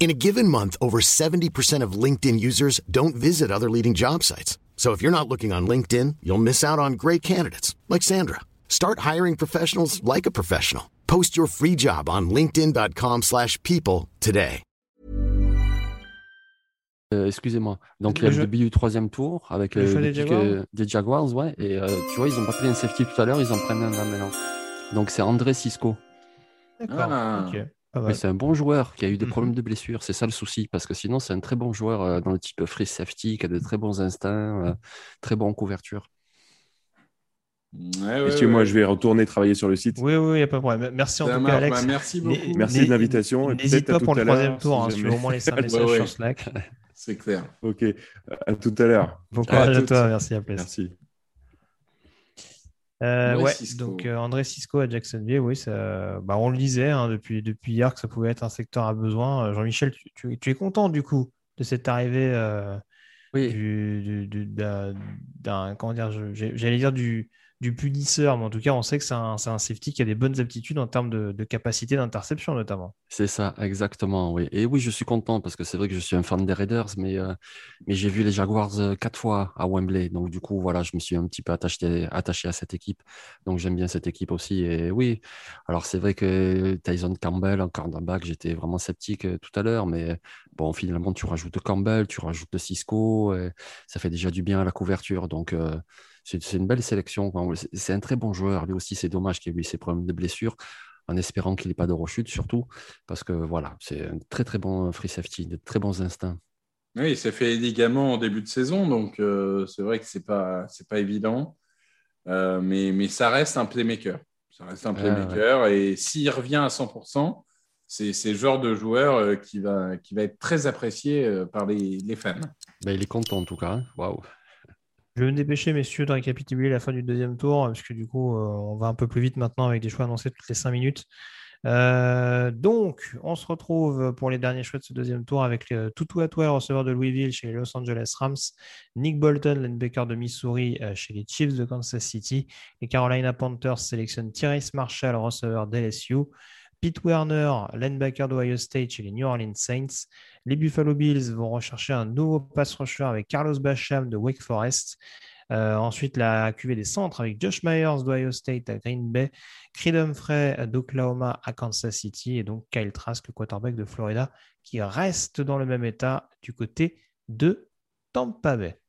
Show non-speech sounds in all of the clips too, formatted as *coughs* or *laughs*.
In a given month, over 70% of LinkedIn users don't visit other leading job sites. So if you're not looking on LinkedIn, you'll miss out on great candidates like Sandra. Start hiring professionals like a professional. Post your free job on linkedin.com/people slash people today. Euh, Excusez-moi. Donc, il y Le le début du troisième tour avec Le euh, des Jaguars euh, des Jaguars, ouais. Et euh, tu vois, ils ont pas pris un safety tout à l'heure, ils en prennent un là maintenant. Donc, c'est André Cisco. D'accord. Ah. Mais c'est un bon joueur qui a eu des Mhm. problèmes de blessure. C'est ça le souci. Parce que sinon, c'est un très bon joueur euh, dans le type free safety, qui a de très bons instincts, euh, très bon en couverture. Ouais, ouais, Excusez-moi, ouais. je vais retourner travailler sur le site. Oui, oui, il n'y a pas de problème. Merci en Ça tout cas, Alex. Bah, merci beaucoup. Merci de l'invitation, et N'hésite pas tout pour le troisième tour. si hein, tu jamais. veux au moins laisser *laughs* un message ouais. sur Slack. C'est clair. Ok, à tout à l'heure. Bon courage à toi. Merci, à plus. Merci. Euh, ouais, Cisco. donc euh, André Cisco à Jacksonville, oui, ça, bah, on le disait hein, depuis, depuis hier que ça pouvait être un secteur à besoin. Euh, Jean-Michel, tu, tu- tu es content du coup de cette arrivée euh, Oui, du, du- du- d'un, d'un- comment dire, j'allais dire du, du punisseur, mais en tout cas, on sait que c'est un, un safety qui a des bonnes aptitudes en termes de, capacité d'interception notamment. c'est ça, exactement. Oui. Et oui, je suis content parce que c'est vrai que je suis un fan des Raiders, mais, euh, mais j'ai vu les Jaguars euh, quatre fois à Wembley. Donc, du coup, voilà, je me suis un petit peu attaché, attaché à cette équipe. Donc, j'aime bien cette équipe aussi. Et oui, alors c'est vrai que Tyson Campbell, en cornerback, j'étais vraiment sceptique euh, tout à l'heure, mais bon, finalement, tu rajoutes Campbell, tu rajoutes Cisco, ça fait déjà du bien à la couverture. Donc, c'est une belle sélection. quoi. C'est- un très bon joueur. Lui aussi, c'est dommage qu'il ait eu ses problèmes de blessure, en espérant qu'il n'ait pas de rechute, surtout, parce que voilà, c'est un très très bon free safety, de très bons instincts. Oui, il s'est fait les ligaments en début de saison, donc euh, c'est vrai que c'est pas c'est pas évident, Euh, mais mais ça reste un playmaker. Ça reste un Ouais, playmaker et s'il revient à 100%, c'est c'est le genre de joueur euh, qui va qui va être très apprécié par les, les fans. Ben, il est content en tout cas. hein. Waouh. Je vais me dépêcher, messieurs, de récapituler la fin du deuxième tour, parce que du coup, euh, on va un peu plus vite maintenant avec des choix annoncés toutes les cinq minutes. Euh, donc, on se retrouve pour les derniers choix de ce deuxième tour avec le Tutu Atwell, receveur de Louisville chez les Los Angeles Rams, Nick Bolton, linebacker de Missouri euh, chez les Chiefs de Kansas City, les Carolina Panthers sélectionnent Tyrese Marshall, receveur d'LSU, Pete Werner, linebacker d'Ohio State chez les New Orleans Saints, les Buffalo Bills vont rechercher un nouveau pass rusher avec Carlos Basham de Wake Forest. Euh, ensuite, la QV des centres avec Josh Myers d'Ohio State à Green Bay, Creed Humphrey d'Oklahoma à Kansas City et donc Kyle Trask, quarterback de Florida, qui reste dans le même état du côté de Tampa Bay.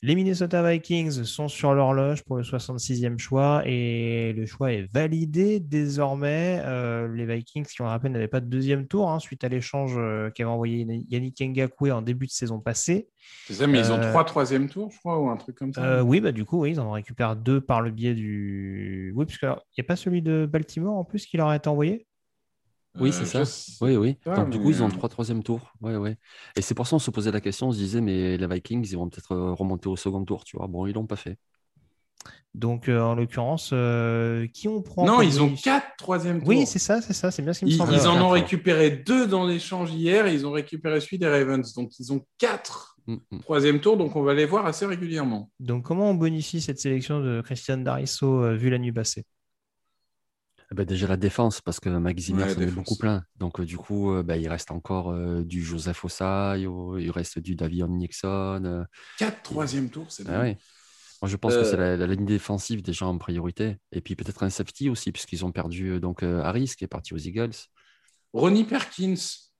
Les Minnesota Vikings sont sur l'horloge pour le 66e choix et le choix est validé désormais. Euh, les Vikings, qui on le rappelle, n'avaient pas de deuxième tour hein, suite à l'échange euh, qu'avait envoyé Yannick Ngakwe en début de saison passée. C'est ça, mais ils ont Euh, trois troisième tours, je crois, ou un truc comme ça. Euh, oui, bah du coup, oui, ils en récupèrent deux par le biais du. Oui, parce qu'il n'y a pas celui de Baltimore en plus qui leur a été envoyé? Oui, Euh, c'est je ça. Oui, oui. Donc, du coup, ils ont euh, 3 troisième tour. Ouais, ouais. Et c'est pour ça qu'on se posait la question, on se disait, mais les Vikings, ils vont peut-être euh, remonter au second tour, tu vois. Bon, ils l'ont pas fait. Donc, euh, en l'occurrence, euh, qui on prend Non, ils ont quatre troisième tours. Oui, c'est ça, c'est ça, c'est bien ce qui me Ils, semble. ils en ont récupéré deux dans l'échange hier et ils ont récupéré celui des Ravens. Donc, ils ont quatre troisième tours, donc on va les voir assez régulièrement. Donc, comment on bonifie cette sélection de Christian Darisso euh, vu la nuit passée? Eh ben, déjà la défense, parce que Ouais, s'en est beaucoup plein. Donc, euh, du coup, euh, ben, il reste encore euh, du Joseph Osai, oh, il reste du Davion Nixon. euh, Quatre troisième tours, c'est ah bien. ouais. Moi, je pense Euh, que c'est la, la ligne défensive déjà en priorité. Et puis peut-être un safety aussi, puisqu'ils ont perdu donc euh, Harris, qui est parti aux Eagles. Ronnie Perkins,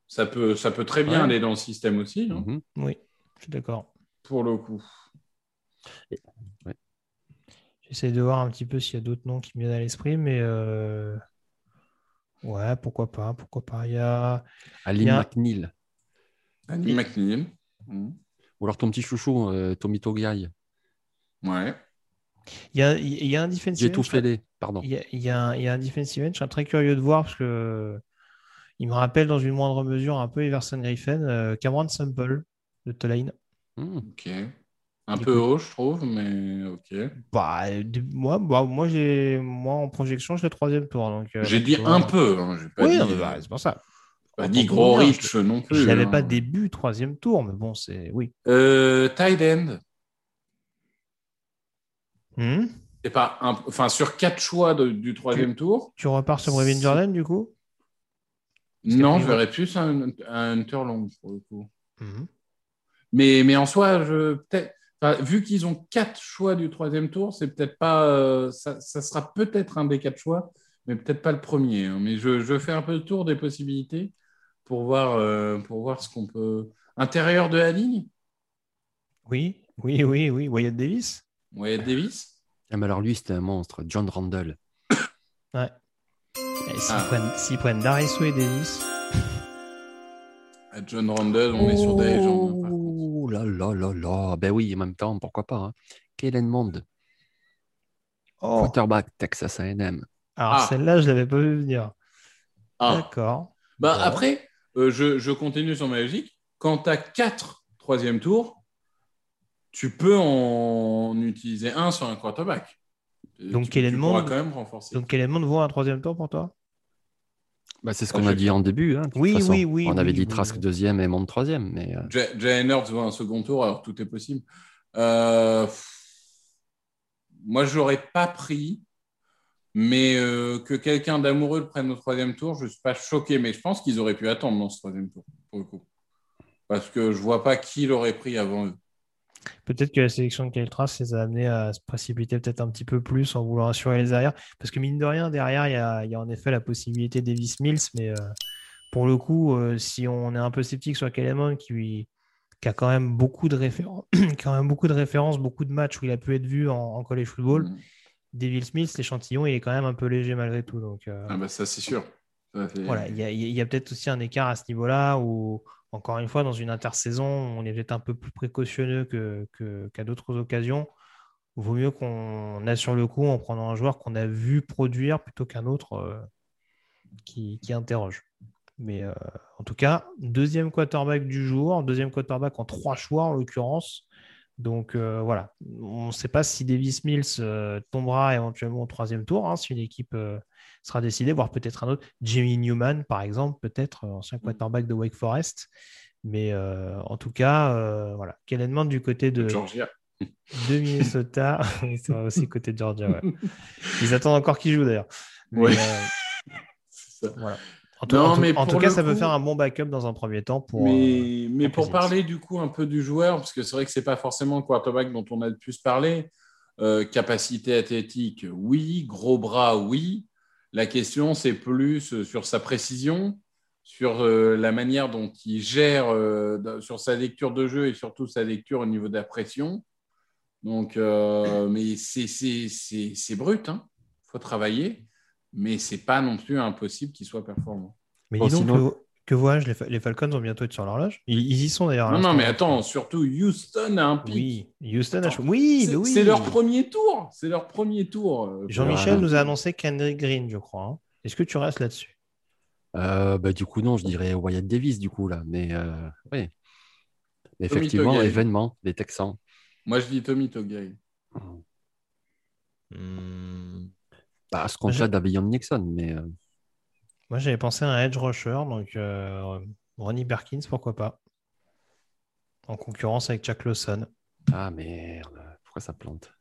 ça peut, ça peut très bien Ouais. aller dans le système aussi, hein, Mhm. Oui, je suis d'accord. pour le coup. J'essaie de voir un petit peu s'il y a d'autres noms qui me viennent à l'esprit, mais euh, Ouais, pourquoi pas, pourquoi pas. Il y a... Ali Il y a- McNeil. Annie McNeil. Mm. Ou alors ton petit chouchou, euh, Tommy Togiai. Ouais. Il y a, il y a un defensive J'ai tout fait pardon. Il y a, il y a un, il y a un defensive end, je serais très curieux de voir parce que il me rappelle dans une moindre mesure un peu Everson Griffin, euh, Cameron Sample de Tulane. Hmm. Ok. Un Du peu coup- haut, je trouve, mais ok. Bah, moi, bah, moi, j'ai, moi, en projection, je l'ai troisième tour. Donc, euh, J'ai dit vois. un peu. Hein, j'ai pas Oui, dit, bah, c'est pour ça. pas dit gros bien, rich non plus. Je l'avais hein. pas début troisième tour, mais bon, c'est oui. Euh, tight end. Hmm? C'est pas un... Enfin, sur quatre choix de- du troisième tour. Tu repars sur Brevin Jordan du coup? Non, je verrais plus un, un Hunter Long pour le coup. Mhm. Mais, mais en soi, je, peut-être, enfin, vu qu'ils ont quatre choix du troisième tour, c'est peut-être pas, euh, ça, ça sera peut-être un des quatre choix, mais peut-être pas le premier. hein. Mais je, je fais un peu le tour des possibilités pour voir, euh, pour voir ce qu'on peut. Intérieur de la ligne, Oui, oui, oui, oui. Wyatt Davis Wyatt Davis? Ah, mais alors lui, c'était un monstre. John Randall. *coughs* Ouais. Et S'ils Ah. prennent, s'ils prennent Darius et Davis, À John Randall, on est sur des contre. Oh là là là là. Ben oui, en même temps, pourquoi pas. Hein. Kellen Mond, oh. quarterback Texas A&M. Alors Ah. celle-là, je l'avais pas vu venir. Ah. D'accord. Bah, Bon. Après, euh, je, je continue sur ma logique. Quand tu as quatre troisième tours, tu peux en utiliser un sur un quarterback. Euh, Donc, tu, Kellen tu pourras Mond- quand même renforcer. Donc quel élément vaut un troisième tour pour toi? Bah, c'est ce Ah, qu'on a dit en début. hein, Oui, façon. oui, oui, On avait oui, dit oui, Trask oui. deuxième et Mond troisième. Mais Ja- Jalen Hurts vaut un second tour, alors tout est possible. Euh, moi, je l'aurais pas pris, mais euh, que quelqu'un d'amoureux le prenne au troisième tour, je ne suis pas choqué, mais je pense qu'ils auraient pu attendre dans ce troisième tour, pour le coup. Parce que je vois pas qui l'aurait pris avant eux. Peut-être que la sélection de Kyle Trask les a amenés à se précipiter peut-être un petit peu plus en voulant assurer les arrières. Parce que mine de rien, derrière, il y a, il y a en effet la possibilité d'Evis Mills, mais euh, pour le coup, euh, si on est un peu sceptique sur Keleman qui, qui a quand même beaucoup de références, *clears throat* quand même beaucoup de références, beaucoup de matchs où il a pu être vu en, en college football, Mm. Devil Smith, l'échantillon, il est quand même un peu léger malgré tout. Donc, euh, Ah bah ça, c'est sûr. Ça, voilà, il y a, il y a peut-être aussi un écart à ce niveau-là où, encore une fois, dans une intersaison, on est peut-être un peu plus précautionneux qu'à d'autres occasions. Vaut mieux qu'on assure le coup en prenant un joueur qu'on a vu produire plutôt qu'un autre euh, qui, interroge. Mais euh, en tout cas, deuxième quarterback du jour, deuxième quarterback en trois choix en l'occurrence. Donc euh, voilà, on ne sait pas si Davis Mills tombera éventuellement au troisième tour, hein, si une équipe sera décidée, voire peut-être un autre. Jimmy Newman, par exemple, peut-être euh, ancien quarterback de Wake Forest. Mais euh, en tout cas, euh, voilà. Kellen Mond du côté de, Georgia. *laughs* de Minnesota. *laughs* C'est aussi côté de Georgia. ouais. *laughs* Ils attendent encore qu'il joue d'ailleurs. Oui. euh, C'est ça. voilà. En tout, Non, en tout- mais en tout pour cas, ça peut faire un bon backup dans un premier temps pour. mais euh, mais pour parler du coup un peu du joueur, parce que c'est vrai que c'est pas forcément le quarterback dont on a le plus parlé. Euh, capacité athlétique, oui. Gros bras, oui. La question, c'est plus euh, sur sa précision, sur euh, la manière dont il gère, euh, sur sa lecture de jeu et surtout sa lecture au niveau de la pression. Donc, euh, mais c'est- c'est c'est- c'est brut, il faut travailler, mais c'est pas non plus impossible qu'il soit performant. Mais Bon, sinon- que, que vois-je, les, Fa- les Falcons ont bientôt être sur l'horloge? Ils, ils y sont d'ailleurs. Non, non, mais attends, surtout Houston a un pic. Oui, Houston a Attends, Oui, C'est mais oui. c'est leur premier tour. C'est leur premier tour. euh, Jean-Michel Voilà. nous a annoncé Kendrick Green, je crois. hein. Est-ce que tu restes là-dessus? Euh, bah, du coup, non, je dirais Wyatt Davis, du coup, là. Mais euh, oui. Effectivement, événement des Texans. Moi, je dis Tommy Togiai. Bah, à ce compte-là, Davion Nixon, mais euh, Moi, j'avais pensé à un edge rusher, donc euh, Ronnie Perkins, pourquoi pas En concurrence avec Jack Lawson. ah merde, pourquoi ça plante?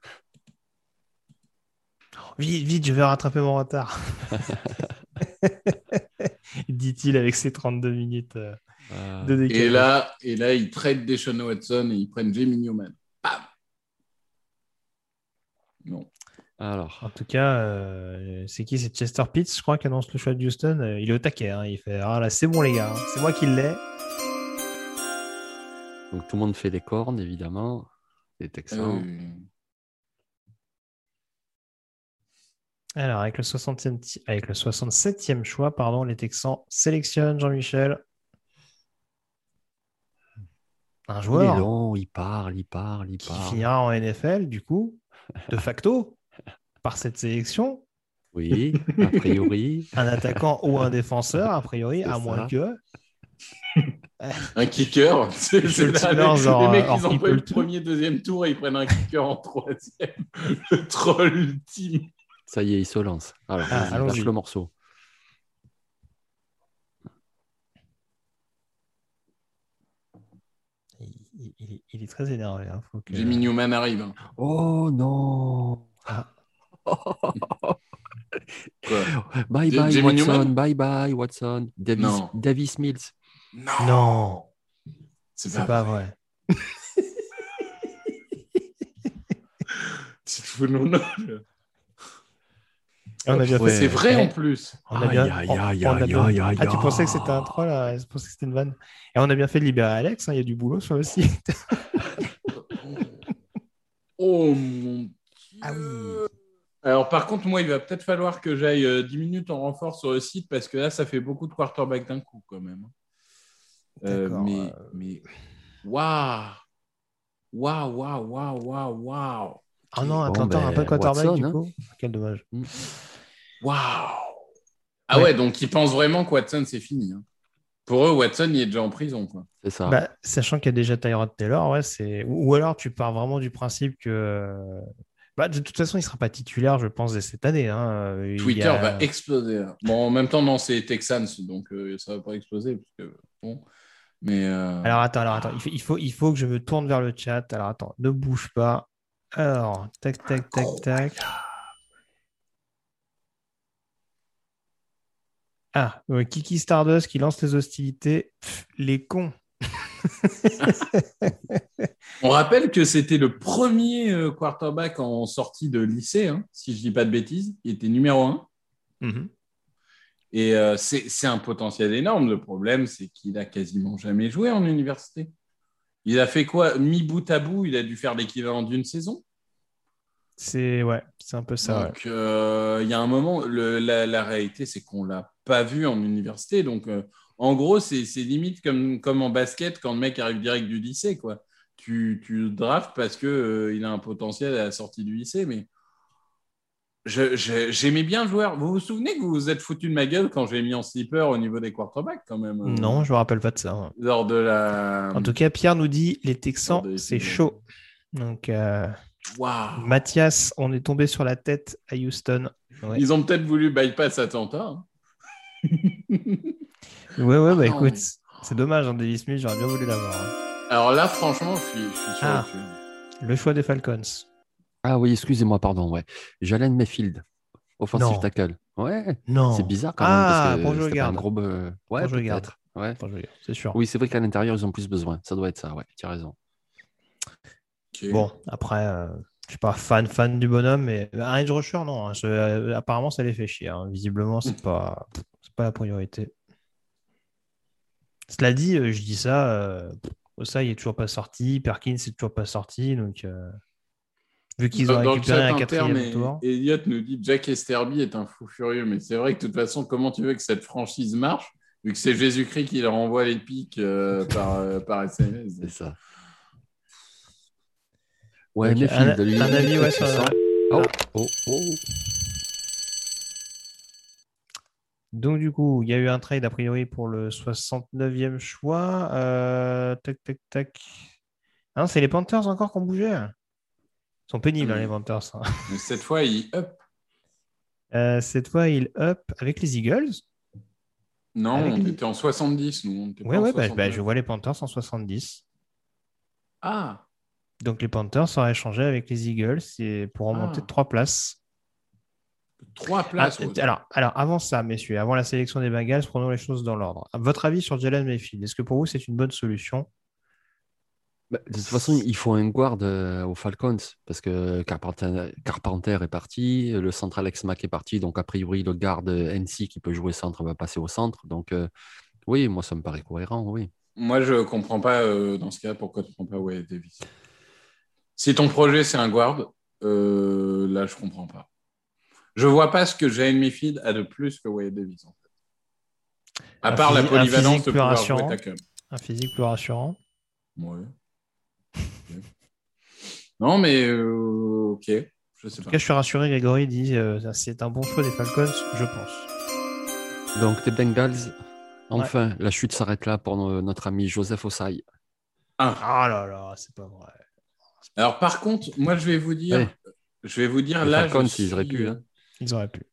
Vite, vite, je vais rattraper mon retard. *laughs* Dit-il avec ses 32 minutes euh, Euh, de décalage. Et là, et là, ils traitent Deshaun Watson et ils prennent Jamie Newman. Bam Non. Alors, En tout cas, euh, c'est qui? C'est Chester Pitts, je crois, qui annonce le choix de Houston. Euh, il est au taquet. hein. Il fait Ah là, c'est bon, les gars. hein. C'est moi qui l'ai. donc tout le monde fait les cornes, évidemment. Les Texans. Euh, Alors, avec le, 60e, ti- avec le 67e choix, pardon, les Texans sélectionnent Jean-Michel. Un Il est joueur long, il parle, il parle, il qui parle. finira en NFL, du coup, de facto, par cette sélection, Oui, a priori. *laughs* un attaquant ou un défenseur, a priori, à moins que. Un kicker. *laughs* C'est les, les mecs, ils ont pas eu people le premier, deuxième tour et ils prennent un kicker en troisième. *laughs* Le troll ultime. Ça y est, il se lance. Alors, Ah, lâche le morceau. Il, il- il est- il est très énervé. hein, faut que- Jimmy Newman arrive. hein. Oh non Ah. *laughs* Bye bye Jimmy Watson, Newman? Bye bye Watson. Davis, Non. Davis Mills. Non, Non, c'est pas, pas vrai. *laughs* Tu te fous de mon âge. Et on a bien Ouais. fait. C'est vrai en plus. On a bien- Ah, tu pensais que c'était un troll là? Je pensais que c'était une vanne. Et on a bien fait de libérer Alex, hein, il y a du boulot sur le site. *laughs* Oh mon Dieu. Ah oui. Alors par contre, moi, il va peut-être falloir que j'aille euh, 10 minutes en renfort sur le site parce que là, ça fait beaucoup de quarterbacks d'un coup quand même. Euh, mais, euh. mais, waouh, waouh, waouh, waouh, waouh, waouh, Ah non, Bon, Atlanta n'a ben, pas de quarterback Watson, du hein. coup. Quel dommage. waouh. Ah Ouais. ouais, donc ils pensent vraiment que Watson, c'est fini. hein. Pour eux, Watson, il est déjà en prison. Quoi. C'est ça. Bah, sachant qu'il y a déjà Tyrod Taylor, ouais, c'est... Ou alors tu pars vraiment du principe que. Bah, de toute façon, il ne sera pas titulaire, je pense, dès cette année. hein. Twitter a- va exploser. hein. Bon, en même temps, non, c'est Texans, donc euh, ça va pas exploser. Parce que, bon, mais euh, Alors attends, alors attends, il faut, il, faut, il faut que je me tourne vers le chat. Alors attends, ne bouge pas. Alors, tac, tac, tac, tac. Ah, euh, Kiki Stardust qui lance les hostilités. Pff, les cons. *laughs* On rappelle que c'était le premier euh, quarterback en sortie de lycée, hein, si je dis pas de bêtises. Il était numéro un. Mhm. Et euh, c'est un potentiel énorme. Le problème, c'est qu'il a quasiment jamais joué en université. Il a fait quoi? Mi bout à bout, il a dû faire l'équivalent d'une saison. C'est ouais, c'est un peu ça. ouais. Donc, euh, il y a un moment, le- la, la réalité, c'est qu'on l'a pas vu en université. Donc, euh, en gros, c'est c'est limite comme, comme en basket quand le mec arrive direct du lycée. Quoi. Tu, tu le draftes parce qu'il il a un potentiel à la sortie du lycée. Mais j'aimais bien le joueur. Vous vous souvenez que vous vous êtes foutu de ma gueule quand j'ai mis en slipper au niveau des quarterbacks quand même euh, Non, je me rappelle pas de ça. Lors de la. En tout cas, Pierre nous dit les Texans, c'est chaud. Donc, euh, Waouh Mathias, on est tombé sur la tête à Houston. Ouais, Ils ont peut-être voulu bypass Atlanta. hein. ouais, ouais, bah non. écoute, c'est dommage, hein, Davis Smith, j'aurais bien voulu l'avoir. hein. Alors là, franchement, je suis, je suis sûr. Ah. que- Le choix des Falcons. Ah oui, excusez-moi, pardon. Ouais. Jalen Mayfield, offensive Non. tackle. Ouais, Non. c'est bizarre quand même. Ah, parce que bon, je c'était pas un regarde. gros. be- Ouais, Bon, je regarde. peut-être. Ouais. Je regarde, c'est sûr. Oui, c'est vrai qu'à l'intérieur, ils ont plus besoin. Ça doit être ça, ouais, tu as raison. Bon, après, euh, je suis pas fan fan du bonhomme, mais un edge rusher, non. hein, je- euh, apparemment, ça les fait chier. hein. Visiblement, c'est pas, c'est pas la priorité. Cela dit, euh, je dis ça, ça, il est toujours pas sorti. Perkins, c'est toujours pas sorti. Donc, euh, vu qu'ils ont récupéré chat un quatrième tour. Elliot nous dit Jack Esterby est un fou furieux, mais c'est vrai que de toute façon, comment tu veux que cette franchise marche, vu que c'est Jésus-Christ qui leur envoie les pics euh, *laughs* par, euh, par SMS C'est ça. Ouais, Donc, un- un avis, ouais, sur- ça. Oh, oh, oh. Donc, du coup, il y a eu un trade a priori pour le 69e choix. Euh, tac, tac, tac. Ah non, c'est les Panthers encore qui ont bougé. Ils sont pénibles, hein, les Panthers. hein. *laughs* Mais cette fois, il up. Euh, cette fois, il up avec les Eagles. Non, Avec on les- était en 70, nous. On Ouais, ouais, bah, bah, 69. je vois les Panthers en 70. Ah, Donc, les Panthers auraient changé avec les Eagles pour remonter Ah. de trois places. Trois Ah, places. euh, alors, alors, avant ça, messieurs, avant la sélection des Bengals, prenons les choses dans l'ordre. Votre avis sur Jalen Mayfield Est-ce que pour vous, c'est une bonne solution? Bah, de toute façon, il faut un guard euh, aux Falcons parce que Carpenter, Carpenter est parti, le centre Alex Mack est parti, donc a priori le garde NC qui peut jouer centre va passer au centre. Donc euh, oui, moi ça me paraît cohérent, oui. Moi, je comprends pas euh, dans ce cas pourquoi tu prends pas Wade Davis? Si ton projet c'est un guard, euh, là je comprends pas. Je vois pas ce que Jalen Mayfield a de plus que Wyatt Davis. En fait. À Un part la physique- polyvalence de plus pouvoir rassurant. jouer tackle. Un physique plus rassurant. Ouais. Non, mais euh, ok. Je sais En tout pas. cas, je suis rassuré, Grégory dit euh, c'est un bon choix des Falcons, je pense. Donc, les Bengals, enfin, la chute s'arrête là pour no- notre ami Joseph Osai. Ah là là, c'est pas vrai. Alors, par contre, moi, je vais vous dire, Ouais. je vais vous dire Les là, Falcons, je ils auraient suis, pu. hein. Ils auraient pu.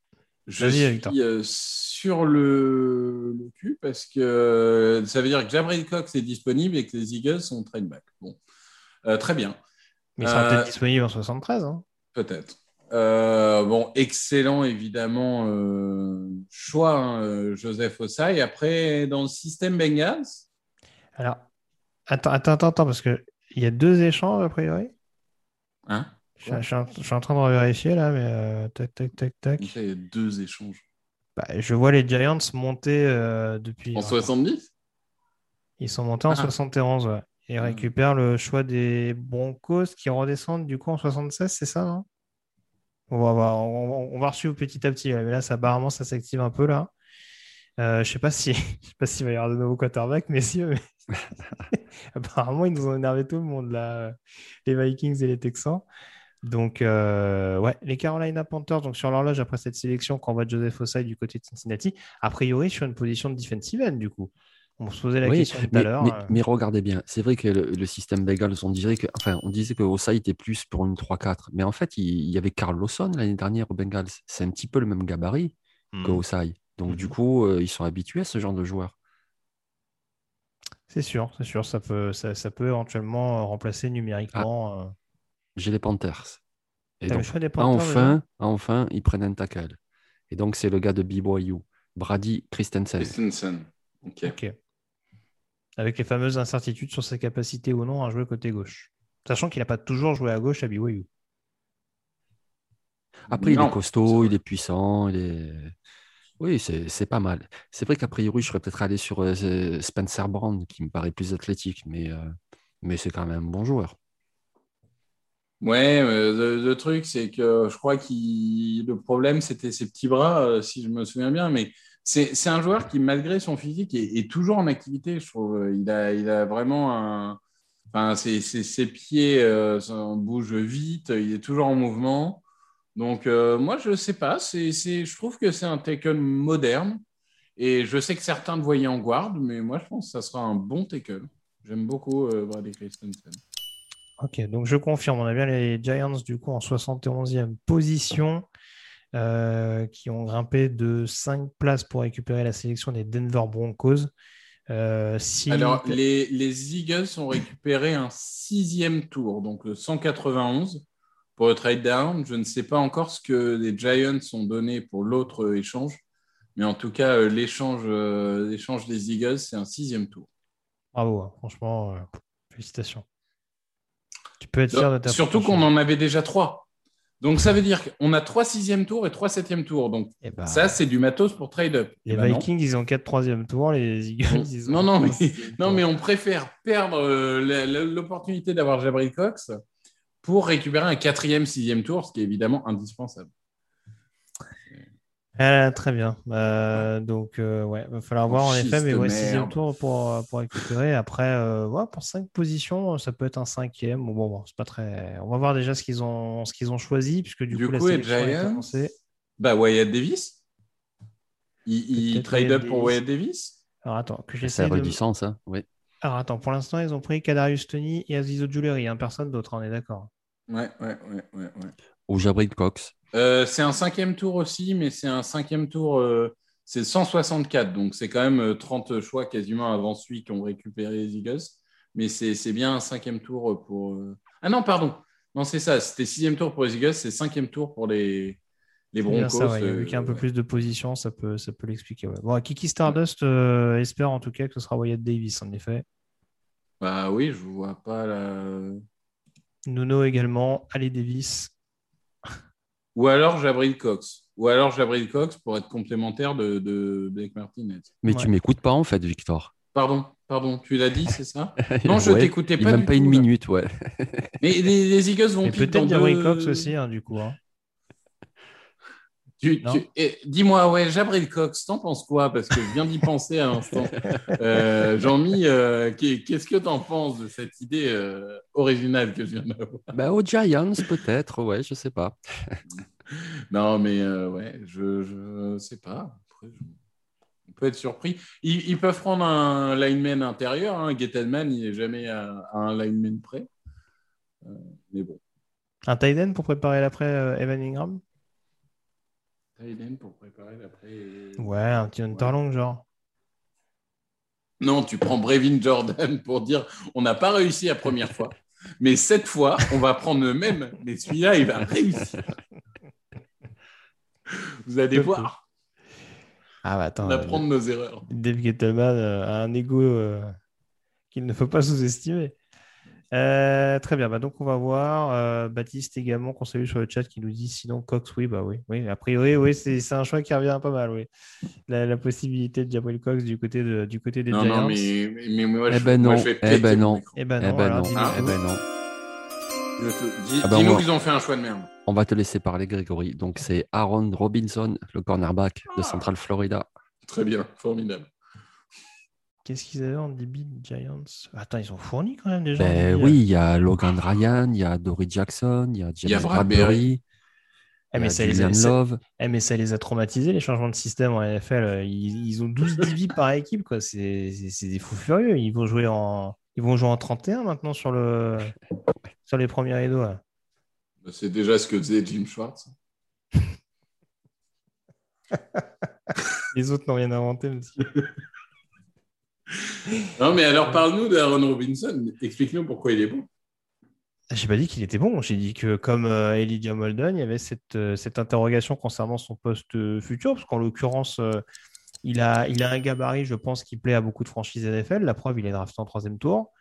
Je suis euh, sur le, le cul parce que ça veut dire que Jabril Cox est disponible et que les Eagles sont trade back. Bon, Euh, très bien, Mais il sera Euh, peut-être disponible en 73. Hein. peut-être. Euh, bon, excellent évidemment euh, choix, hein, euh, Joseph Ossai. Après, dans le système Bengals, Alors, attends, attends, attends, attends, parce qu'il y a deux échanges a priori. hein, Je, suis- je suis en- je suis en train de vérifier là, mais euh, tac, tac, tac, tac. il y a deux échanges. Bah, je vois les Giants monter euh, depuis. En 70 Ils sont montés en Ah. 71, ouais. Et Ah. récupèrent le choix des Broncos qui redescendent du coup en 76, c'est ça, non? On va, voir, on, on va suivre petit à petit. là. Mais là, ça, apparemment, ça s'active un peu là. Euh, je sais pas si, *laughs* je sais pas s'il va y avoir de nouveaux quarterbacks, messieurs, mais *laughs* apparemment, ils nous ont énervé tout le monde là, les Vikings et les Texans. Donc, euh, ouais, les Carolina Panthers, donc sur l'horloge après cette sélection, quand on voit Joseph Ossai du côté de Cincinnati, a priori sur une position de defensive end du coup. On se posait la Oui, question tout mais, à l'heure. mais- euh, mais regardez bien, c'est vrai que le, le système Bengals, on dirait que, enfin, on disait que Osai était plus pour une 3-4, mais en fait, il, il y avait Carl Lawson l'année dernière au Bengals. C'est un petit peu le même gabarit que hmm, Osai. Donc, du Mhm. coup, euh, ils sont habitués à ce genre de joueurs. C'est sûr, c'est sûr, ça peut, ça, ça peut éventuellement remplacer numériquement. euh, J'ai les Panthers. Et le donc, choix des Panthers, enfin, enfin, ils prennent un tackle. Et donc, c'est le gars de BYU, Brady Christensen. Christensen. Ok. Avec les fameuses incertitudes sur sa capacité ou non à jouer côté gauche. Sachant qu'il n'a pas toujours joué à gauche à BYU. Après, il est costaud, il est puissant, il est. Oui, c'est c'est pas mal. C'est vrai qu'a priori, je serais peut-être allé sur euh, ce- Spencer Brand, qui me paraît plus athlétique, mais, euh, mais c'est quand même un bon joueur. Ouais, euh, le, truc, c'est que je crois que le problème, c'était ses petits bras, euh, si je me souviens bien. Mais c'est un joueur qui, malgré son physique, est, toujours en activité, je trouve. Il a, vraiment un. Ses, pieds euh, ça bouge vite, il est toujours en mouvement. Donc, moi, je ne sais pas. je trouve que c'est un tackle moderne. Et je sais que certains le voyaient en guard, mais moi, je pense que ça sera un bon tackle. J'aime beaucoup euh, Brady Christensen. Ok, donc je confirme, on a bien les Giants du coup en 71e position, euh, qui ont grimpé de 5 places pour récupérer la sélection des Denver Broncos. Euh, si... Alors, les, les Eagles ont récupéré un sixième tour, donc le 191 pour le trade down. Je ne sais pas encore ce que les Giants ont donné pour l'autre échange, mais en tout cas, euh, l'échange l'échange des Eagles, c'est un sixième tour. Bravo, hein, franchement, euh, félicitations. Tu peux être de ta Surtout qu'on en avait déjà trois. Donc, ça veut dire qu'on a trois sixième tours et trois septième tours. Donc, Eh ben, ça, c'est du matos pour trade up. les Eh ben non. Vikings, ils ont 4 troisième tours, les Eagles, ils ont Non, non, mais, non, mais on préfère perdre euh, l'opportunité d'avoir Jabril Cox pour récupérer un quatrième, sixième tour, ce qui est évidemment indispensable. Ah, très bien. Euh, donc, euh, ouais, va falloir voir en effet, mais ouais, sixième tour pour, euh, pour récupérer. Après, euh, ouais, pour cinq positions, ça peut être un cinquième. Bon, bon, bon, c'est pas très. On va voir déjà ce qu'ils ont, ce qu'ils ont choisi, puisque du, Du coup, la coup, les sélection est Giants, bah, Wyatt Davis Il, trade Wyatt up pour Davis. Wyatt Davis Alors, attends, que Ça j'essaie a de. du sens, hein, oui. Alors, attends, pour l'instant, ils ont pris Kadarius Tony et Aziz Ojulari, hein, personne d'autre, on est d'accord. Ouais, ouais, ouais, ouais. ouais. Ou Jabril Cox. Euh, c'est un cinquième tour aussi, mais c'est un cinquième tour, euh, c'est 164, donc c'est quand même euh, 30 choix quasiment avant celui qu'ont récupéré les Eagles. Mais c'est bien un cinquième tour pour. euh, Ah non, pardon. Non, c'est ça. C'était sixième tour pour les Eagles, c'est cinquième tour pour les, les Broncos. ça, ouais, il y a euh, y un peu ouais. plus de positions, ça peut, ça peut l'expliquer. ouais. Bon, Kiki Stardust euh, espère en tout cas que ce sera Wyatt Davis, en effet. Bah oui, je vois pas la. Nuno également, Ali Davis. Ou alors Jabril Cox. Ou alors Jabril Cox pour être complémentaire de, de Blake Martinez. Mais Ouais. tu m'écoutes pas, en fait, Victor. Pardon, pardon, tu l'as dit, c'est ça *laughs* Non, je Ouais, t'écoutais pas. Même du pas tout, une là. minute, ouais. Mais les, les Eagles vont peut-être Gabriel deux- Cox aussi, hein, du coup. hein. Tu- Non. tu- et Dis-moi, ouais, Jabril Cox, t'en penses quoi? Parce que je viens d'y penser à l'instant. *laughs* Euh, Jean-Mi, euh, qu'est- qu'est-ce que t'en penses de cette idée euh, originale que je viens d'avoir? Bah, aux Giants, peut-être, ouais, je sais pas. *laughs* Non, mais euh, ouais, je, je sais pas. Après, je- On peut être surpris. Ils, ils peuvent prendre un lineman intérieur. Hein. Gettleman, il n'est jamais à, à un lineman près. Euh, mais bon, Un tight end pour préparer l'après euh, Evan Ingram? Tight pour préparer l'après. Ouais, un petit Hunterlong, genre. Non, tu prends Brevin Jordan pour dire on n'a pas réussi la première fois. Mais cette fois, on va prendre le même. Mais celui-là, il va réussir. Vous allez voir. Ah, bah attends. On euh, apprendre nos erreurs. Dave Gettleman euh, a un ego euh, qu'il ne faut pas sous-estimer. Euh, très bien, bah donc on va voir euh, Baptiste également qu'on salue sur le chat qui nous dit sinon Cox, oui, bah oui, oui. A priori, oui, c'est un choix qui revient pas mal, oui. La, la possibilité de Jabril Cox du côté, de, du côté des Non, Giants. non, mais, mais, moi, Eh je, ben moi, non, je vais eh péter ben non. Eh ben Eh non, ben alors non, dis-nous eh ben non. Je te- dis- Ah ben, Dis-nous on va- qu'ils ont fait un choix de merde. On va te laisser parler, Grégory. Donc, c'est Aaron Robinson, le cornerback de Central Florida. Très bien, formidable. Qu'est-ce qu'ils avaient en DB Giants? Attends, ils ont fourni quand même déjà. en Ben oui, il y a Logan Ryan, il y a Dory Jackson, il y a Il y a James Bradbury. Eh, il y mais a ça les a- Love. Eh, mais ça les a traumatisés, les changements de système en NFL. Euh, Ils, ils ont 12 *laughs* DB par équipe, quoi. C'est des fous furieux. Ils vont jouer en, ils vont jouer en 31 maintenant sur, le, sur les premiers rideaux. là. C'est déjà ce que faisait Jim Schwartz. *laughs* Les autres n'ont rien inventé, monsieur. *laughs* Non, mais alors parle-nous d'Aaron Robinson. Explique-nous pourquoi il est bon. J'ai pas dit qu'il était bon. J'ai dit que comme euh, Elijah Molden, il y avait cette, euh, cette interrogation concernant son poste euh, futur, parce qu'en l'occurrence, euh, il, a, il a un gabarit, je pense, qui plaît à beaucoup de franchises NFL. La preuve, il est drafté en troisième tour.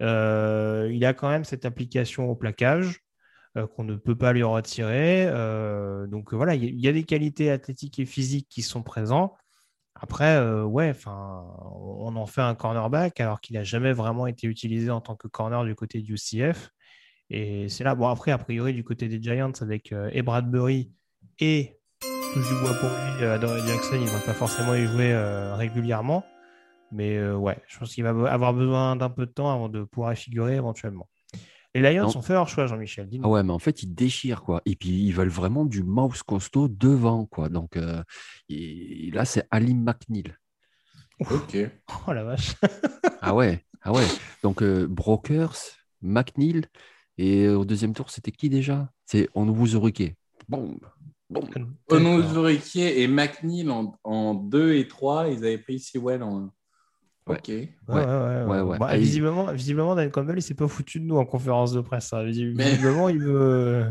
Il a quand même cette application au plaquage qu'on ne peut pas lui retirer. Donc voilà, il y, y a des qualités athlétiques et physiques qui sont présents. Après, euh, ouais, on en fait un cornerback alors qu'il n'a jamais vraiment été utilisé en tant que corner du côté du UCF. Et c'est là, bon, après, a priori, du côté des Giants, avec euh, et Bradbury et touche du bois pour lui, euh, Adoree Jackson, il ne va pas forcément y jouer régulièrement. Mais ouais, je pense qu'il va avoir besoin d'un peu de temps avant de pouvoir y figurer éventuellement. Les Lions Non. ont fait leur choix, Jean-Michel. Ah ouais, mais en fait, ils déchirent, quoi. Et puis, ils veulent vraiment du mouse costaud devant, quoi. Donc, euh, et là, c'est Ali McNeil. Ok. Oh la vache. *laughs* Ah ouais, ah ouais. Donc, euh, Brokers, McNeil, et au deuxième tour, c'était qui déjà? C'est. Boum, boum. Onozurikier et McNeil en, en 2 et 3, ils avaient pris Sewell en 1. Ouais. Ok. Ouais, ouais, ouais. ouais, ouais. Bah, Ah, il- visiblement, visiblement, Dan Campbell, il s'est pas foutu de nous en conférence de presse. hein. Mais- Visiblement, il veut.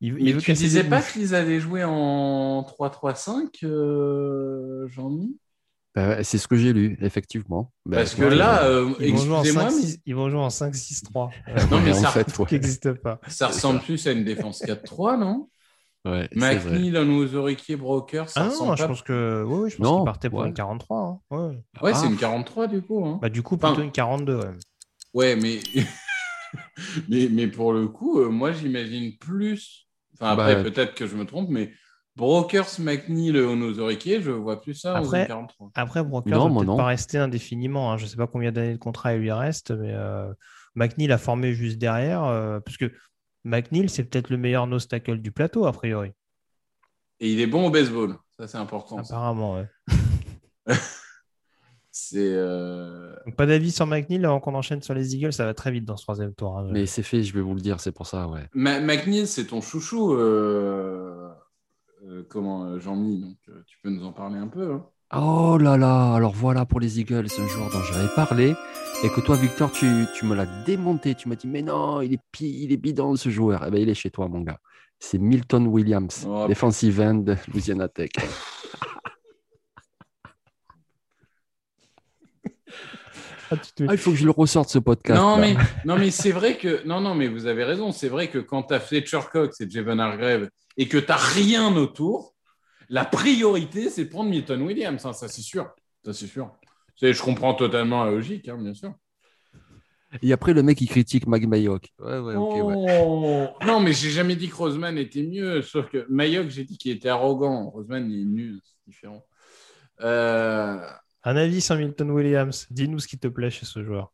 Il, il Mais veut tu disais des pas qu'ils allaient jouer en 3-3-5, euh, Jean-Mi? Bah, c'est ce que j'ai lu, effectivement. Bah, Parce que ouais, là, euh, Ils vont jouer en excusez-moi, 5-6 ils vont jouer en 5-6-3. *laughs* Non, mais ça- fait, ouais. qui n'existe pas. ça ressemble plus à une défense 4-3, non? Ouais, c'est. McNeil, Onozurikier, Broker, ça Ah non, je pas. pense que. Oui, oui, je pense qu'il partait pour ouais. une 43. hein. Ouais. Ouais, Ah. c'est une 43 du coup. Hein. Bah, du coup, plutôt Enfin- une 42. ouais. Ouais, mais... *laughs* mais, mais pour le coup, euh, moi j'imagine plus. Enfin, après, Bah, peut-être que je me trompe, mais Brokers, McNeil, Onozurikier, je vois plus ça Après- en 43. Après, Broker Non, ne va moi, peut-être non. pas rester indéfiniment. hein. Je ne sais pas combien d'années de contrat il lui reste, mais euh, McNeil a formé juste derrière. euh, parce que McNeil, c'est peut-être le meilleur nose tackle du plateau, a priori. Et il est bon au baseball. Ça, c'est important. ça. Apparemment, ouais. *laughs* C'est. euh, Donc, pas d'avis sur McNeil avant qu'on enchaîne sur les Eagles, ça va très vite dans ce troisième tour. hein. Mais c'est fait, je vais vous le dire, c'est pour ça, ouais. Ma- McNeil, c'est ton chouchou. euh, euh, comment, euh, Jean-Mi Donc, euh, tu peux nous en parler un peu. hein Oh là là, alors voilà pour les Eagles, un joueur dont j'avais parlé, et que toi, Victor, tu, tu me l'as démonté. Tu m'as dit, mais non, il est, pi- il est bidon ce joueur. Eh ben, il est chez toi, mon gars. C'est Milton Williams, Oh, defensive end de Louisiana Tech. *laughs* Ah, te- Ah, il faut que je le ressorte ce podcast. Non, là. mais, non, mais c'est vrai que. Non, non, mais vous avez raison. C'est vrai que quand tu as Fletcher Cox et Javon Hargrave et que tu n'as rien autour, la priorité, c'est de prendre Milton Williams. hein, ça, c'est sûr. Ça, c'est sûr. C'est- Je comprends totalement la logique, hein, bien sûr. Et après, le mec, il critique Magmayok. Ouais, ouais, ok, ouais. Oh. Non, mais j'ai jamais dit que Roseman était mieux. Sauf que Mayock, j'ai dit qu'il était arrogant. Roseman, il est nul. C'est différent. Euh, Un avis sur Milton Williams. Dis-nous ce qui te plaît chez ce joueur.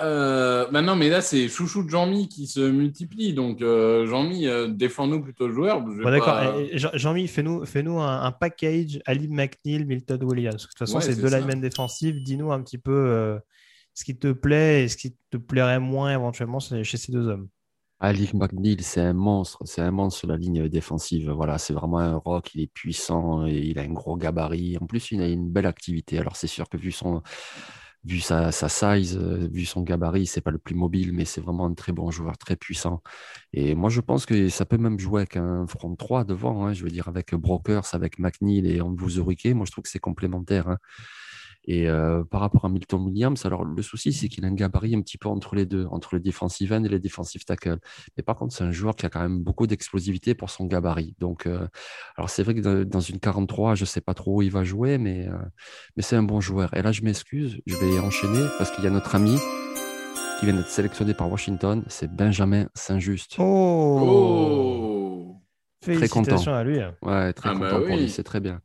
Euh, bah non, mais là, c'est chouchou de Jean-Mi qui se multiplie. Donc, euh, Jean-Mi, euh, défends-nous plutôt le joueur. Bon, D'accord. pas- Jean-Mi, fais-nous fais un, un package Ali McNeil, Milton Williams. De toute façon, Ouais, c'est c'est deux linemen défensifs. Dis-nous un petit peu euh, ce qui te plaît et ce qui te plairait moins éventuellement chez chez ces deux hommes. Ali McNeil, c'est un monstre, c'est un monstre sur la ligne défensive. Voilà, c'est vraiment un rock, il est puissant, et il a un gros gabarit. En plus, il a une belle activité. Alors, c'est sûr que vu son, vu sa, sa size, euh, vu son gabarit, c'est pas le plus mobile, mais c'est vraiment un très bon joueur, très puissant. Et moi, je pense que ça peut même jouer avec un front 3 devant, hein, je veux dire, avec Brokers, avec McNeil et Ambuzurike. Moi, je trouve que c'est complémentaire. hein. Et euh, par rapport à Milton Williams, alors le souci, c'est qu'il a un gabarit un petit peu entre les deux, entre le defensive end et les defensive tackle. Mais par contre, c'est un joueur qui a quand même beaucoup d'explosivité pour son gabarit. Donc, euh, alors c'est vrai que dans- une 43, je sais pas trop où il va jouer, mais, euh, mais c'est un bon joueur. Et là, je m'excuse, je vais enchaîner parce qu'il y a notre ami qui vient d'être sélectionné par Washington, c'est Benjamin Saint-Just. Oh, Oh Félicitations content. à lui. Ouais, très Ah bah content pour lui, c'est très bien.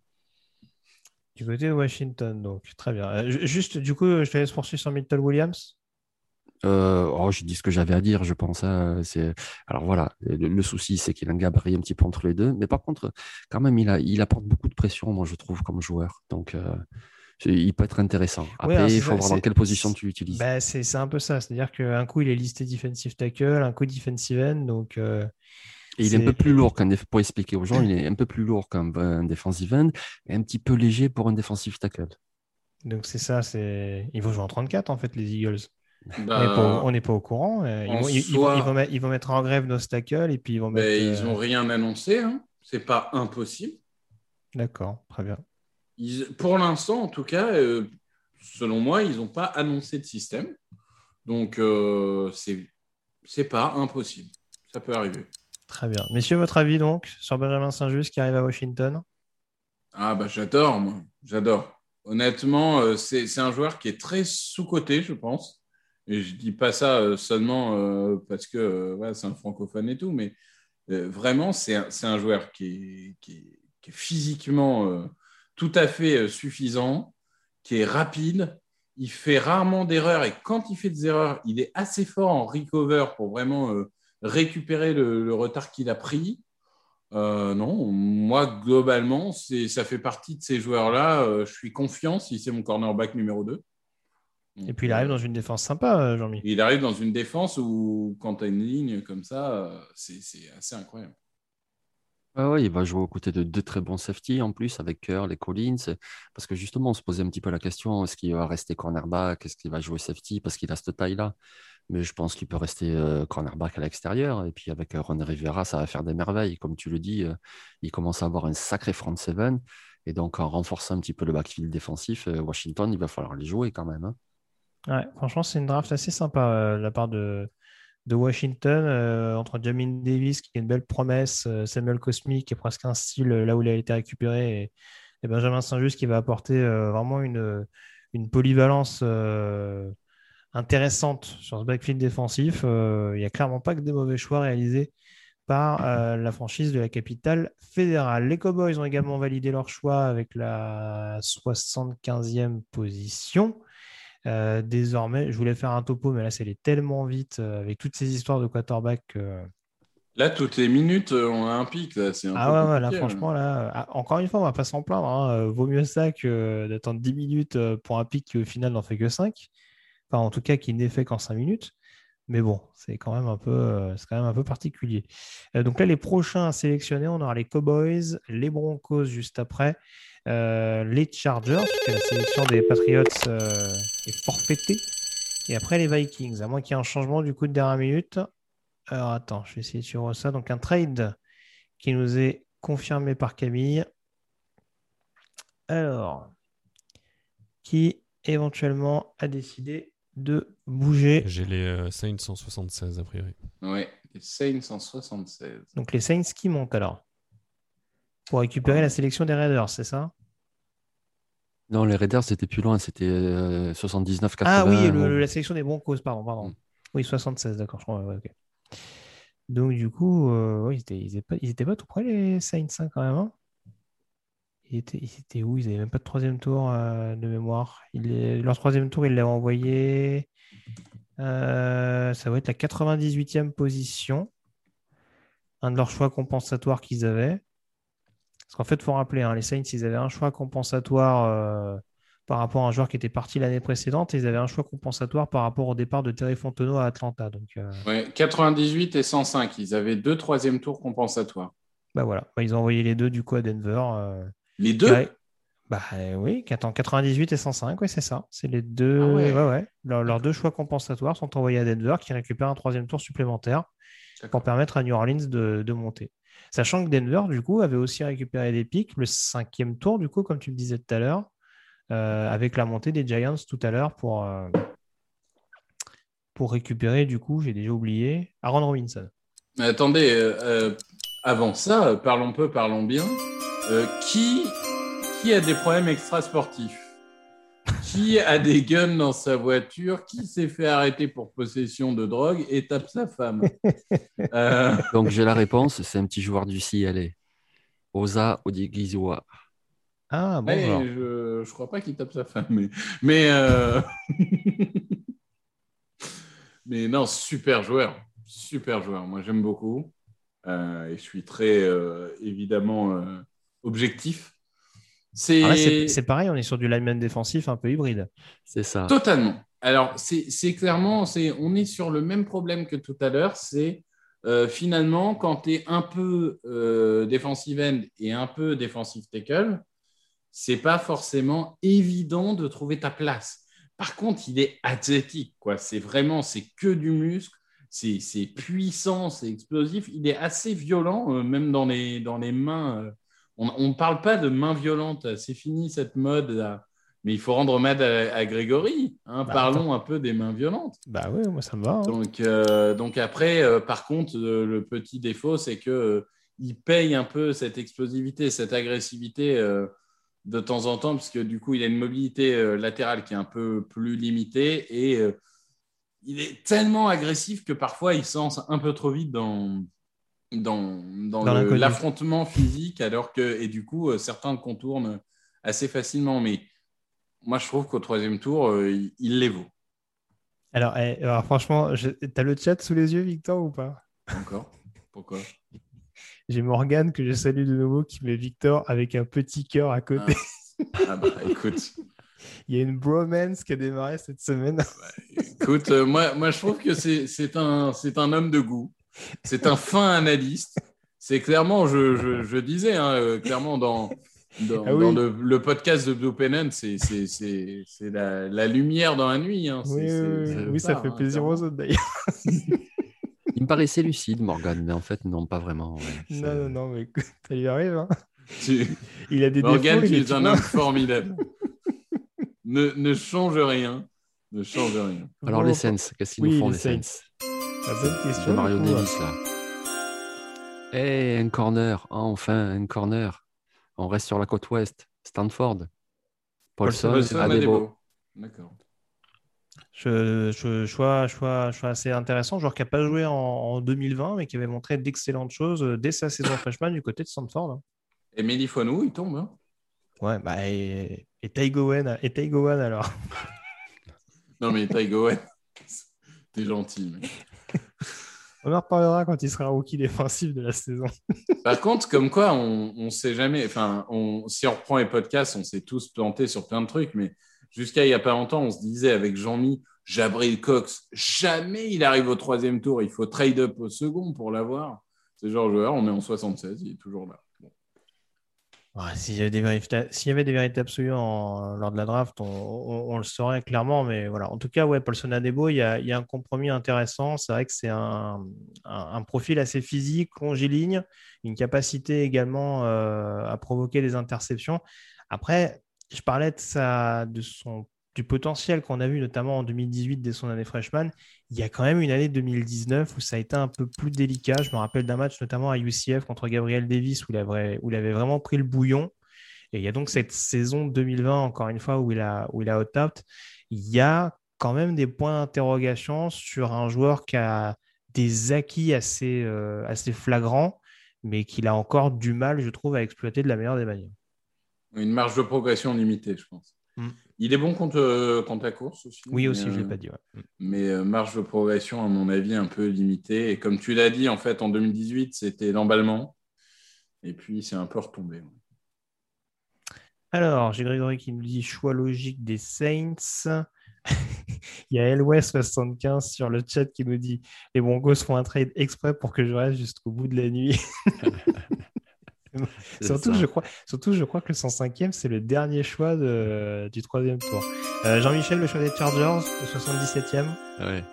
Du côté de Washington, donc très bien. Euh, ju- juste, du coup, je te laisse poursuivre sur Milton Williams. Euh, oh, j'ai dit ce que j'avais à dire, je pense. hein, c'est... Alors voilà, le, le souci, c'est qu'il a un gabarit un petit peu entre les deux. Mais par contre, quand même, il, a, il apporte beaucoup de pression, moi, je trouve, comme joueur. Donc, euh, il peut être intéressant. Après, alors, il faut ça, voir dans quelle position tu l'utilises. Bah, c'est c'est un peu ça. C'est-à-dire qu'un coup, il est listé defensive tackle, un coup defensive end. Donc, euh, Et il est un peu plus lourd qu'un déf- pour expliquer aux gens, il est un peu plus lourd qu'un un defensive end et un petit peu léger pour un defensive tackle. donc c'est ça. c'est Ils vont jouer en 34, en fait, les Eagles. On n'est Bah, pas, au- on n'est pas au courant. euh, Ils vont, ils, vont, ils vont mettre, ils vont mettre en grève nos tackles et puis ils vont mettre. mais ils euh, n'ont rien annoncé. Hein. C'est pas impossible. D'accord, très bien. Ils- pour l'instant, en tout cas, euh, selon moi, ils n'ont pas annoncé de système. Donc, euh, c'est c'est pas impossible. Ça peut arriver. Très bien. Messieurs, votre avis donc sur Benjamin Saint-Just qui arrive à Washington? Ah, bah j'adore, moi. J'adore. Honnêtement, euh, c'est un joueur qui est très sous-coté, je pense. Et je dis pas ça euh, seulement euh, parce que c'est un francophone et tout, mais vraiment, c'est un, joueur qui est, physiquement tout à fait suffisant, qui est rapide. Il fait rarement d'erreurs et quand il fait des erreurs, il est assez fort en recover pour vraiment récupérer le, le retard qu'il a pris. Euh, non, moi, globalement, c'est, ça fait partie de ces joueurs-là. Euh, je suis confiant si c'est mon cornerback numéro 2. Et puis il arrive dans une défense sympa, euh, Jean-Mi. Il arrive dans une défense où, quand tu as une ligne comme ça, c'est, c'est assez incroyable. Ouais, ouais, il va jouer aux côtés de deux très bons safety en plus avec Curl et Collins. Parce que justement, on se posait un petit peu la question est-ce qu'il va rester cornerback? Est-ce qu'il va jouer safety? Parce qu'il a cette taille-là. Mais je pense qu'il peut rester cornerback à l'extérieur. Et puis avec Ron Rivera, ça va faire des merveilles. Comme tu le dis, il commence à avoir un sacré front seven. Et donc, en renforçant un petit peu le backfield défensif, Washington, il va falloir les jouer quand même. hein. Ouais, franchement, c'est une draft assez sympa de la part de, de Washington entre Jamin Davis, qui est une belle promesse, Samuel Cosmi, qui est presque un style là où il a été récupéré, et, Benjamin Saint-Just, qui va apporter vraiment une, une polyvalence intéressante sur ce backfield défensif. Euh, il n'y a clairement pas que des mauvais choix réalisés par euh, la franchise de la capitale fédérale. Les Cowboys ont également validé leur choix avec la 75e position. Euh, désormais, je voulais faire un topo, mais là, c'est allé tellement vite euh, avec toutes ces histoires de quarterback. Là, toutes les minutes, on a un pic. Là, c'est un Ah peu ouais, ouais, là, compliqué, franchement, là, ah, encore une fois, on va pas s'en plaindre. hein. Vaut mieux ça que d'attendre 10 minutes pour un pic qui, au final, n'en fait que 5. En tout cas, qui n'est fait qu'en 5 minutes. Mais bon, c'est quand même un peu, euh, c'est quand même un peu particulier. Euh, donc là, les prochains à sélectionner, on aura les Cowboys, les Broncos juste après, euh, les Chargers, puisque la sélection des Patriots est forfaitée. Et après, les Vikings, à moins qu'il y ait un changement du coup de dernière minute. Alors attends, je vais essayer de suivre ça. Donc un trade qui nous est confirmé par Camille. Alors, qui éventuellement a décidé de bouger. J'ai les euh, Saints 176 a priori. Ouais, les Saints en 76. Donc les Saints qui montent alors pour récupérer la sélection des Raiders, c'est ça? Non, les Raiders, c'était plus loin, c'était euh, 79-80. Ah oui, le- ou- le- la sélection des Broncos, pardon, pardon. Mm. Oui, 76, d'accord, je crois. ouais. Donc, du coup, euh, ils étaient, ils étaient pas, ils étaient pas tout près, les Saints, hein, quand même. hein. Ils étaient, ils étaient où? Ils n'avaient même pas de troisième tour euh, de mémoire. Ils leur troisième tour, ils l'avaient envoyé. euh, ça va être la 98e position. Un de leurs choix compensatoires qu'ils avaient. Parce qu'en fait, il faut rappeler, hein, les Saints, ils avaient un choix compensatoire euh, par rapport à un joueur qui était parti l'année précédente et ils avaient un choix compensatoire par rapport au départ de Terry Fontenot à Atlanta. Donc, euh, Ouais, 98 et 105. Ils avaient deux troisième tours compensatoires. bah voilà, Bah, ils ont envoyé les deux du coup à Denver. euh, Les deux? Ouais. Bah euh, oui, attends, 98 et 105, oui, c'est ça. C'est les deux. Ah ouais. ouais, ouais. Leurs, leurs deux choix compensatoires sont envoyés à Denver qui récupère un troisième tour supplémentaire pour permettre à New Orleans de, de monter. Sachant que Denver, du coup, avait aussi récupéré des pics, le cinquième tour, du coup, comme tu le disais tout à l'heure, euh, avec la montée des Giants tout à l'heure pour, euh, pour récupérer, du coup, j'ai déjà oublié, Aaron Robinson. Mais attendez, euh, avant ça, parlons peu, parlons bien. Euh, qui, qui a des problèmes extrasportifs? Qui a des guns dans sa voiture? Qui s'est fait arrêter pour possession de drogue et tape sa femme? *laughs* Euh, Donc j'ai la réponse, c'est un petit joueur du CLA. Oza Odigizua. Ah, bon, alors. je, je crois pas qu'il tape sa femme, mais, mais, euh, *laughs* mais non, super joueur, super joueur. Moi, j'aime beaucoup Euh, et je suis très euh, évidemment euh, objectif. C'est là, c'est pareil, on est sur du lineman défensif un peu hybride. C'est ça. Totalement. Alors, c'est c'est clairement, c'est, on est sur le même problème que tout à l'heure. C'est euh, finalement, quand tu es un peu euh, defensive end et un peu defensive tackle, c'est pas forcément évident de trouver ta place. Par contre, il est athlétique. quoi. C'est vraiment, c'est que du muscle. C'est c'est puissant, c'est explosif. Il est assez violent, euh, même dans les, dans les mains. On ne parle pas de mains violentes. C'est fini cette mode. là. Mais il faut rendre hommage à, à Grégory. hein. Bah, Parlons un peu des mains violentes. Bah oui, moi ça me va. hein. Donc, euh, donc après, euh, par contre, euh, le petit défaut, c'est que il paye un peu cette explosivité, cette agressivité de temps en temps, parce que du coup, il a une mobilité latérale qui est un peu plus limitée et il est tellement agressif que parfois il se lance un peu trop vite dans, dans, l'affrontement physique, alors que, et du coup, euh, certains le contournent assez facilement. Mais moi, je trouve qu'au troisième tour, euh, il, les vaut. Alors, eh, alors, franchement, je- t'as le chat sous les yeux, Victor, ou pas? Encore? Pourquoi? J'ai Morgane que je salue de nouveau qui met Victor avec un petit cœur à côté. Ah bah écoute, *laughs* Il y a une bromance qui a démarré cette semaine. écoute euh, moi, moi je trouve que c'est un, c'est un homme de goût. C'est un fin analyste. C'est clairement, je, je, je disais, hein, euh, clairement dans, dans, Ah oui. dans le, le podcast de Blue Pennant, c'est c'est- c'est- c'est la, la lumière dans la nuit. hein. C'est- Oui, c'est- oui, c'est oui, le oui, ça fait hein, plaisir clairement. aux autres d'ailleurs. Il me paraissait lucide, Morgan, mais en fait, non, pas vraiment. ouais. Non, non, non, mais écoute, ça lui arrive. hein. Tu- Il a des défauts. es un homme formidable. ne, ne change rien. Ne change rien. Alors Bon, les Saints, qu'est-ce qu'ils oui, nous font les les Saints. La bonne question. De Mario. Davis là. Eh, un corner, Ah, enfin un corner. On reste sur la côte ouest. Stanford. Paulson, Paulson, Adebo. D'accord. Je, je, choix, choix, choix assez intéressant. Joueur qui n'a pas joué en, en 2020, mais qui avait montré d'excellentes choses euh, dès sa saison freshman du côté de Stanford. hein. Et Mélifonou, il tombe. hein. Ouais, bah, et, et Taigoen, et Taigoen alors. Non, mais ouais. *laughs* T'es gentil. mec. On en reparlera quand il sera rookie défensif de la saison. *laughs* Par contre, comme quoi, on ne sait jamais. Enfin, on, si on reprend les podcasts, on s'est tous plantés sur plein de trucs, mais jusqu'à il n'y a pas longtemps, on se disait avec Jean-Mi, Jabril Cox, jamais il arrive au troisième tour. Il faut trade up au second pour l'avoir. C'est genre joueur, on est en 76, il est toujours là. Ouais, S'il y, avait des vérités- absolues lors de la draft, on, le saurait clairement. Mais voilà. En tout cas, ouais, Paulson Adebo, il y a, un compromis intéressant. C'est vrai que c'est un, profil assez physique, longiligne, une capacité également euh, à provoquer des interceptions. Après, je parlais de son, du potentiel qu'on a vu notamment en 2018 dès son année freshman. Il y a quand même une année 2019 où ça a été un peu plus délicat. Je me rappelle d'un match notamment à UCF contre Gabriel Davis où il avait, où il avait vraiment pris le bouillon. Et il y a donc cette saison 2020, encore une fois, où il a, où il a out Il y a quand même des points d'interrogation sur un joueur qui a des acquis assez, euh, assez flagrants, mais qu'il a encore du mal, je trouve, à exploiter de la meilleure des manières. Une marge de progression limitée, je pense. Mm. Il est bon contre, euh, contre la course aussi. Oui, aussi, je ne l'ai euh, pas dit. ouais. Mm. Mais euh, marge de progression, à mon avis, un peu limitée. Et comme tu l'as dit, en fait, en 2018, c'était l'emballement. Et puis, c'est un peu retombé. Alors, j'ai Grégory qui nous dit choix logique des Saints. *laughs* Il y a LWest75 sur le chat qui nous dit les Broncos font un trade exprès pour que je reste jusqu'au bout de la nuit. *laughs* Surtout, ça. je crois, surtout, je crois que le 105e, c'est le dernier choix de- du troisième tour. Euh, Jean-Michel, le choix des Chargers, le 77e. Ouais.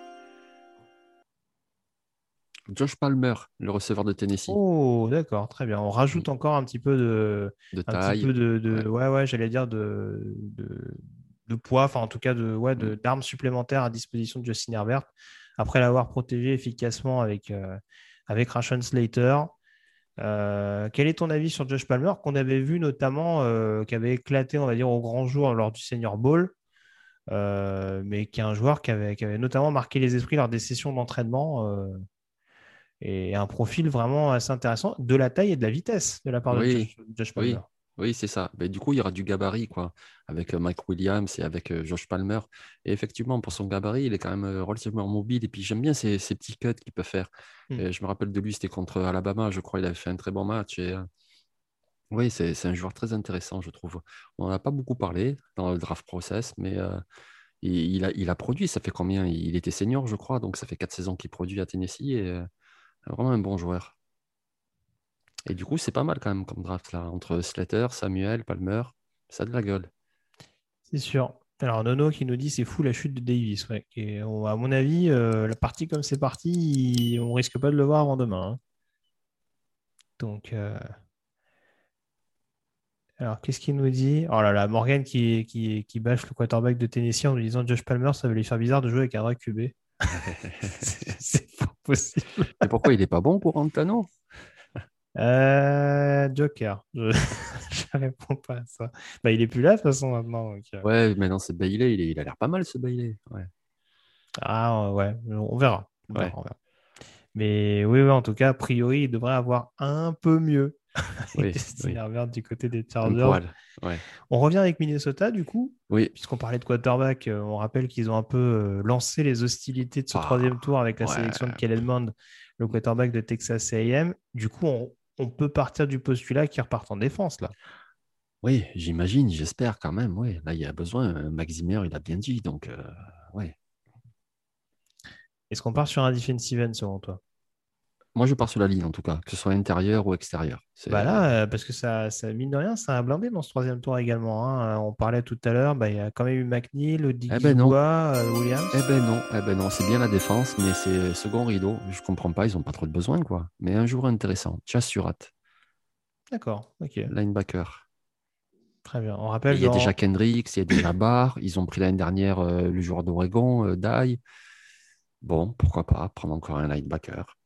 Josh Palmer, le receveur de Tennessee, Oh, d'accord, très bien. On rajoute encore un petit peu de, taille. peu de, de- Ouais. ouais, ouais, j'allais dire de, poids, enfin en tout cas de, ouais, Mm. d'armes supplémentaires à disposition de Justin Herbert après l'avoir protégé efficacement avec, euh, avec Rashawn Slater. Euh, quel est ton avis sur Josh Palmer qu'on avait vu notamment, euh, qui avait éclaté, on va dire, au grand jour lors du Senior Bowl, euh, mais qui est un joueur qui avait, qui avait notamment marqué les esprits lors des sessions d'entraînement et un profil vraiment assez intéressant de la taille et de la vitesse de la part de Josh, Josh Palmer. Oui, oui, c'est ça. Mais du coup, il y aura du gabarit, quoi, avec Mike Williams et avec Josh Palmer. Et effectivement, pour son gabarit, il est quand même relativement mobile. Et puis, j'aime bien ces, ces petits cuts qu'il peut faire. Mm. Et je me rappelle de lui, c'était contre Alabama, je crois, il avait fait un très bon match. Et, oui, c'est c'est un joueur très intéressant, je trouve. On n'en a pas beaucoup parlé dans le draft process, mais euh, il, il a, il a produit. Ça fait combien? Il était senior, je crois, donc ça fait quatre saisons qu'il produit à Tennessee. Et euh, vraiment un bon joueur. Et du coup, c'est pas mal quand même comme draft là, entre Slater, Samuel, Palmer, ça a de la gueule. C'est sûr. Alors, Nono qui nous dit c'est fou la chute de Davis. Ouais. Et on- à mon avis, euh, la partie comme c'est parti, on risque pas de le voir avant demain. hein. Donc, euh, alors qu'est-ce qu'il nous dit? Oh là là, Morgan qui, qui, qui bâche le quarterback de Tennessee en nous disant Josh Palmer, ça va lui faire bizarre de jouer avec un vrai QB. *laughs* *laughs* C'est- pas possible. Et pourquoi il est pas bon pour Antano? Euh, Joker, je *laughs* ne réponds pas à ça. Bah, il est plus là de toute façon maintenant. donc, euh, Ouais, maintenant c'est Bailey, il, est- il a l'air pas mal ce Bailey. Ouais. Ah ouais, on verra. On verra, Ouais. on verra. Mais oui, oui, en tout cas, a priori, il devrait avoir un peu mieux. *laughs* Oui, oui. Du côté des Chargers. Ouais. On revient avec Minnesota, du coup, Oui, puisqu'on parlait de quarterback. euh, on rappelle qu'ils ont un peu euh, lancé les hostilités de ce Ah, troisième tour avec la ouais. sélection de Kellen Mond, le quarterback de Texas A&M. Du coup, on, on peut partir du postulat qu'ils repartent en défense, là. oui, j'imagine, j'espère quand même. Oui, là il y a besoin. euh, Max Zimmer, il a bien dit, donc euh, ouais. Est-ce qu'on part sur un defensive end, selon toi? Moi je pars sur la ligne en tout cas, que ce soit intérieur ou extérieur. Bah là, euh, parce que ça, ça, mine de rien, ça a blindé dans ce troisième tour également. hein. Euh, On parlait tout à l'heure, bah, il y a quand même eu McNeil, Diggy ben non. Williams. Eh ben non, eh ben non, c'est bien la défense, mais c'est second rideau. Je comprends pas, ils ont pas trop de besoin quoi. Mais un joueur intéressant, Chas Surat, D'accord, ok, linebacker. très bien. On rappelle Il y a déjà Kendricks, il y a déjà *coughs* Barr. Ils ont pris l'année dernière euh, le joueur d'Oregon, euh, Dye. Bon, pourquoi pas prendre encore un linebacker.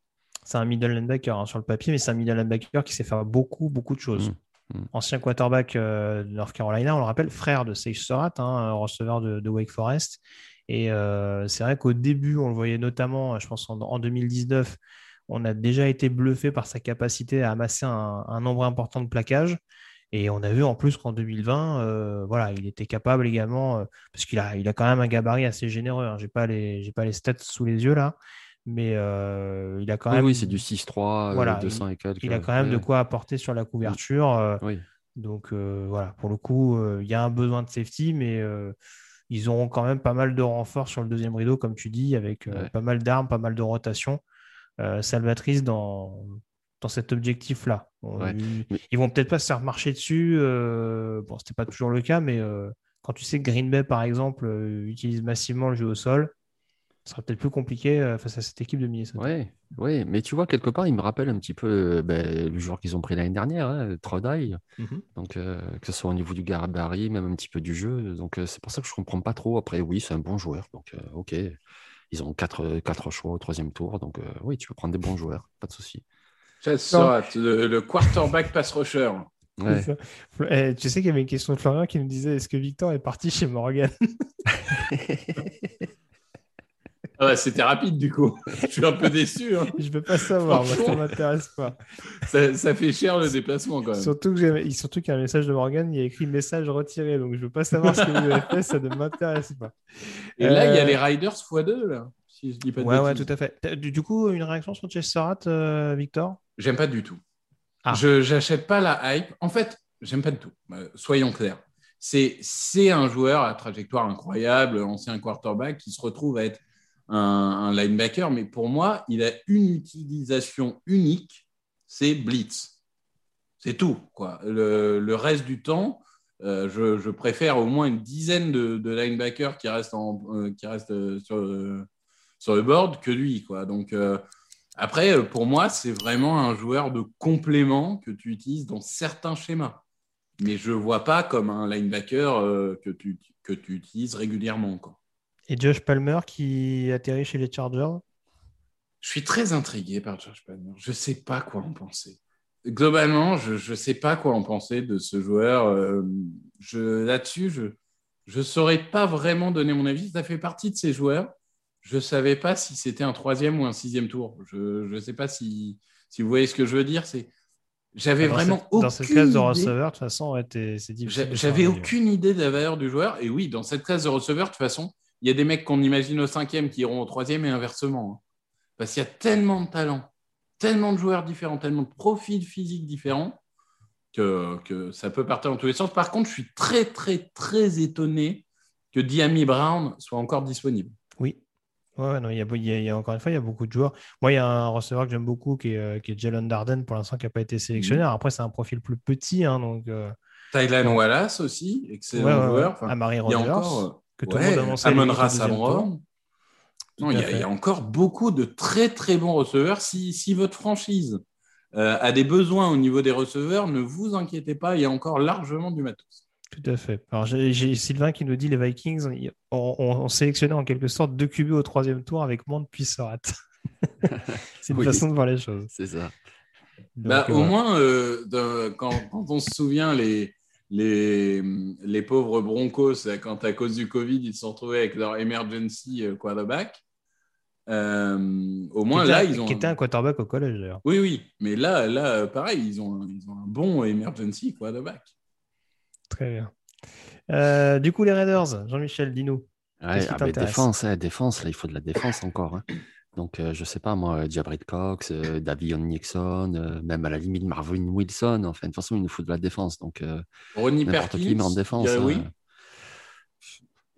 C'est un middle linebacker hein, sur le papier, mais c'est un middle linebacker qui sait faire beaucoup, beaucoup de choses. Mm, mm. Ancien quarterback euh, de North Carolina, on le rappelle, frère de Sage Surratt, hein, un receveur de, de Wake Forest. Et euh, c'est vrai qu'au début, on le voyait notamment, je pense en, en 2019, on a déjà été bluffé par sa capacité à amasser un, un nombre important de plaquages. Et on a vu en plus qu'en 2020, euh, voilà, il était capable également, euh, parce qu'il a, il a quand même un gabarit assez généreux. Hein, j'ai pas les, j'ai pas les stats sous les yeux là, mais euh, il a quand même, oui, c'est du 6-3, euh, Voilà, 200 et quelques. il a quand même Ouais, de quoi apporter sur la couverture. euh, Oui, donc euh, voilà, pour le coup, euh, il y a un besoin de safety, mais ils auront quand même pas mal de renforts sur le deuxième rideau, comme tu dis, avec Ouais. pas mal d'armes, pas mal de rotations salvatrices dans, dans cet objectif-là. Bon, Ouais. ils, ils vont peut-être pas se faire marcher dessus. bon, c'était pas toujours le cas, mais quand tu sais que Green Bay, par exemple, utilise massivement le jeu au sol, ce sera peut-être plus compliqué euh, face à cette équipe de Minnesota. ouais, ouais. Mais tu vois, quelque part, il me rappelle un petit peu euh, ben, le joueur qu'ils ont pris l'année dernière, hein. Mhm. Donc, euh, que ce soit au niveau du gabarit, même un petit peu du jeu. Donc, euh, c'est pour ça que je comprends pas trop. Après, oui, c'est un bon joueur. Donc, euh, ok. Ils ont quatre, quatre choix au troisième tour. Donc, euh, oui, tu peux prendre des bons joueurs. Pas de souci. Le, le quarterback pass rusher. Ouais. Eh, tu sais qu'il y avait une question de Florian qui nous disait est-ce que Victor est parti chez Morgan? *laughs* Ah C'était rapide du coup. *laughs* Je suis un peu déçu. hein. *laughs* Je veux pas savoir, moi, ça m'intéresse pas. *laughs* Ça, ça fait cher le déplacement quand même. Surtout que surtout qu'il y a un message de Morgan, il y a écrit message retiré, donc je veux pas savoir ce que vous avez fait, ça ne m'intéresse pas. Et là, il y a Euh, les Riders x2 là. Si je dis pas de Ouais, ouais, tout à fait. Du, du coup, une réaction sur Chesterrat, euh, Victor? J'aime pas du tout. Ah. Je j'achète pas la hype. En fait, j'aime pas du tout. Euh, soyons clairs. C'est un joueur à trajectoire incroyable, ancien quarterback qui se retrouve à être un, linebacker, mais pour moi, il a une utilisation unique, c'est blitz. C'est tout. Quoi. Le, reste du temps, euh, je, préfère au moins une dizaine de, linebackers qui restent, en, euh, restent euh, sur, le board que lui. Quoi. Donc, après, pour moi, c'est vraiment un joueur de complément que tu utilises dans certains schémas. Mais je ne vois pas comme un linebacker que, tu, que tu utilises régulièrement. Quoi. Et Josh Palmer qui atterrit chez les Chargers Je suis très intrigué par Josh Palmer. Je ne sais pas quoi en penser. Globalement, je ne sais pas quoi en penser de ce joueur. Euh, je- Là-dessus, je ne saurais pas vraiment donner mon avis. Ça fait partie de ces joueurs. Je ne savais pas si c'était un troisième ou un sixième tour. Je ne sais pas si, si vous voyez ce que je veux dire. C'est J'avais Dans vraiment cette- aucune Dans cette classe de idée. receveurs, de toute façon, ouais, c'est difficile. J'avais aucune idée de la valeur du joueur. Et oui, dans cette classe de receveurs, de toute façon, il y a des mecs qu'on imagine au cinquième qui iront au troisième et inversement. hein. Parce qu'il y a tellement de talents, tellement de joueurs différents, tellement de profils physiques différents que, que ça peut partir dans tous les sens. Par contre, je suis très, très, très étonné que Diami Brown soit encore disponible. Oui. Ouais, non, il y, a, il y a- il y a- encore une fois, il y a beaucoup de joueurs. Moi, il y a un receveur que j'aime beaucoup qui est, euh, qui est Jalen Darden, pour l'instant, qui n'a pas été sélectionné. Alors Après, c'est un profil plus petit. hein, donc, euh, Tylan Wallace aussi, excellent ouais, ouais, joueur. Enfin, il y a encore, que tout ouais, le monde Amon. Non, il y, a, il y fait. a encore beaucoup de très très bons receveurs. Si, si votre franchise euh, a des besoins au niveau des receveurs, ne vous inquiétez pas, il y a encore largement du matos. Tout à fait. Alors, j'ai j'ai Sylvain qui nous dit les Vikings ont, ont- ont sélectionné en quelque sorte deux QB au troisième tour avec moins de puissance. *laughs* c'est une Oui. façon de voir les choses. C'est ça. Donc, Bah, euh, au moins, euh, de- quand, quand on se souvient, les, les, les pauvres Broncos, euh, quand à cause du Covid, ils se sont retrouvés avec leur emergency euh, quarterback, euh, au moins là, ils ont. qui était un quarterback au collège d'ailleurs. Oui, oui, mais là, là pareil, ils ont, un- ils ont un bon emergency quarterback. Très bien. Euh, du coup, les Raiders, Jean-Michel, dis-nous. Ouais, ah, défense, hein, défense, là, il faut de la défense encore. hein. Donc, euh, je sais pas, moi, Jabrit Cox, euh, Davion Nixon, euh, même à la limite Marvin Wilson. Enfin, de toute façon, il nous faut de la défense. Donc, euh, Ronnie n'importe Perkins, qui, mais en défense. hein. oui?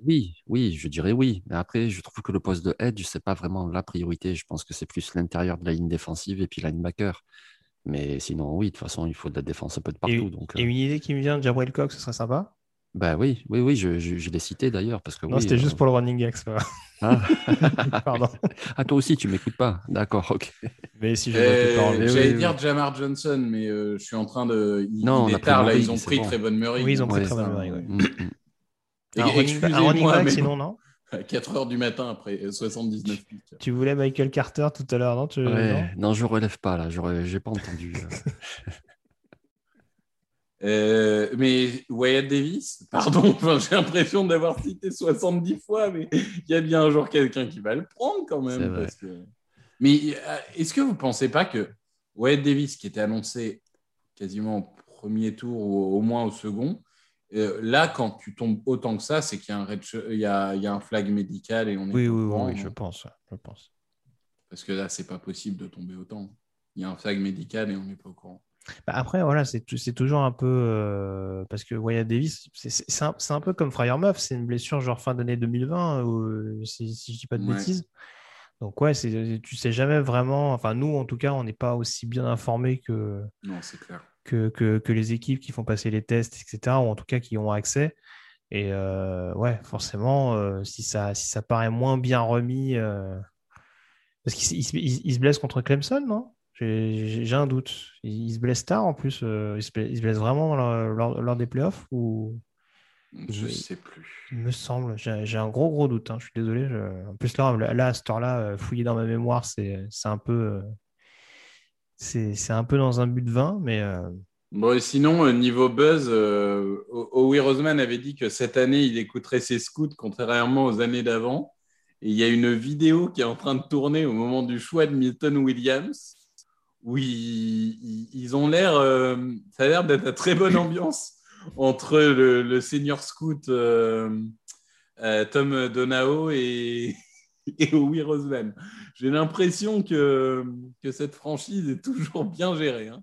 Oui, oui, je dirais oui. Mais après, je trouve que le poste de edge, c'est pas vraiment la priorité. Je pense que c'est plus l'intérieur de la ligne défensive et puis linebacker. Mais sinon, oui, de toute façon, il faut de la défense un peu de Et, partout. Donc, et euh, une idée qui me vient de Jabril Cox, ce serait sympa. Bah oui, oui, oui, je, je, je l'ai cité d'ailleurs parce que Non, oui, c'était euh, juste pour le running grave. ah. *laughs* Pardon. Ah, toi aussi, tu m'écoutes pas. D'accord, ok. Mais si Euh, parler. J'allais oui, dire oui. Jamar Johnson, mais euh, je suis en train de. Il, Non, il est tard, là, Murray, ils ont pris bon. Trevon Murray. Oui, ils ont pris Ouais, Trevon ça, Murray, ouais. Mm, mm. Un running, back- sinon, non *laughs* à 4 heures du matin après euh, 79 pics. Tu voulais Michael Carter tout à l'heure, non, tu... non Ouais, non, je relève pas là. J'ai pas entendu. *laughs* euh. Mais Wyatt Davis, pardon, *laughs* j'ai l'impression d'avoir cité 70 fois, mais il y a bien un jour quelqu'un qui va le prendre quand même. vrai. parce que- Mais euh, est-ce que vous ne pensez pas que Wyatt Davis, qui était annoncé quasiment au premier tour ou au moins au second, euh, là, quand tu tombes autant que ça, c'est qu'il y a un, il y a, il y a un flag médical et on est Oui, pas au oui, oui, oui, hein. je pense. Je pense. Parce que là, c'est pas possible de tomber autant. Il y a un flag médical et on n'est pas au courant. Bah, après, voilà, c'est tou- c'est toujours un peu. euh, parce que Wyatt Davis, c'est- un, un peu comme Fryer c'est une blessure genre fin d'année 2020, ou, euh, si, si je dis pas de Ouais. bêtises. Donc, ouais, tu sais jamais vraiment. Enfin, nous, en tout cas, on n'est pas aussi bien informés que, Non, c'est clair. que, que, que les équipes qui font passer les tests, etc., ou en tout cas qui ont accès. Et euh, ouais, forcément, euh, si, ça, si ça paraît moins bien remis. euh, Parce qu'il se blesse contre Clemson, non? J'ai un doute. Il, il se blesse tard en plus. euh, il, se blesse, il se blesse vraiment lors, lors- lors des playoffs ou Je Oui. sais plus. il me semble. J'ai un gros gros doute. hein, Je suis désolé. je- En plus là, là à cette heure-là, euh, fouiller dans ma mémoire, c'est un peu, euh, c'est un peu dans un but de vin, mais euh, Bon, et sinon, niveau buzz, euh, Howie Roseman avait dit que cette année, il écouterait ses scouts, contrairement aux années d'avant. Et il y a une vidéo qui est en train de tourner au moment du choix de Milton Williams, où ils, ont l'air, euh, ça a l'air d'être une très bonne ambiance entre le, le senior scout euh, euh, Tom Donao et, *laughs* et Howie Roseman. J'ai l'impression que, que cette franchise est toujours bien gérée. hein.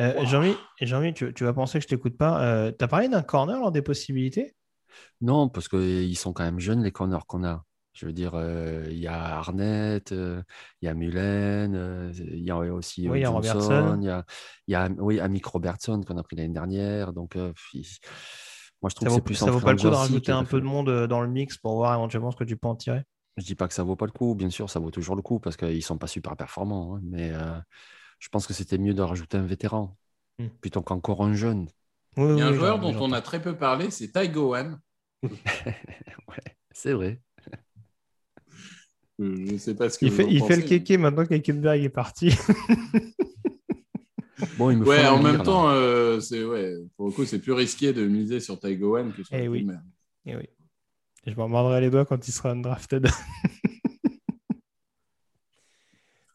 Euh, Jean-Mi, tu vas penser que je t'écoute pas. tu as parlé d'un corner lors des possibilités? Non, parce qu'ils sont quand même jeunes, les corners qu'on a. Je veux dire, euh, il y a Arnett, euh, il y a Mullen, euh, il y a aussi Oui, il y a Johnson, Robertson. il y a, il y a oui, Amick Robertson qu'on a pris l'année dernière. Donc, euh, moi, je trouve Ça que vaut, c'est plus ça vaut pas le coup de rajouter un peu de monde dans le mix pour voir éventuellement ce que tu peux en tirer? Je dis pas que ça vaut pas le coup, bien sûr, ça vaut toujours le coup parce qu'ils sont pas super performants. hein, mais euh, je pense que c'était mieux de rajouter un vétéran Hmm. plutôt qu'encore un jeune. Oui, Il y a un oui, joueur dont on a très peu parlé, c'est Ty Gowan. *laughs* Ouais, c'est vrai. Euh, Je ne sais pas ce que Il vous fait, en il fait le kéké maintenant qu'Ekenberg est parti. *laughs* Bon, il me faut Ouais, en lire, même là. temps, euh, c'est ouais, pour le coup, c'est plus risqué de miser sur Ty Gowan que sur Eh oui. Et oui. Je m'en mordrai les doigts quand il sera undrafted. *laughs*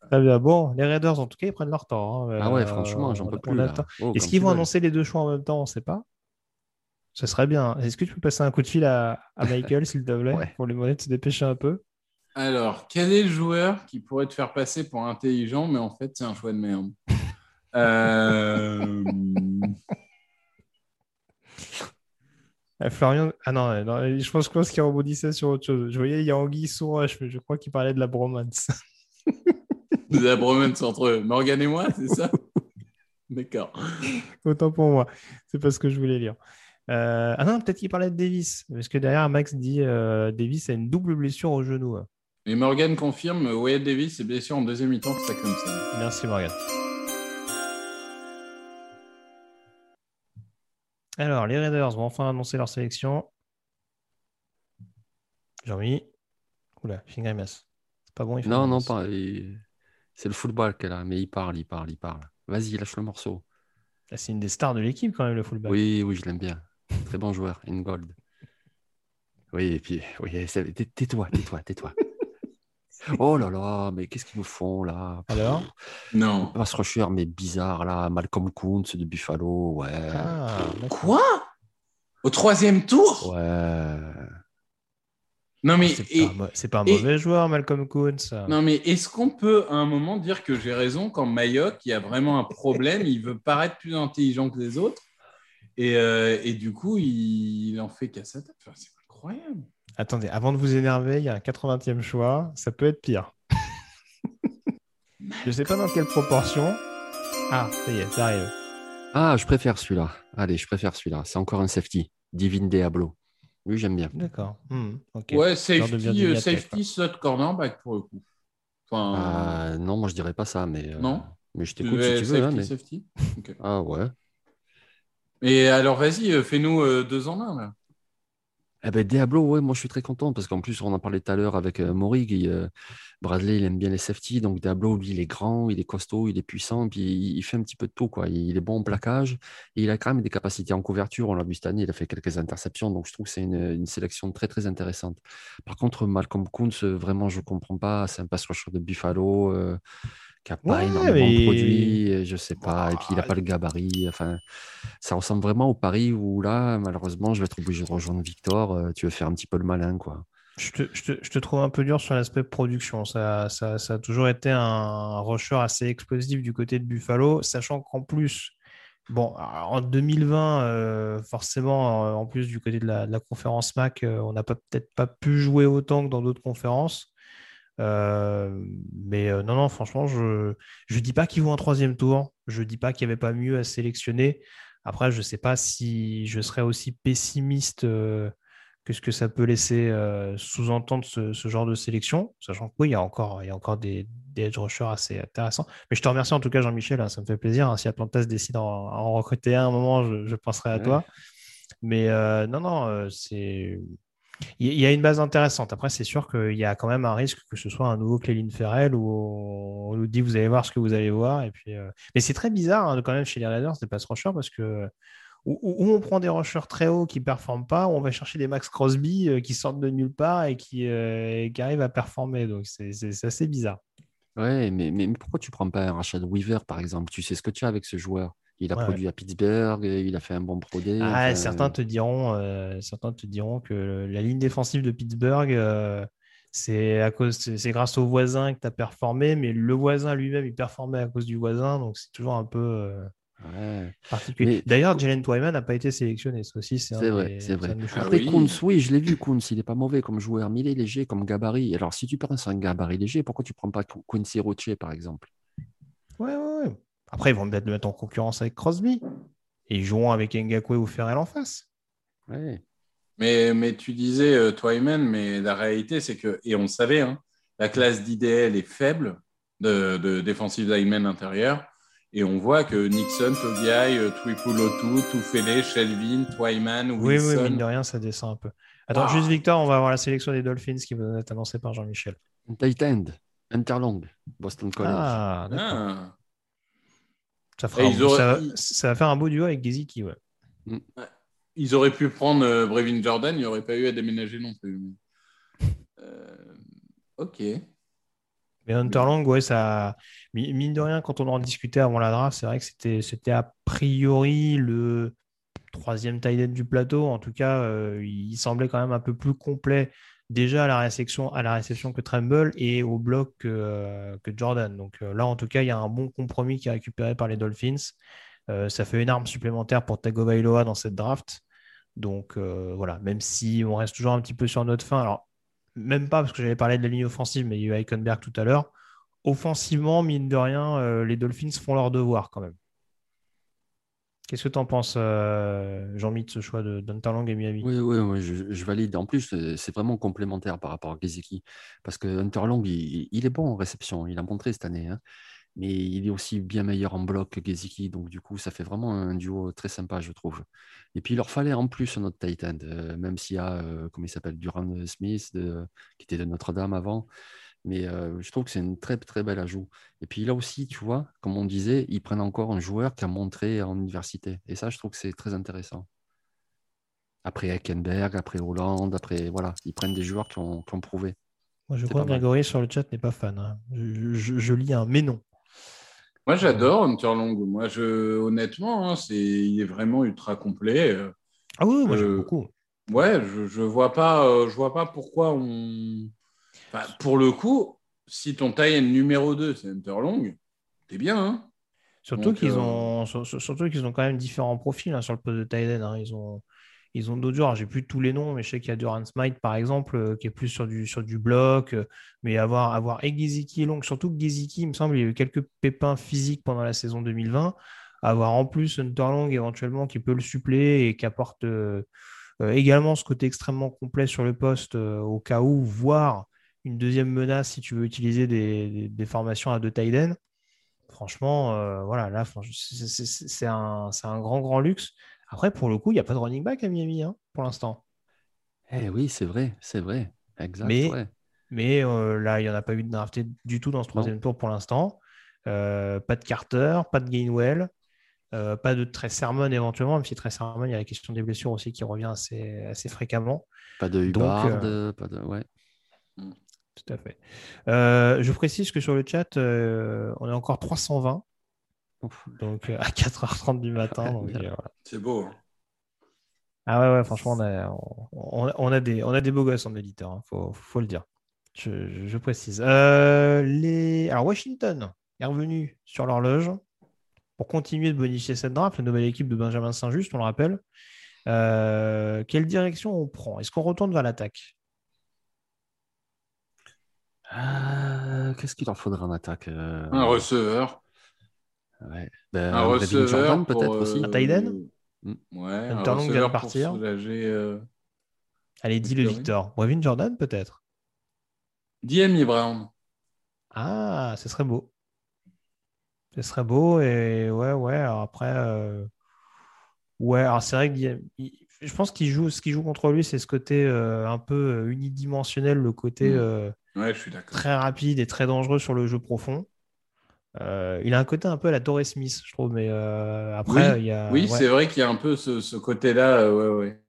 Très bien. Bon, les Raiders, en tout cas, ils prennent leur temps. hein. Ah ouais, Euh, franchement, j'en peux plus. Oh, Est-ce qu'ils vont veux. annoncer les deux choix en même temps? On ne sait pas. Ce serait bien. Est-ce que tu peux passer un coup de fil à, à Michael, s'il te plaît, Ouais. pour lui demander de se dépêcher un peu? Alors, quel est le joueur qui pourrait te faire passer pour intelligent, mais en fait, c'est un choix de merde? Euh, Euh, Florian. Ah non, non, je pense, pense qu'il rebondissait sur autre chose. Je voyais, il y a Anguille sous roche, mais je crois qu'il parlait de la bromance. *laughs* La bromance entre Morgan et moi, c'est ça? D'accord. Autant pour moi. C'est pas ce que je voulais lire. Euh, Ah non, peut-être qu'il parlait de Davis. Parce que derrière, Max dit euh, Davis a une double blessure au genou. hein. Et Morgan confirme, Wyatt Davis est blessé en deuxième mi-temps de ça comme ça. Merci, Morgan. Alors, les Raiders vont enfin annoncer leur sélection. Jean-Mi. Oula, une grimace. C'est pas bon, il fait une Non, non, pas. il- C'est le football qu'elle a, mais il parle, il parle, il parle. Vas-y, lâche le morceau. Ah, C'est une des stars de l'équipe, quand même, le fullback. Oui, oui, je l'aime bien. Très bon joueur, Ingold. Oui, et puis, oui, tais-toi, tais-toi, tais-toi. Oh là là, mais qu'est-ce qu'ils nous font là? Alors? Non. Pass rusher, mais bizarre là. Malcolm Kuntz de Buffalo, ouais. Ah. Quoi? Au troisième tour? Ouais. Non mais, C'est pas, un mo- c'est pas un et- mauvais joueur, Malcolm Kuntz. non mais est-ce qu'on peut à un moment dire que j'ai raison quand Mayock, il y a vraiment un problème, il veut paraître plus intelligent que les autres? Et, euh, et du coup il, il en fait qu'à sa tête. Enfin, c'est incroyable. Attendez, avant de vous énerver, il y a un 80e choix. Ça peut être pire. *laughs* je sais pas dans quelle proportion. Ah, ça y est, ça arrive. Ah, je préfère celui-là. Allez, je préfère celui-là. C'est encore un safety. Divine Diablo. Oui, j'aime bien. D'accord. Ok. Ouais, safety, euh, safety slot cornerback pour le coup. Enfin, Ah, non, moi je dirais pas ça, mais. euh, Non? Mais je t'écoute si tu veux. hein, mais- safety? Ah ouais. Et alors vas-y, euh, fais-nous euh, deux en un là. Eh ben, Diablo, ouais, moi je suis très content parce qu'en plus, on en parlait tout à l'heure avec euh, Morig. euh, Bradley, il aime bien les safety. Donc, Diablo, lui, il est grand, il est costaud, il est puissant. Puis, il, fait un petit peu de tout. Quoi. Il est bon en plaquage. Et il a quand même des capacités en couverture. On l'a vu cette année, il a fait quelques interceptions. Donc, je trouve que c'est une, une sélection très, très intéressante. Par contre, Malcolm Kuntz, euh, vraiment, je ne comprends pas. C'est un pass rusher de Buffalo. euh, qui n'a pas Ouais, énormément mais- de produits, euh, je sais pas, et puis il n'a pas le gabarit. Enfin, ça ressemble vraiment au Paris où là, malheureusement, je vais être obligé de rejoindre Victor. euh, tu veux faire un petit peu le malin, quoi. Je te, je te- je te trouve un peu dur sur l'aspect production. Ça, ça- ça a toujours été un rusher assez explosif du côté de Buffalo, sachant qu'en plus, bon, en 2020, euh, forcément, en plus du côté de la, de la conférence MAC, on n'a peut-être pas pu jouer autant que dans d'autres conférences. Euh, mais euh, non, non, franchement, je ne dis pas qu'ils vont en troisième tour. Je dis pas qu'il n'y avait pas mieux à sélectionner. Après, je ne sais pas si je serais aussi pessimiste euh, que ce que ça peut laisser sous-entendre ce, ce genre de sélection, sachant que oui, il y a encore, il y a encore des, des edge rushers assez intéressants. Mais je te remercie en tout cas, Jean-Michel, hein, ça me fait plaisir. hein. si Atlanta se décide à en, recruter un, à un moment, je, je penserai à Ouais. toi. Mais non, non, c'est. Il y a une base intéressante. Après, c'est sûr qu'il y a quand même un risque que ce soit un nouveau Cléline Ferrell où on nous dit vous allez voir ce que vous allez voir. Et puis, euh, Mais c'est très bizarre hein, quand même chez les Raiders de pass rusher parce que où, on prend des rushers très hauts qui ne performent pas, où on va chercher des Max Crosby euh, qui sortent de nulle part et qui, euh, arrivent à performer. Donc c'est assez bizarre. Ouais, mais, pourquoi tu prends pas un Rashad Weaver par exemple? Tu sais ce que tu as avec ce joueur. Il a produit à Pittsburgh, il a fait un bon Pro Ah, certains, te diront, euh, certains te diront que la ligne défensive de Pittsburgh, c'est à cause, c'est grâce au voisin que tu as performé, mais le voisin lui-même, il performait à cause du voisin, donc c'est toujours un peu. D'ailleurs, Jalen Twyman n'a pas été sélectionné. Ça aussi, c'est vrai. C'est vrai. Après, oui, je l'ai vu. Kunz, il n'est pas mauvais comme joueur, mais il est léger comme gabarit. Alors, si tu penses à un gabarit léger, pourquoi tu ne prends pas Quincy Roche, par exemple? Ouais, ouais, ouais. Après, ils vont peut-être le mettre en concurrence avec Crosby. Et ils joueront avec Ngakwe ou Ferrell en face. Ouais. Mais, mais tu disais euh, Twyman, mais la réalité, c'est que, et on le savait, hein, la classe d'IDL est faible de, de defensive lineman intérieur. Et on voit que Nixon, Togiai, euh, Twipulotu, Toufele, Shelvin, Twyman, Wilson. Oui, oui, mine de rien, ça descend un peu. Attends, ah. juste Victor, on va avoir la sélection des Dolphins qui va être annoncée par Jean-Michel. Tight end, Interlong, Boston College. Ah, d'accord. Ah. Ça, ça, va faire un beau duo avec Gesicki, ouais. Mm. Ils auraient pu prendre euh, Brevin Jordan, il n'y aurait pas eu à déménager non plus. Euh, ok. Mais Hunterlang, ouais, ça. Mine de rien, quand on en discutait avant la draft, c'est vrai que c'était, c'était a priori le troisième tight du plateau. En tout cas, euh, il semblait quand même un peu plus complet déjà à la réception, à la réception que Tremble et au bloc que, euh, Jordan. Donc euh, là, en tout cas, il y a un bon compromis qui est récupéré par les Dolphins. ça fait une arme supplémentaire pour Tagovailoa dans cette draft. Donc voilà, même si on reste toujours un petit peu sur notre fin. Alors, même pas parce que j'avais parlé de la ligne offensive, mais il y a eu Eichenberg tout à l'heure. Offensivement, mine de rien, euh, les Dolphins font leur devoir quand même. Qu'est-ce que tu en penses, euh, Jean-Mi, de ce choix de d'Hunterlang et Miami? Oui, oui, je, valide. En plus, c'est vraiment complémentaire par rapport à Gesicki. Parce que Hunterlang, il, il, est bon en réception. Il a montré cette année. Hein mais il est aussi bien meilleur en bloc que Geziki. Donc, du coup, ça fait vraiment un duo très sympa, je trouve. Et puis, il leur fallait en plus un autre Titan, euh, même s'il y a, euh, comment il s'appelle, Durand Smith, qui était de Notre-Dame avant. Mais euh, je trouve que c'est une très, très belle ajout. Et puis, là aussi, tu vois, comme on disait, ils prennent encore un joueur qui a montré en université. Et ça, je trouve que c'est très intéressant. Après Eckenberg, après Hollande, après, voilà, ils prennent des joueurs qui ont, prouvé. Moi, je crois que Grégory sur le chat n'est pas fan. Hein. Je, lis un mais non. Moi, j'adore Hunterlong. Moi, je, honnêtement, hein, c'est, il est vraiment ultra complet. Ah oui, moi, j'aime euh, beaucoup. Ouais, je, je vois pas, euh, je vois pas pourquoi on. Pour le coup, si ton taille numéro 2, c'est Hunterlong, t'es bien. Hein surtout, qu'ils euh, ont, surtout qu'ils ont quand même différents profils hein, sur le poste de Tyden. Ils ont ils ont d'autres joueurs, j'ai plus tous les noms, mais je sais qu'il y a Durant Smite par exemple, euh, qui est plus sur du, sur du bloc, euh, mais avoir, avoir et Giziki et Long, surtout que Giziki, il me semble, il y a eu quelques pépins physiques pendant la saison 2020. Avoir en plus Hunter Long éventuellement qui peut le suppléer et qui apporte également ce côté extrêmement complet sur le poste au cas où, voire une deuxième menace si tu veux utiliser des, des, formations à deux Tiden. Franchement, voilà, là, c'est un, un, grand, grand luxe. Après, pour le coup, il n'y a pas de running back à Miami hein, pour l'instant. Eh oui, c'est vrai, c'est vrai. Exact. Mais, mais euh, là, il n'y en a pas eu de drafté du tout dans ce troisième tour pour l'instant. Euh, pas de Carter, pas de Gainwell, euh, pas de Trey Sermon éventuellement, même si Trey Sermon, il y a la question des blessures aussi qui revient assez, assez fréquemment. Pas de Hubbard, pas de... Ouais. Tout à fait. je précise que sur le chat, on est encore 320. Donc euh, à 4h30 du matin. Euh, c'est beau. Hein. Ah ouais, ouais, franchement, on a, on, a, des, on a des beaux gosses en éditeur, il hein, faut, le dire. Je, précise. Euh, les... Alors, Washington est revenu sur l'horloge pour continuer de bonifier cette draft, la nouvelle équipe de Benjamin Saint-Just, on le rappelle. quelle direction on prend? Est-ce qu'on retourne vers l'attaque? Qu'est-ce qu'il leur faudra en attaque Un receveur. Ouais. Ben, un receveur peut-être aussi. Un Tyden mm. Ouais, un receveur vient de partir. Soulager, euh... Allez, dis le Victor. Brevin Jordan peut-être? Diemi Brown. Ah, ce serait beau. Ce serait beau et ouais, ouais. Alors après, euh... ouais, alors c'est vrai que je pense qu'il joue, ce qui joue contre lui, c'est ce côté euh, un peu euh, unidimensionnel, le côté Mm. euh, Ouais, je suis d'accord. très rapide et très dangereux sur le jeu profond. Euh, il a un côté un peu à la Torres Smith, je trouve, mais après, oui, il y a. oui ouais. c'est vrai qu'il y a un peu ce, ce côté-là. ouais, ouais.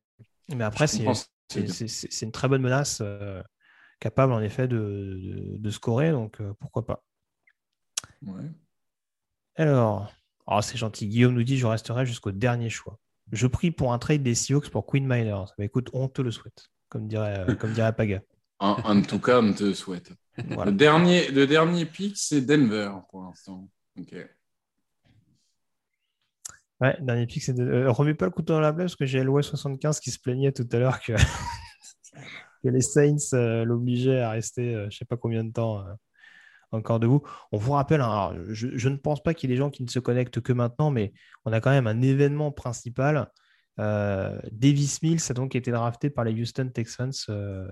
Mais après, c'est une très bonne menace, capable en effet de, de- de scorer, donc pourquoi pas. Ouais. Alors, oh, c'est gentil. Guillaume nous dit Je resterai jusqu'au dernier choix. Je prie pour un trade des Seahawks pour Queen Miners. Bah, écoute, on te le souhaite, comme dirait, euh, comme dirait Paga. En, en tout cas, on te souhaite. Voilà. Le, dernier, le dernier pick, c'est Denver pour l'instant. Ok. Ouais, dernier pick, c'est de... euh, remets pas le couteau dans la plaie parce que j'ai LOS75 qui se plaignait tout à l'heure que... *laughs* que les Saints euh, l'obligeaient à rester euh, je sais pas combien de temps encore debout. On vous rappelle, hein, alors, je, je ne pense pas qu'il y ait des gens qui ne se connectent que maintenant, mais on a quand même un événement principal. Euh, Davis Mills a donc été drafté par les Houston Texans, euh,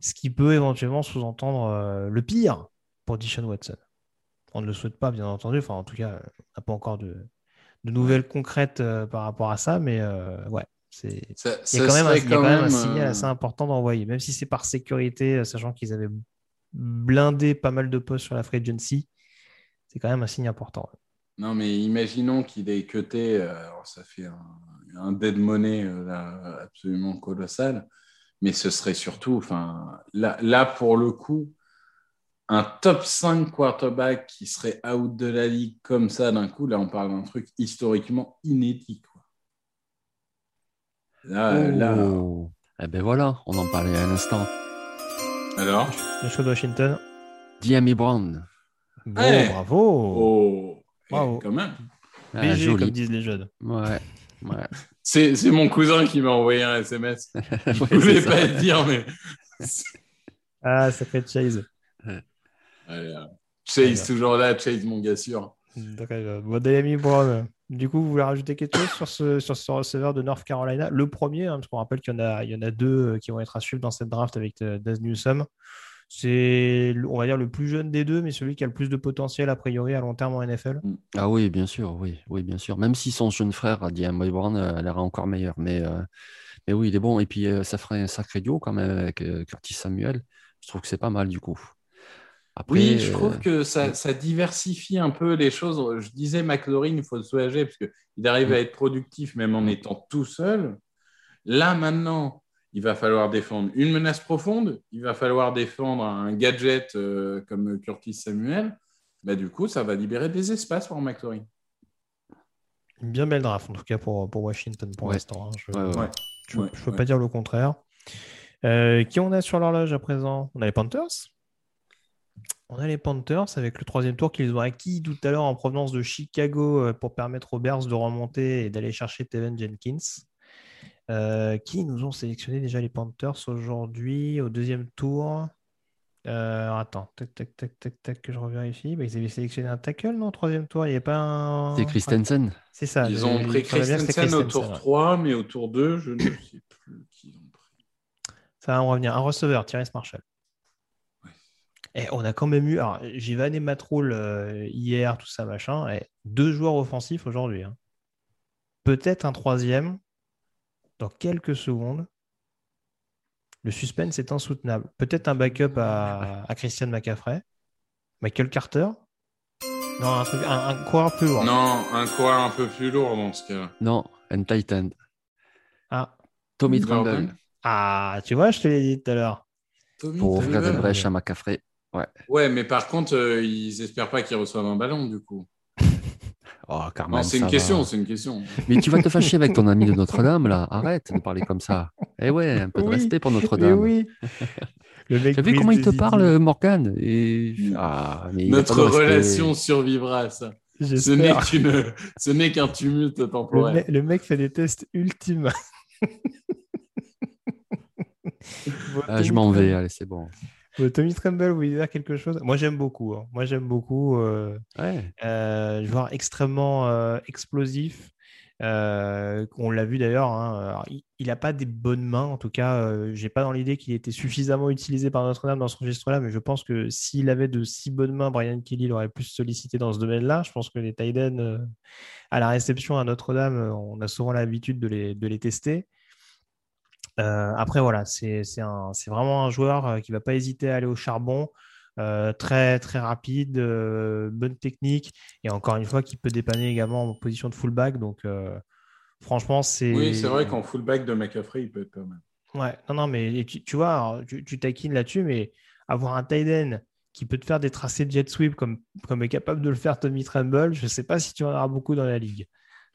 ce qui peut éventuellement sous-entendre euh, le pire pour Deshaun Watson. On ne le souhaite pas, bien entendu. Enfin, en tout cas, on n'a pas encore de, de nouvelles concrètes par rapport à ça, mais ouais, c'est. Ça, Il y a ça quand même, un, quand même un signal assez important d'envoyer, même si c'est par sécurité, sachant qu'ils avaient blindé pas mal de postes sur la free agency. C'est quand même un signe important. Non, mais imaginons qu'il ait cuté, euh, alors ça fait un, un dead money euh, là, absolument colossal, mais ce serait surtout, enfin, là, là, pour le coup, un top 5 quarterback qui serait out de la ligue comme ça d'un coup, là, on parle d'un truc historiquement inédit. Quoi. Là, là, Oh. Eh ben voilà, on en parlait à l'instant. Alors Le choix de Washington. Diami Brown. Bon, Hey. bravo. Oh, eh, Bravo. quand même. Ah, BG, joli. comme disent les jeunes. Ouais. ouais. C'est c'est mon cousin qui m'a envoyé un SMS. *laughs* Je Ouais, voulais pas le dire, mais. Ah, ça fait Chase. Allez, euh, Chase, toujours là, Chase, mon gars sûr. Très bien. Bon, Diami Brown. Du coup, vous voulez rajouter quelque chose sur ce, sur ce receveur de North Carolina? Le premier, hein, parce qu'on rappelle qu'il y en a, y en a deux euh, qui vont être à suivre dans cette draft avec euh, Daz Newsome. C'est, on va dire, le plus jeune des deux, mais celui qui a le plus de potentiel, a priori, à long terme en NFL. Ah oui, bien sûr, oui, oui, bien sûr. Même si son jeune frère, Diami Brown, euh, a l'air encore meilleur. Mais, euh, mais oui, il est bon. Et puis, euh, ça ferait un sacré duo quand même avec euh, Curtis Samuel. Je trouve que c'est pas mal du coup. Après, Oui, je euh, trouve que ça, ça diversifie un peu les choses. Je disais, McLaurin, il faut le soulager parce qu'il arrive à être productif même en étant tout seul. Là, maintenant, il va falloir défendre une menace profonde, il va falloir défendre un gadget euh, comme Curtis Samuel. Bah, du coup, ça va libérer des espaces pour McLaurin. Une bien belle draft, en tout cas, pour, pour Washington pour Ouais. l'instant. hein. Je ouais, ouais. Ne peux pas dire le contraire. Euh, qui on a sur l'horloge à présent? On a les Panthers. On a les Panthers avec le troisième tour qu'ils ont acquis tout à l'heure en provenance de Chicago euh, pour permettre aux Bears de remonter et d'aller chercher Teven Jenkins. Euh, qui nous ont sélectionné déjà les Panthers aujourd'hui au deuxième tour? Euh, Attends, tac, tac, tac, tac, tac, que je revérifie. Bah, ils avaient sélectionné un tackle, non, au troisième tour Il n'y avait pas un. C'est Christensen. C'est ça. Ils ont pris c'était Christensen au Christensen, tour ouais. 3, mais au tour 2, je ne sais plus qui ils ont pris. Ça va en revenir. Un receveur, Thierry Marshall. Et on a quand même eu. Alors, j'ai vanné Matroul euh, hier, tout ça, machin. Et deux joueurs offensifs aujourd'hui. hein. Peut-être un troisième dans quelques secondes. Le suspense est insoutenable. Peut-être un backup à, à Christian McCaffrey. Michael Carter? Non, un, truc, un, un coureur plus loin. Non, un coureur un peu plus lourd dans ce cas. Non, un Titan. Ah. Tommy. Tremble. ah, tu vois, je te l'ai dit tout à l'heure. Tommy Pour ouvrir des brèches à McCaffrey. Ouais, mais par contre, euh, ils espèrent pas qu'ils reçoivent un ballon, du coup. *laughs* Oh, Carmen, Non, c'est une question, c'est une question. Mais tu vas te fâcher avec ton ami de *laughs* Notre-Dame, là. Arrête de parler comme ça. Eh ouais, un peu de Oui, respect pour Mais Notre-Dame. oui. *laughs* Le mec Tu as vu comment il te parle, idées. Morgan Et... Ah, mais Notre relation survivra à ça. Ce n'est J'espère. qu'une, ce n'est qu'un tumulte Le, temporaire. mec- le mec fait des tests ultimes. Ah, je m'en vais, allez, c'est bon. Tommy Tremble, vous voulez dire quelque chose? Moi, j'aime beaucoup. hein. Moi, j'aime beaucoup. Euh, Ouais. euh, joueur extrêmement euh, explosif. On l'a vu d'ailleurs. hein, il, n'a pas des bonnes mains. En tout cas, j'ai pas dans l'idée qu'il était suffisamment utilisé par Notre-Dame dans ce registre-là, mais je pense que s'il avait de si bonnes mains, Brian Kelly l'aurait plus sollicité dans ce domaine-là. Je pense que les Tiden à la réception à Notre-Dame, on a souvent l'habitude de les, de les tester. Euh, après, voilà, c'est vraiment un joueur euh, qui va pas hésiter à aller au charbon. euh, très très rapide, euh, bonne technique et encore une fois qui peut dépanner également en position de fullback. Donc franchement, c'est Oui, c'est vrai qu'en fullback de McCaffrey, il peut être pas mal. Ouais, non, non, mais tu, tu vois, alors, tu, tu taquines là-dessus, mais avoir un tight end qui peut te faire des tracés de jet sweep comme, comme est capable de le faire Tommy Tremble, je ne sais pas si tu en auras beaucoup dans la ligue.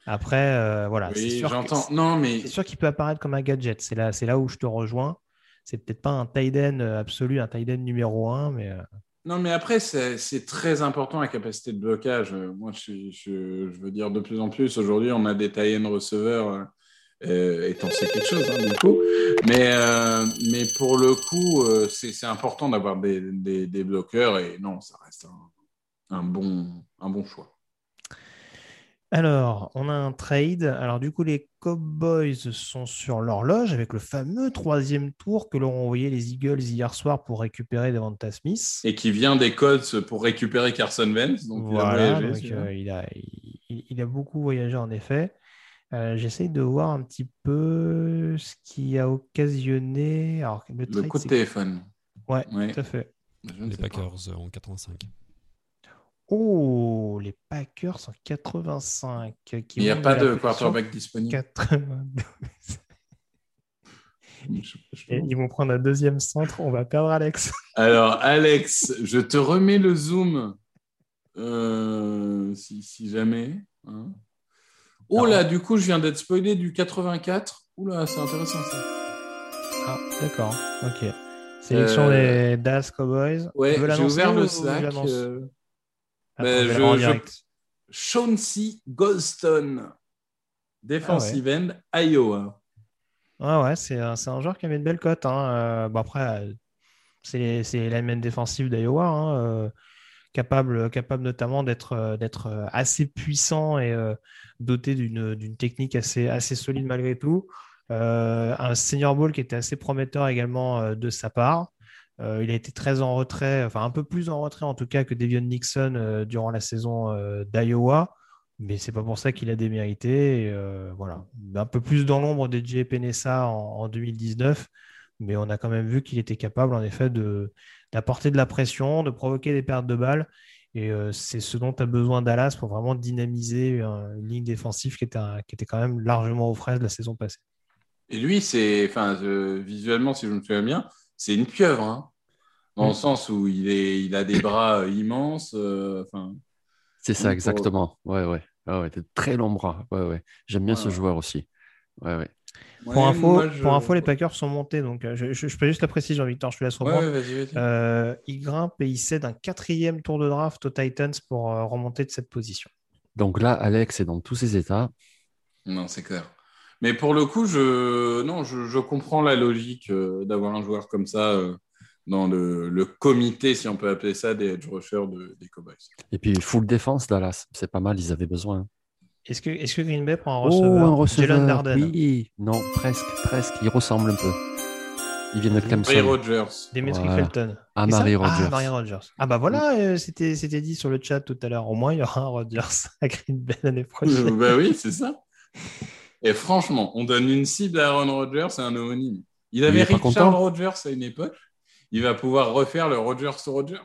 Après, euh, voilà, c'est Oui, sûr, j'entends. Non, mais c'est sûr qu'il peut apparaître comme un gadget. C'est là, c'est là où je te rejoins. C'est peut-être pas un tight end absolu, un tight end numéro un, mais euh, Non, mais après, c'est c'est très important la capacité de blocage. Euh, Moi, je, je- je veux dire de plus en plus, aujourd'hui, on a des tie-end receveurs, euh, euh, étant c'est quelque chose, hein, du coup. Mais, euh, mais pour le coup, euh, c'est c'est important d'avoir des, des- des bloqueurs et non, ça reste un, un bon, un bon choix. Alors, on a un trade. Alors, du coup, les Cowboys sont sur l'horloge avec le fameux troisième tour que leur ont envoyé les Eagles hier soir pour récupérer Devonta Smith. Et qui vient des Colts pour récupérer Carson Wentz. Donc, il a Voilà, voyagé, donc, celui-là. euh, il, a, il, il a beaucoup voyagé en effet. Euh, J'essaye de voir un petit peu ce qui a occasionné. Alors, le, coup de téléphone. Ouais, Ouais. tout à fait. Je Les sais pas. Packers euh, en 85. Oh, les Packers en 85. Qui Il n'y a pas de quarterback disponible. 82. Je- je- Et ils vont prendre un deuxième centre. On va perdre Alex. Alors, *laughs* Alex, je te remets le zoom euh, si, si jamais. hein. Oh là, du coup, je viens d'être spoilé du 84. Oula, c'est intéressant ça. Ah, d'accord. Ok. Sélection Euh, des Dallas Cowboys. Ouais, j'ai ouvert ou le l'annonce euh, Je en je- direct. Chauncey Golston, defensive end, Iowa. Ouais, ouais, c'est un, c'est un joueur qui avait une belle cote. Hein. Euh, bon, après, euh, c'est la main défensive d'Iowa, hein, euh, capable, capable notamment d'être d'être assez puissant et euh, doté d'une d'une technique assez, assez solide malgré tout. Euh, un senior ball qui était assez prometteur également euh, de sa part. Euh, il a été très en retrait, enfin un peu plus en retrait en tout cas que Devion Nixon euh, durant la saison euh, d'Iowa. Mais c'est pas pour ça qu'il a démérité. Voilà. Un peu plus dans l'ombre de Jay Penessa en, en 2019. Mais on a quand même vu qu'il était capable, en effet, d'apporter de la pression, de provoquer des pertes de balles. Et c'est ce dont a besoin Dallas pour vraiment dynamiser une ligne défensive qui était, qui était quand même largement aux fraises la saison passée. Et lui, c'est, enfin, visuellement, si je me souviens bien, c'est une pieuvre, hein, dans Mm. le sens où il, est, il a des bras euh, immenses. euh, C'est ça, exactement. Ouais, ouais. Ah ouais, de très longs bras. Ouais, ouais. J'aime bien Ouais, ce joueur aussi. Ouais, ouais. Pour, ouais, info, moi, je- pour info, les Packers sont montés. Donc, euh, je, je, je fais juste la précision, Victor, je te laisse reprendre. Euh, il grimpe et il cède un quatrième tour de draft aux Titans pour euh, remonter de cette position. Donc là, Alex est dans tous ses états. Non, c'est clair. Mais pour le coup, je, non, je, je comprends la logique euh, d'avoir un joueur comme ça euh, dans le, le comité, si on peut appeler ça, des edge rushers de- des Cowboys. Et puis, full défense, Dallas. C'est pas mal, ils avaient besoin. Est-ce que, est que Green Bay prend un Oh, receveur? un receveur. Jalen Darden. Oui, non, presque, presque. Il ressemble un peu. Ils viennent de Clemson. Rogers. Dimitri Voilà. Felton. Ah, C'est ça Mary Ah, Rogers. Rogers. Ah bah voilà, euh, c'était c'était dit sur le chat tout à l'heure. Au moins, il y aura un Rogers *laughs* à Green Bay l'année prochaine. bah oui, c'est ça. Et franchement, on donne une cible à Aaron Rodgers et un homonyme. Il avait Richard content Rodgers à une époque. Il va pouvoir refaire le Rodgers Rodgers.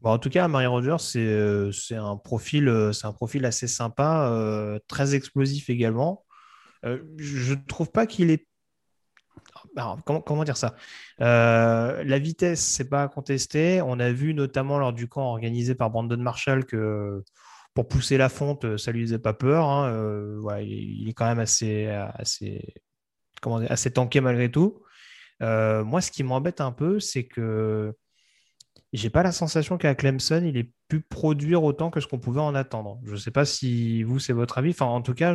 Bon, en tout cas, Mary Rogers, c'est euh, c'est un, profil, euh, c'est un profil assez sympa, euh, très explosif également. Je ne trouve pas qu'il est. Alors, comment, comment dire ça? La vitesse, c'est pas à contester. On a vu notamment lors du camp organisé par Brandon Marshall que pour pousser la fonte, ça lui faisait pas peur. hein. Euh, il, est quand même assez, assez, tanké malgré tout. Euh, moi, ce qui m'embête un peu, c'est que j'ai pas la sensation qu'à Clemson, il ait pu produire autant que ce qu'on pouvait en attendre. Je ne sais pas si vous, c'est votre avis. En tout cas,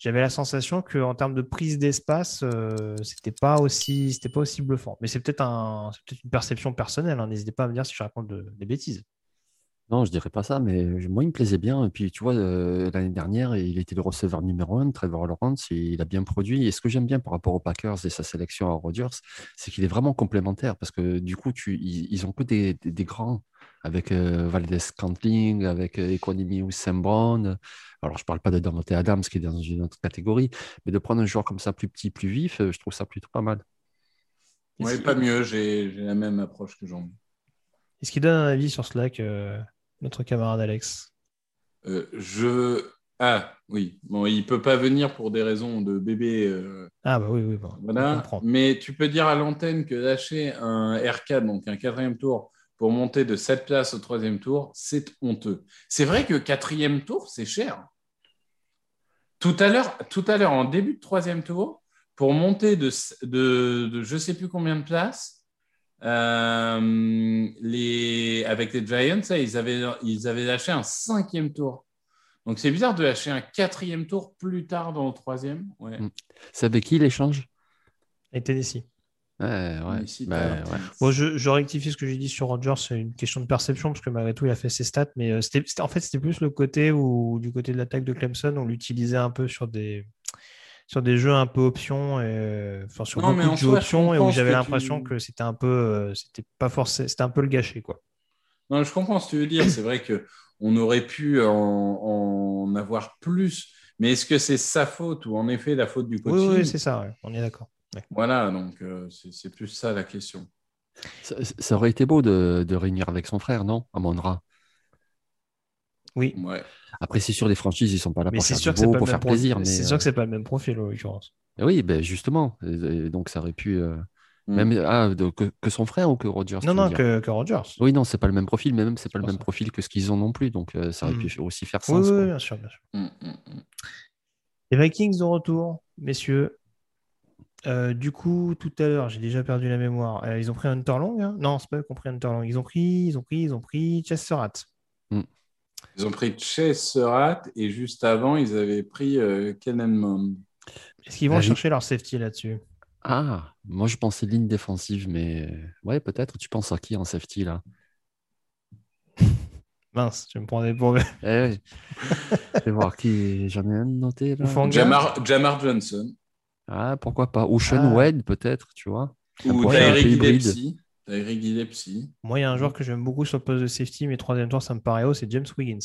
j'avais la sensation qu'en termes de prise d'espace, euh, c'était pas aussi, pas bluffant. Mais c'est peut-être un, une perception personnelle. hein. N'hésitez pas à me dire si je raconte de- des bêtises. Non, je dirais pas ça, mais moi, il me plaisait bien. Et puis, tu vois, euh, l'année dernière, il était le receveur numéro un, Trevor Lawrence, et il a bien produit. Et ce que j'aime bien par rapport aux Packers et sa sélection à Rodgers, c'est qu'il est vraiment complémentaire parce que du coup, tu, ils, ils ont que des, des- des grands avec euh, Valdez Scantling, avec euh, Sam Brown. Alors, je parle pas de Davante Adams qui est dans une autre catégorie, mais de prendre un joueur comme ça plus petit, plus vif, euh, je trouve ça plutôt pas mal. Ouais, pas mieux, j'ai j'ai la même approche que Jean. Est-ce qu'il donne un avis sur Slack, euh, notre camarade Alex Euh, je. Ah, oui. Bon, il peut pas venir pour des raisons de bébé. euh, Ah bah oui, oui, bon, on Voilà. Mais tu peux dire à l'antenne que lâcher un R4, donc un quatrième tour, pour monter de 7 places au troisième tour, c'est honteux. C'est vrai que quatrième tour, c'est cher. Tout à l'heure, tout à l'heure, en début de troisième tour, pour monter de, de, de je ne sais plus combien de places, euh, les, avec les Giants, ça, ils, avaient, ils avaient lâché un cinquième tour. Donc c'est bizarre de lâcher un quatrième tour plus tard dans le troisième. Ouais. Mm. C'est avec qui l'échange? Et Tennessee. Ouais, ouais. Ici, Bah, ouais. Bon, je, je rectifie ce que j'ai dit sur Rogers, c'est une question de perception, parce que malgré tout, il a fait ses stats, mais euh, c'était- en fait, c'était plus le côté où, du côté de l'attaque de Clemson, on l'utilisait un peu sur des, sur des jeux un peu options, et, enfin, sur Non, mais beaucoup en de jeux soi, je options, et où j'avais que l'impression tu- que c'était un peu, euh, c'était pas forcément, c'était un peu le gâcher, quoi. Non, je comprends ce que tu veux dire. C'est vrai que on aurait pu en, en avoir plus, mais est-ce que c'est sa faute ou en effet la faute du coaching oui, c'est ça, ouais, on est d'accord. Ouais. Voilà, donc euh, c'est c'est plus ça la question. Ça, ça aurait été beau de, de réunir avec son frère, non? Amondra. Oui, Ouais. Après, c'est sûr, les franchises, ils sont pas là mais pour faire sûr beau, pour profil. plaisir. Mais, C'est euh, sûr que c'est pas le même profil, en l'occurrence. Oui, ben justement. Et- et donc, ça aurait pu. euh, Mm. Même, ah, de- que, que son frère ou que Rogers Non, non, que, que Rogers. Oui, non, c'est pas le même profil, mais même c'est pas le même profil que ce qu'ils ont non plus. Donc, euh, ça aurait Mm. pu aussi faire Oui, sens. oui, quoi. bien sûr, bien sûr. Mm, mm. Les Vikings de retour, messieurs. Euh, du coup, tout à l'heure, j'ai déjà perdu la mémoire. Euh, ils ont pris Hunter Long hein? Non, c'est pas eux qui ont pris Hunter Long. Ils ont pris, ils ont pris, ils ont pris Chester Rat. Ils ont pris Chase Surratt et juste avant, ils avaient pris euh, Kenan Mond. Est-ce qu'ils vont Ah, chercher leur safety là-dessus? Ah, moi je pensais ligne défensive, mais ouais, peut-être. Tu penses à qui en safety là? *laughs* Mince, je vais me pour. Eh ouais. *laughs* Je vais voir qui. J'en ai un noté là. Jamar, Jamar Johnson Ah, pourquoi pas. Ou Sean Ah. Wade, peut-être, tu vois. Ou pourrait être Gillespie. Moi, il y a un joueur que j'aime beaucoup sur le poste de safety, mais troisième tour, ça me paraît haut, c'est James Wiggins.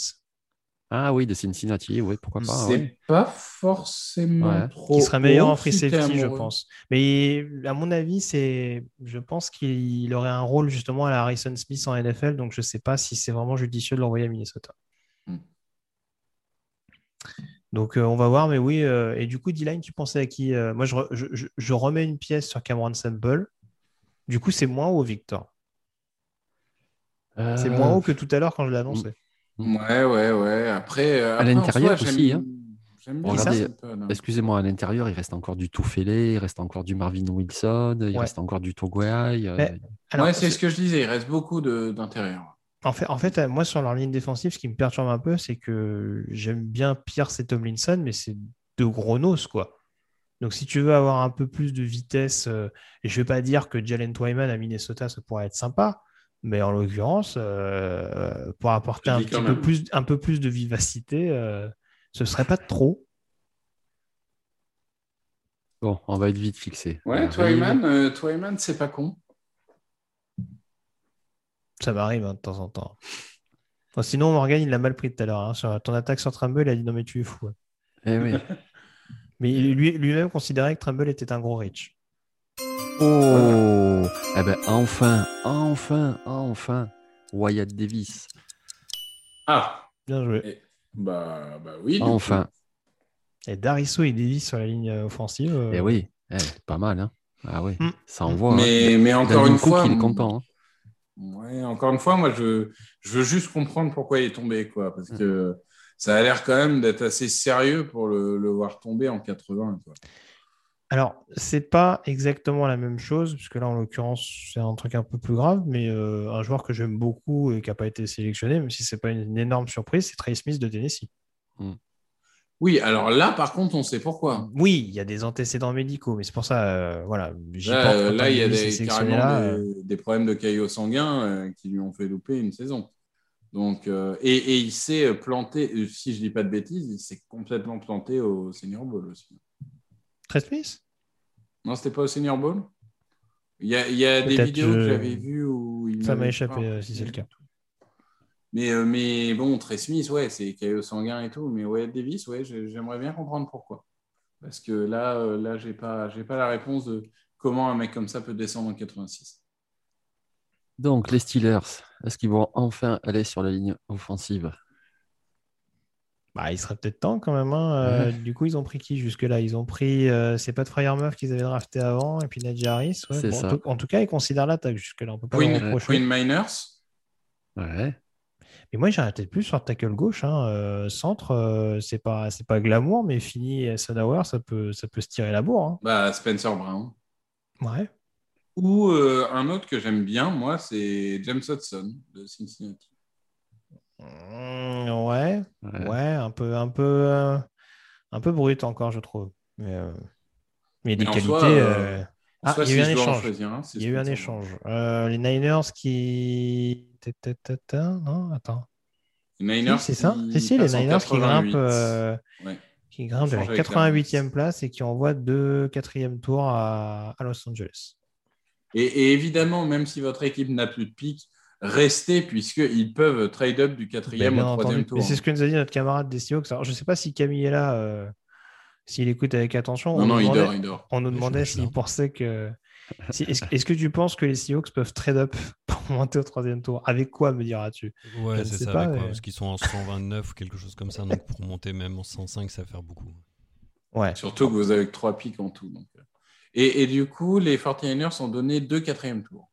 Ah oui, de Cincinnati, oui, pourquoi pas. C'est ouais. pas forcément Ouais. trop. Qui serait meilleur en free safety, je pense. Mais à mon avis, c'est, je pense qu'il aurait un rôle justement à la Harrison Smith en NFL, donc je ne sais pas si c'est vraiment judicieux de l'envoyer à Minnesota. Hmm. Donc euh, on va voir, mais oui. euh, et du coup, D-Line, tu pensais à qui Euh, Moi, je, re- je- je- je remets une pièce sur Cameron Sample. Du coup, c'est moins haut, Victor. C'est Euh, moins haut que tout à l'heure quand je l'ai annoncé. Ouais, ouais, ouais. Après, euh, À l'intérieur aussi, j'aime- hein. Regardez. Excusez-moi, à l'intérieur, il reste encore du Toufélé, il reste encore du Marvin Wilson, il Ouais. reste encore du Toguay. euh, ouais, c'est ce que je disais. Il reste beaucoup d'intérieur. En fait, en fait, euh, moi, sur leur ligne défensive, ce qui me perturbe un peu, c'est que j'aime bien Pierce et Tomlinson, mais c'est deux gros nos, quoi. Donc, si tu veux avoir un peu plus de vitesse, euh, et je ne vais pas dire que Jalen Twyman à Minnesota, ça pourrait être sympa, mais en l'occurrence, euh, pour apporter un petit peu plus, un peu plus de vivacité, euh, ce serait pas trop. Bon, on va être vite fixé. Ouais. Twyman, euh, Twyman, c'est pas con. Ça m'arrive hein, de temps en temps. Bon, sinon, Morgan, il l'a mal pris tout à l'heure. hein, sur ton attaque sur Trumbull, il a dit non, mais tu es fou. hein. Eh oui. *laughs* Mais lui- lui-même considérait que Trumbull était un gros reach. Oh Eh ben enfin, enfin, enfin, Wyatt Davis. Ah, Bien joué. et- bah, bah oui. Enfin. Et Darisso et Davis sur la ligne offensive. euh, Eh oui, eh, pas mal, hein. Ah oui, Mm. ça envoie. hein. Mais, mais encore une fois. il est content. hein. Ouais, encore une fois, moi, je, je veux juste comprendre pourquoi il est tombé, quoi. Parce Mm. que ça a l'air quand même d'être assez sérieux pour le, le voir tomber en 80, quoi. Alors, c'est pas exactement la même chose, puisque là, en l'occurrence, c'est un truc un peu plus grave, mais euh, un joueur que j'aime beaucoup et qui n'a pas été sélectionné, même si c'est pas une, énorme surprise, c'est Trey Smith de Tennessee. Oui, alors là, par contre, on sait pourquoi. Oui, il y a des antécédents médicaux, mais c'est pour ça, euh, voilà. Là, euh, là, il y a des, carrément là, euh, des, des problèmes de caillot sanguin euh, qui lui ont fait louper une saison. Donc, euh, et, et il s'est planté, si je dis pas de bêtises, il s'est complètement planté au Senior Bowl aussi. Trey Smith? Non, c'était pas au Senior Bowl? Il y a, il y a des vidéos que je- j'avais vues où il Ça m'a échappé pas euh, si c'est le cas. Mais, euh, mais bon, Trey Smith, ouais, c'est caillot sanguin et tout. Mais ouais, Davis, ouais, j'ai- j'aimerais bien comprendre pourquoi. Parce que là, euh, là j'ai pas, j'ai pas la réponse de comment un mec comme ça peut descendre en 86. Donc, les Steelers, est-ce qu'ils vont enfin aller sur la ligne offensive? Bah, il serait peut-être temps quand même. hein. Euh. Du coup, ils ont pris qui jusque-là? Ils ont pris. euh, c'est pas de Fryermuff qu'ils avaient drafté avant, et puis Najee Harris. ouais. En, ça. tout, en tout cas, ils considèrent l'attaque jusque-là. On peut pas Queen. Queen Miners, Ouais. Mais moi, j'arrêtais plus sur le tackle gauche. hein. Euh, centre, euh, c'est pas, c'est pas glamour, mais fini Sunhour, ça peut, ça peut se tirer la bourre. hein. bah, Spencer Brown. Ouais. Ou euh, un autre que j'aime bien, moi, c'est James Hudson de Cincinnati. Mm, ouais. Ouais. Ouais, un peu, un peu, euh, un peu brut encore, je trouve. Mais, euh, mais il y a des qualités. Ah, Soit il y a eu un échange. choisir Il y a eu un échange. Les Niners qui. Non, attends. Les Niners, Si, c'est ça qui Si, si, les Niners qui grimpent, 88. euh, Ouais. qui grimpent de la Échange avec la 88e place et qui envoient deux quatrième tours à, à Los Angeles. Et, et évidemment, même si votre équipe n'a plus de pic, restez puisqu'ils peuvent trade up du quatrième au troisième tour. Mais c'est ce que nous a dit notre camarade des Seahawks. Alors, je ne sais pas si Camille est là, euh, s'il écoute avec attention. Non, on non, nous il demandait, dort, il dort. On nous demandait s'il pensait que. si- Est-ce que tu penses que les Seahawks peuvent trade up *laughs* pour monter au troisième tour? Avec quoi, me diras-tu? Je Ouais, ne c'est sais ça, pas, avec quoi, mais- parce qu'ils sont en 129 ou quelque chose comme ça, donc pour monter même en 105, ça va faire beaucoup. Ouais. Surtout que vous avez que trois pics en tout. donc. Et, et du coup, les 49ers ont donné deux quatrièmes tours.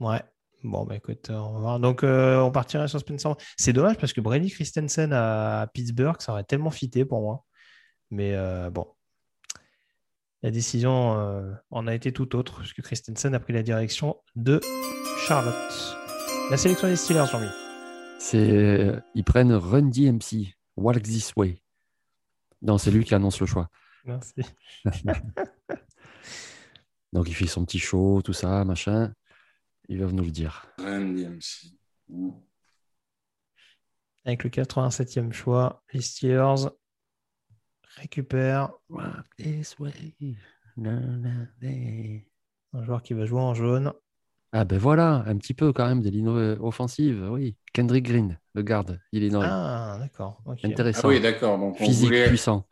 Ouais. Bon, bah écoute, euh, on va voir. Donc, euh, on partirait sur Spencer. C'est dommage parce que Brady Christensen à Pittsburgh, ça aurait tellement fité pour moi. Mais euh, bon, la décision euh, en a été tout autre, puisque Christensen a pris la direction de Charlotte. La sélection des Steelers, Jean-Mi. C'est, ils prennent Run DMC, Walk This Way. Non, c'est lui qui annonce le choix. Merci. *laughs* Donc, il fait son petit show, tout ça, machin. Ils doivent nous le dire. Avec le 87e choix, les Steelers récupèrent un joueur qui va jouer en jaune. Ah ben voilà, un petit peu quand même des lignes offensives, oui. Kendrick Green, le garde, Illinois. Ah, d'accord. ok. Ah Intéressant. oui, d'accord. Donc, on Physique, voulait- puissant.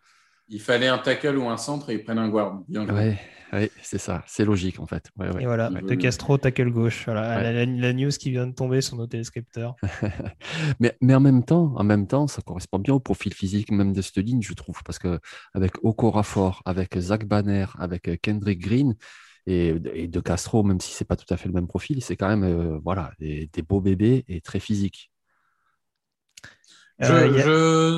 Il fallait un tackle ou un centre et ils prennent un guard. Bien joué. Ouais, ouais, c'est ça. C'est logique en fait. Ouais, ouais. Et voilà. De Castro, tackle gauche. Voilà, Ouais. la, la- la news qui vient de tomber sur nos téléscripteurs. *laughs* Mais, mais en même temps, en même temps, ça correspond bien au profil physique même de cette ligne, je trouve, parce que avec Okorafor, avec Zach Banner, avec Kendrick Green et, et De Castro, même si c'est pas tout à fait le même profil, c'est quand même euh, voilà des, des beaux bébés et très physiques. Je, Euh, a-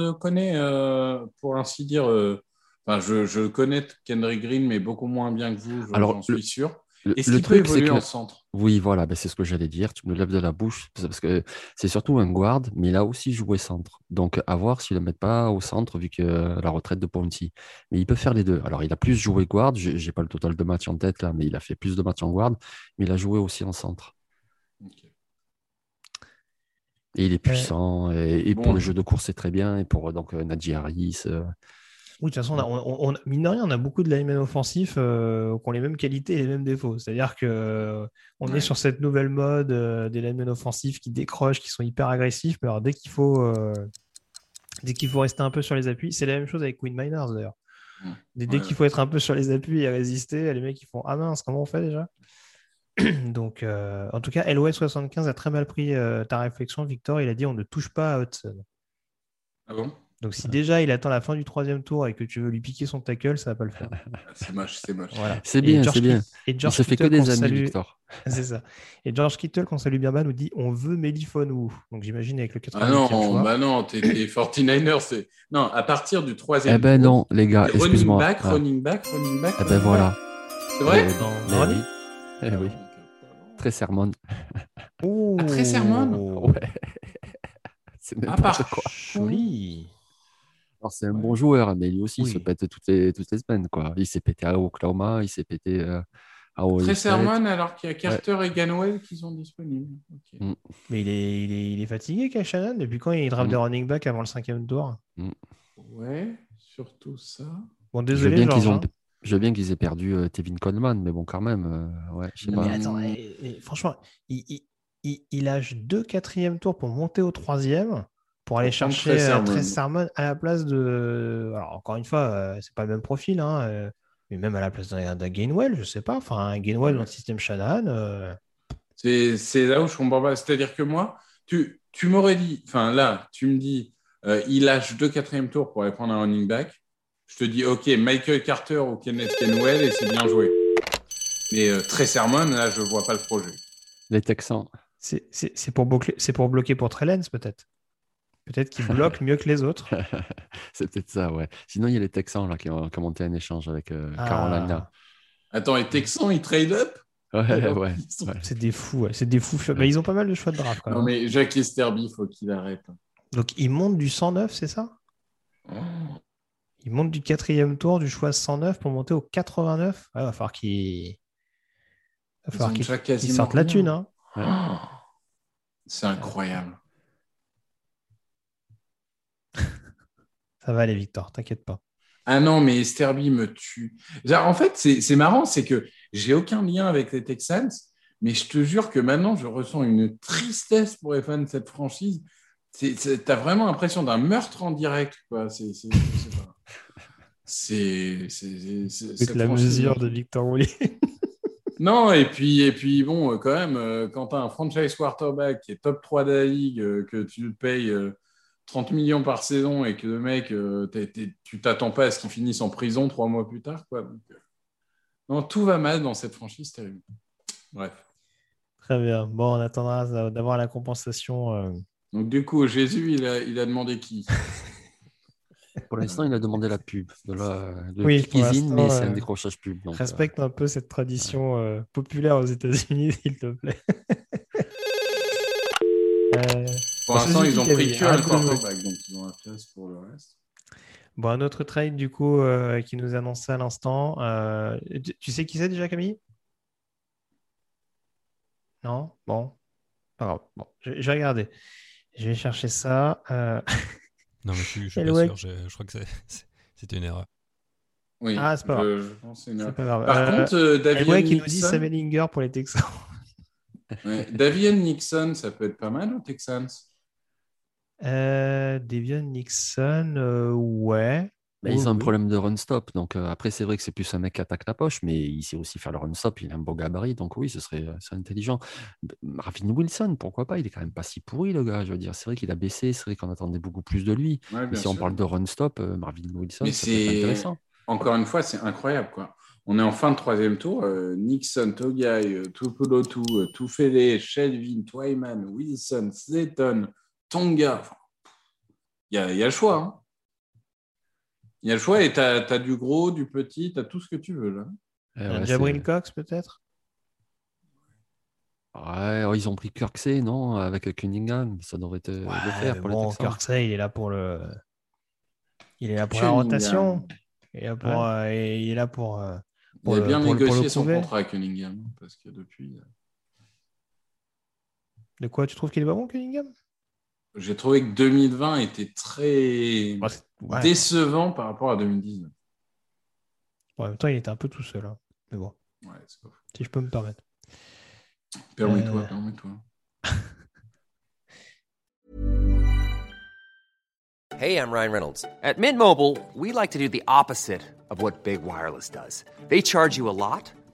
je connais, euh, pour ainsi dire, euh, enfin, je, je connais Kendrick Green, mais beaucoup moins bien que vous, j'en suis le- sûr. Le, peut truc, c'est que en centre? Oui, voilà, ben, c'est ce que j'allais dire. Tu me lèves de la bouche, parce que c'est surtout un guard, mais il a aussi joué centre. Donc, à voir s'ils ne le mettent pas au centre, vu que la retraite de Ponty. Mais il peut faire les deux. Alors, il a plus joué guard, j'ai pas le total de matchs en tête là, mais il a fait plus de matchs en guard, mais il a joué aussi en centre. Ok. Et il est puissant, et, et Bon. pour le jeu de course, c'est très bien, et pour donc euh, Najee Harris. euh, Oui, de toute façon, on a- on, on- mine de rien, on a beaucoup de linemen offensifs euh, qui ont les mêmes qualités et les mêmes défauts. C'est-à-dire que euh, on est Ouais. sur cette nouvelle mode euh, des linemen offensifs qui décrochent, qui sont hyper agressifs. Mais alors, dès qu'il faut, euh, dès qu'il faut rester un peu sur les appuis, c'est la même chose avec Queen Miners d'ailleurs. Mm. Dès, dès Ouais. qu'il faut être un peu sur les appuis et résister, les mecs ils font Ah mince, comment on fait déjà? *clears throat* Donc, euh, en tout cas, LOS75 a très mal pris euh, ta réflexion, Victor. Il a dit on ne touche pas à Hudson. Ah bon? Donc, si déjà il attend la fin du troisième tour et que tu veux lui piquer son tackle, ça va pas le faire. Ah, C'est moche, c'est moche. Voilà. C'est bien, c'est bien. Et Il George se fait que Kittle, des qu'on amis, salue- Victor. *laughs* C'est ça. Et George Kittle, qu'on salue bien bas, nous dit on veut Melifone ou? Donc j'imagine avec le 80 Ah non, bah non, t'es t'es 49ers. c'est- Non, à partir du troisième Eh ben tour, non, les gars, c'est running excuse-moi. back, Ah. running back, running back. Eh ben voilà. C'est vrai? Dans- eh oui. Très sermon. Oh, Après Sermon Ouais. *laughs* C'est Ah, n'importe quoi. Joli. Alors, c'est un bon joueur, mais lui aussi, il se pète toutes les, toutes les semaines. Quoi. Il s'est pété à Oklahoma, il s'est pété euh, à Ohio Très. Sermon, alors qu'il y a Carter et Ganwell qui sont disponibles. Mm. Mais il est, il est, il est fatigué, Kyle Shannon. Depuis quand il draft Mm. des running back avant le cinquième tour? Ouais, surtout ça. Bon, Je veux désolé, bien Georges. qu'ils ont, hein. Je veux bien qu'ils aient perdu euh, Tevin Coleman, mais bon, quand même, euh, ouais, je sais Mais pas. Mais attends, franchement, il, il, il, il lâche deux quatrièmes tours pour monter au troisième pour aller chercher Trey euh, Sermon. Trey Sermon à la place de. Alors, encore une fois, euh, c'est pas le même profil, hein, euh, mais même à la place d'un Gainwell, je sais pas. Enfin, un Gainwell dans le système Shanahan. euh, C'est c'est là où je comprends pas. C'est-à-dire que moi, tu, tu m'aurais dit, enfin là, tu me dis, euh, il lâche deux quatrièmes tours pour aller prendre un running back. Je te dis, OK, Michael Carter ou Kenneth Kenwell, et c'est bien joué. Mais euh, très Sermon, là, je vois pas le projet. Les Texans. c'est c'est- c'est pour, bloquer- c'est pour bloquer pour Trellens, peut-être. Peut-être qu'il bloque mieux que les autres. *laughs* c'est peut-être ça, ouais. Sinon, il y a les Texans là, qui, ont, monté un échange avec euh, Ah. Carolina. Attends, et Texans, ils trade up? Ouais, ouais, ouais. C'est des fous, ouais, c'est des fous. Bah, ils ont pas mal de choix de draft quand même. Non, mais Jacques Esterby, faut qu'il arrête. Donc, ils montent du 109, c'est ça? Oh. Ils montent du quatrième tour du choix 109 pour monter au 89. Ouais, va falloir qu'ils va falloir quasiment sortent la thune. Hein. Oh. C'est incroyable. Ça va aller, Victor, t'inquiète pas. Ah non, mais Esterby me tue. Genre, En fait, c'est marrant, c'est que j'ai aucun lien avec les Texans, mais je te jure que maintenant, je ressens une tristesse pour les fans de cette franchise. Tu as vraiment l'impression d'un meurtre en direct. quoi. C'est- la mesure de Victor Woolley. *laughs* Non, et puis, et puis bon, euh, quand même, euh, quand tu as un franchise quarterback qui est top 3 de la ligue, euh, que tu payes euh, 30 millions par saison et que le mec, tu t'attends pas à ce qu'il finisse en prison trois mois plus tard. Quoi. Donc, non, tout va mal dans cette franchise, terrible. Bref. Très bien. Bon, on attendra d'avoir la compensation. euh, Donc, du coup, Jésus, il a, il a demandé qui? *laughs* Pour l'instant, il a demandé la pub de la de Oui, pour cuisine, mais c'est un euh, décrochage pub. donc, euh, Respecte un peu cette tradition euh, populaire aux États-Unis, *laughs* s'il te plaît. *laughs* Euh, Pour l'instant, ils ont pris que un quarterback, donc ils ont la place pour le reste. Bon, un autre trade du coup euh, qui nous est annoncé à l'instant. Euh, tu, tu sais qui c'est déjà, Camille? Non? Bon. Pas grave. Bon, je, je vais regarder. Je vais chercher ça. Euh, *laughs* Non, mais je suis, je suis Et pas sûr. Je, je crois que *laughs* c'était une erreur. Oui, Ah, c'est pas grave. je, je pense que c'est une c'est erreur. pas grave. Par Euh, contre, euh, qui nous dit Nixon- Sam Ellinger pour les Texans. *laughs* Ouais, Davion Nixon, ça peut être pas mal aux Texans. Euh, Devion Nixon, euh, ouais. Bah, Oui, ils ont un problème de run stop. Donc euh, après, c'est vrai que c'est plus un mec qui attaque la poche, mais il sait aussi faire le run stop. Il a un beau gabarit, donc oui, ce serait, intelligent. Marvin Wilson, pourquoi pas Il est quand même pas si pourri, le gars. Je veux dire, c'est vrai qu'il a baissé, c'est vrai qu'on attendait beaucoup plus de lui. Ouais, Mais si on parle de run stop, euh, Marvin Wilson, c'est intéressant. encore une fois, c'est incroyable quoi. On est en fin de troisième tour. euh, Nixon, Togai, Tupulotu, euh, Tufele, Shelvin, Twyman, Wilson, Slayton, Tonga. Enfin, Il y, a, il y a le choix. hein. Il y a le choix et tu as, du gros, du petit, tu as tout ce que tu veux là. Eh Un ouais, Jabril Cox, peut-être? Ouais, oh, ils ont pris Kirksey, non Avec Cunningham, ça devrait te, le Ouais, faire mais pour bon, les. Kirksey, il est là pour le. Il est là pour la rotation. Il est là pour. euh, et il est là pour. euh, Il a le- bien pour le- pour le négocié son contrat avec Cunningham parce que depuis, euh, De quoi tu trouves qu'il est pas bon, Cunningham? J'ai trouvé que 2020 était très Bah, ouais. décevant par rapport à 2019. En même temps, il était un peu tout seul. hein. Mais bon, Ouais, pas si je peux me permettre. Permets-toi, Euh, permets-toi. *laughs* Hey, I'm Ryan Reynolds. At Mint Mobile, we like to do the opposite of what Big Wireless does. They charge you a lot,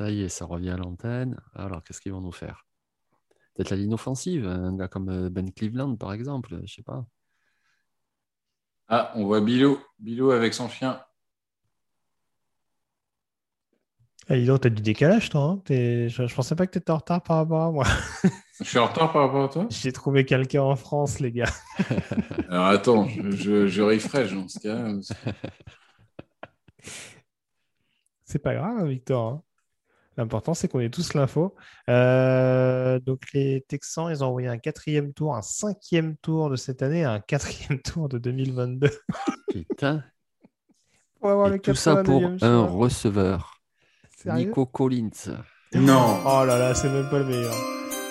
Ça y est, ça revient à l'antenne. Alors, qu'est-ce qu'ils vont nous faire? Peut-être la ligne offensive, un gars comme euh, Ben Cleveland, par exemple, je sais pas. Ah, on voit Bilou. Bilou avec son chien. Ah, dis donc, t'as du décalage, toi. hein T'es- je, je pensais pas que t'étais en retard par rapport à moi. Je suis en retard par rapport à toi? *laughs* J'ai trouvé quelqu'un en France, les gars. *laughs* Alors attends, je, je, je refresh dans ce cas. C'est pas grave, Victor. hein. L'important, c'est qu'on ait tous l'info. Euh, donc, les Texans, ils ont envoyé un quatrième tour, un cinquième tour de cette année, un quatrième *laughs* tour de 2022. Putain. Pour avoir Et le tout ça pour 89e un choix. receveur. Sérieux Nico Collins. Non. Oh là là, c'est même pas le meilleur.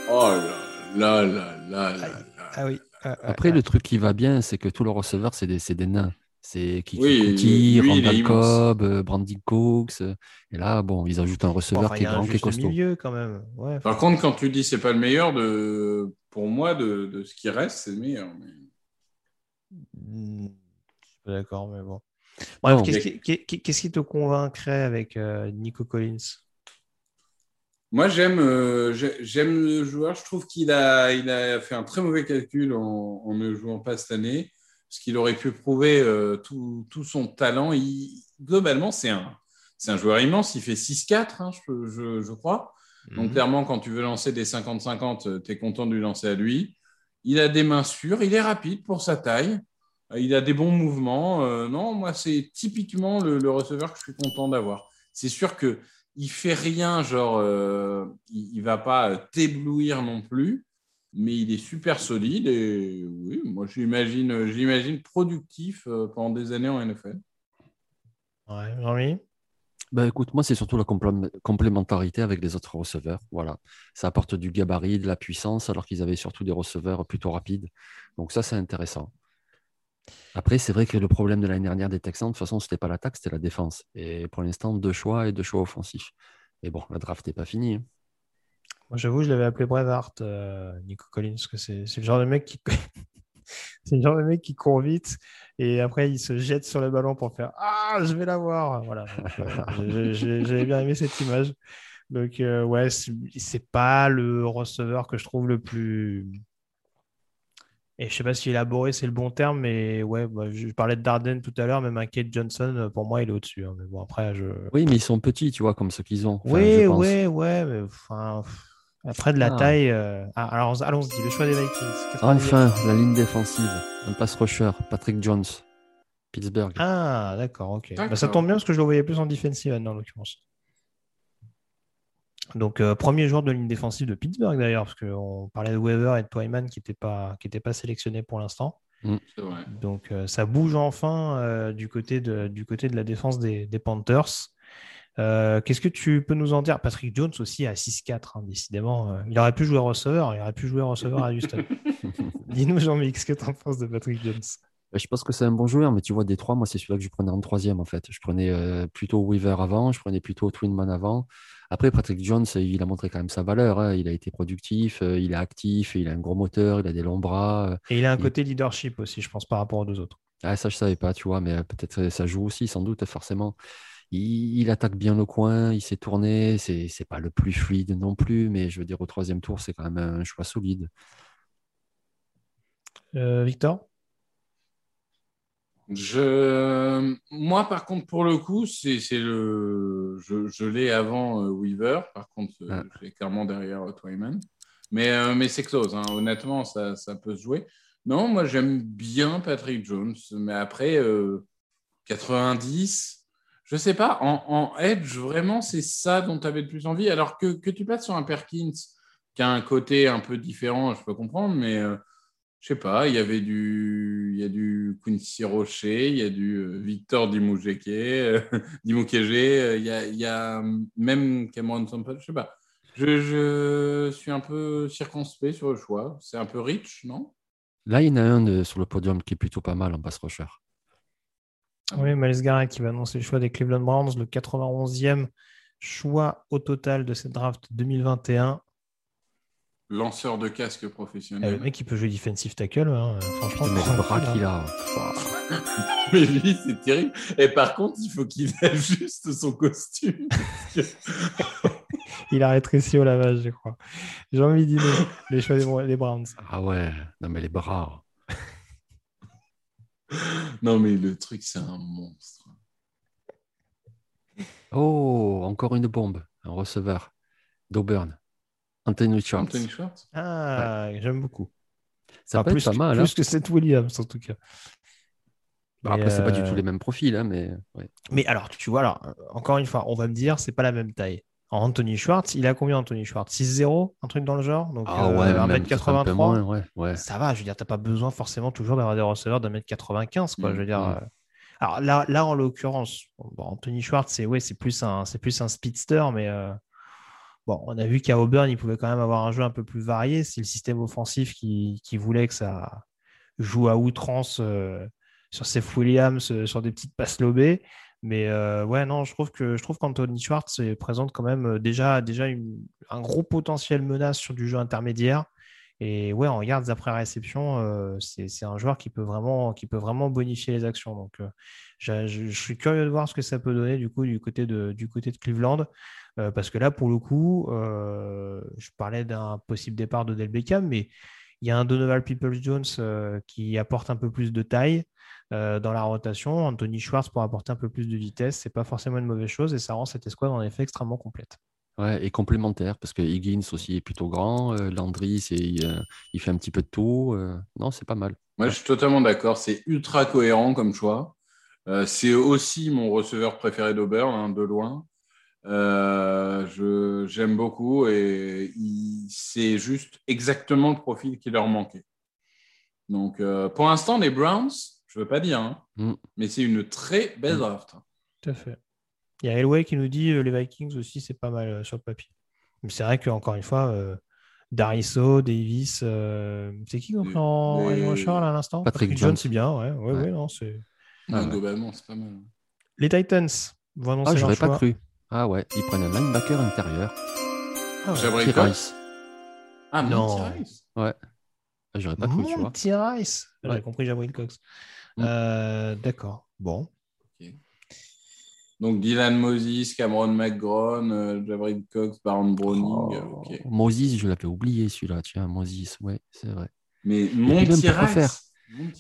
Oh là là là là là là. Ah oui. ah, ah, Après, ah. le truc qui va bien, c'est que tous les receveurs, c'est des, c'est des nains. C'est Kiki Oui, Kuti, lui, Randall. Cobb, euh, Brandon Cooks. euh, Et là, bon, ils ajoutent un receveur enfin, qui est grand, qui est costaud. milieu quand même. Ouais, Par contre, quand tu dis c'est pas le meilleur, de... pour moi, de, de ce qui reste, c'est le meilleur. mais- Hmm, Je suis pas d'accord, mais bon. Bref, qu'est-ce mais- qui, te convaincrait avec euh, Nico Collins? Moi, j'aime euh, j'ai- j'aime le joueur. Je trouve qu'il a, il a fait un très mauvais calcul en, en ne jouant pas cette année, parce qu'il aurait pu prouver euh, tout, tout son talent. Il- globalement, c'est un, c'est un joueur immense. Il fait 6-4, hein, je, je- je crois. Donc, Mhm. clairement, quand tu veux lancer des 50-50, tu es content de lui lancer à lui. Il a des mains sûres, il est rapide pour sa taille, euh, il a des bons mouvements. Euh, non, moi, c'est typiquement le, le receveur que je suis content d'avoir. C'est sûr que il fait rien, genre, euh, il, il va pas t'éblouir non plus, mais il est super solide et oui, moi, j'imagine, j'imagine productif euh, pendant des années en NFL. Ouais, Jean-Mi? Bah, écoute, moi, c'est surtout la complé- complémentarité avec les autres receveurs. Voilà. Ça apporte du gabarit, de la puissance, alors qu'ils avaient surtout des receveurs plutôt rapides. Donc, ça, c'est intéressant. Après, c'est vrai que le problème de l'année dernière des Texans, de toute façon, ce n'était pas l'attaque, c'était la défense. Et pour l'instant, deux choix et deux choix offensifs. Et bon, la draft n'est pas finie. hein. Moi, j'avoue, je l'avais appelé Braveheart, euh, Nico Collins, parce que c'est le genre de mec qui. *laughs* c'est le genre de mec qui court vite et après il se jette sur le ballon pour faire Ah, je vais l'avoir. Voilà. Euh, J'avais bien aimé cette image. Donc, euh, ouais, c'est pas le receveur que je trouve le plus. Et je sais pas si élaboré c'est le bon terme, mais ouais, bah, je parlais de Darden tout à l'heure, même un Kate Johnson, euh, pour moi, il est au-dessus. hein. Mais bon, après, je. Oui, mais ils sont petits, tu vois, comme ceux qu'ils ont. Enfin, Oui, pense. ouais, ouais, mais enfin, pff, après de la Ah. taille. euh, ah, alors, allons-y, le choix des Vikings. 90e. Enfin, la ligne défensive, un pass rusher, Patrick Jones, Pittsburgh. Ah, d'accord, ok. Bah, ça tombe bien parce que je le voyais plus en defensive en l'occurrence. Donc, euh, premier joueur de ligne défensive de Pittsburgh d'ailleurs, parce qu'on parlait de Weaver et de Twyman qui n'étaient pas, qui pas sélectionnés pour l'instant. C'est vrai. Donc, euh, ça bouge enfin euh, du, côté de, du côté de la défense des, des Panthers. Euh, Qu'est-ce que tu peux nous en dire? Patrick Jones aussi à 6-4, hein, décidément. euh, il aurait pu jouer receveur, il aurait pu jouer receveur à Houston. *laughs* Dis-nous, Jean-Mick, ce que tu en penses de Patrick Jones Bah, Je pense que c'est un bon joueur, mais tu vois, des trois, moi, c'est celui-là que je prenais en troisième, en fait. Je prenais euh, plutôt Weaver avant, je prenais plutôt Twinman avant. Après, Patrick Jones, il a montré quand même sa valeur. hein. Il a été productif, euh, il est actif, il a un gros moteur, il a des longs bras. euh. Et il a un Il- côté leadership aussi, je pense, par rapport aux deux autres. Ah, ça, je savais pas, tu vois, mais peut-être ça joue aussi, sans doute, forcément. Il, il attaque bien le coin, il s'est tourné. C'est c'est pas le plus fluide non plus, mais je veux dire, au troisième tour, c'est quand même un choix solide. Euh, Victor? Je... Moi, par contre, pour le coup, c'est c'est le... je, je l'ai avant euh, Weaver. Par contre, euh, Ah. je l'ai clairement derrière euh, Twyman. Mais, euh, mais c'est close. hein. Honnêtement, ça, ça peut se jouer. Non, moi, j'aime bien Patrick Jones. Mais après, euh, 90, je sais pas. En, edge, vraiment, c'est ça dont tu avais le plus envie. Alors que, tu passes sur un Perkins qui a un côté un peu différent, je peux comprendre. Mais... euh, je sais pas, il y avait du, y a du Quincy Rocher, il y a du euh, Victor euh, *laughs* Dimukeke, euh, il y a, a même Cameron Sample, je sais pas. Je, suis un peu circonspect sur le choix. C'est un peu rich, non? Là, il y en a un sur le podium qui est plutôt pas mal en pass rusher. Oui, Miles Garrett qui va annoncer le choix des Cleveland Browns, le 91e choix au total de cette draft 2021. Lanceur de casque Eh, professionnel. le mec, il peut jouer defensive tackle. hein. Franchement, Putain, mais le bras hein. qu'il a. *laughs* Mais lui, c'est terrible. Et par contre, il faut qu'il *laughs* ajuste son costume. Il a rétréci au lavage, je crois. J'ai envie de dire les choix des Browns. Ah ouais, non mais les bras. Non, mais le truc, c'est un monstre. Oh, encore une bombe, un receveur d'Auburn. Anthony Schwartz. Anthony Schwartz? Ah, j'aime beaucoup. Ça Enfin, peut plus, être pas mal. plus hein. que Seth Williams, en tout cas. Mais, après, c'est pas du euh, tout les mêmes profils, hein, mais ouais. Mais alors, tu vois, alors, euh, encore une fois, on va me dire, c'est pas la même taille. Anthony Schwartz, il a combien Anthony Schwartz? 6-0 Un truc dans le genre? Donc, Ah euh, ouais, même peut-être un peu 1m83 moins, ouais, ouais. Ça va, je veux dire, t'as pas besoin forcément toujours d'avoir des receveurs d'un mètre 95, quoi. Mm, je veux dire. mm. euh, Alors là, là en l'occurrence, bon, Anthony Schwartz, c'est ouais, c'est plus un, c'est plus un speedster, mais euh, bon, on a vu qu'à Auburn, il pouvait quand même avoir un jeu un peu plus varié. C'est le système offensif qui, qui voulait que ça joue à outrance sur Seth Williams, sur des petites passes lobées. Mais euh, ouais, non, je trouve que je trouve qu'Anthony Schwartz présente quand même euh, déjà, déjà un gros potentiel menace sur du jeu intermédiaire. Et ouais, en yards après réception, euh, c'est un joueur qui peut vraiment, qui peut vraiment bonifier les actions. Donc, je, suis curieux de voir ce que ça peut donner du coup du côté de, du côté de Cleveland. Parce que là, pour le coup, je parlais d'un possible départ de Del Beckham, mais il y a un Donovan Peoples-Jones euh, qui apporte un peu plus de taille euh, dans la rotation. Anthony Schwartz pour apporter un peu plus de vitesse, c'est pas forcément une mauvaise chose et ça rend cette escouade en effet extrêmement complète. Ouais, et complémentaire, parce que Higgins aussi est plutôt grand, euh, Landry, c'est, il, euh, il fait un petit peu de tout. euh, non, c'est pas mal. Moi, je suis totalement d'accord. C'est ultra cohérent comme choix. Euh, c'est aussi mon receveur préféré d'Auburn, hein, de loin. Euh, je- J'aime beaucoup et il- c'est juste exactement le profil qui leur manquait. Donc, euh, pour l'instant, les Browns, je ne veux pas dire, hein, Mm. mais c'est une très belle Mm. draft. Tout à fait. Il y a Elway qui nous dit euh, les Vikings aussi, c'est pas mal euh, sur le papier. Mais c'est vrai qu'encore une fois, euh, Dariso, Davis, euh, c'est qui en Les- edge rusher, là, à l'instant? Patrick Jones, Jones. c'est bien, ouais, ouais, Ouais. ouais, non, c'est. Ah, ouais. Globalement, c'est pas mal. Les Titans vont annoncer Ah, j'aurais pas choix. cru. Ah ouais, ils prennent un linebacker intérieur. Ah, ouais. Rice. Ah, Non. Rice? Ouais. Ah, J'aurais pas cru, tu vois. Monty Rice. Ouais. compris Jabril Cox. Mm. Euh, D'accord. Bon. Donc, Dylan Moses, Cameron McGrone, euh, Jabari Cox, Baron Browning. Oh, ok. Moses, je l'avais oublié celui-là, tiens, Moses, ouais, c'est vrai. Mais Monty même, pourquoi Rice. faire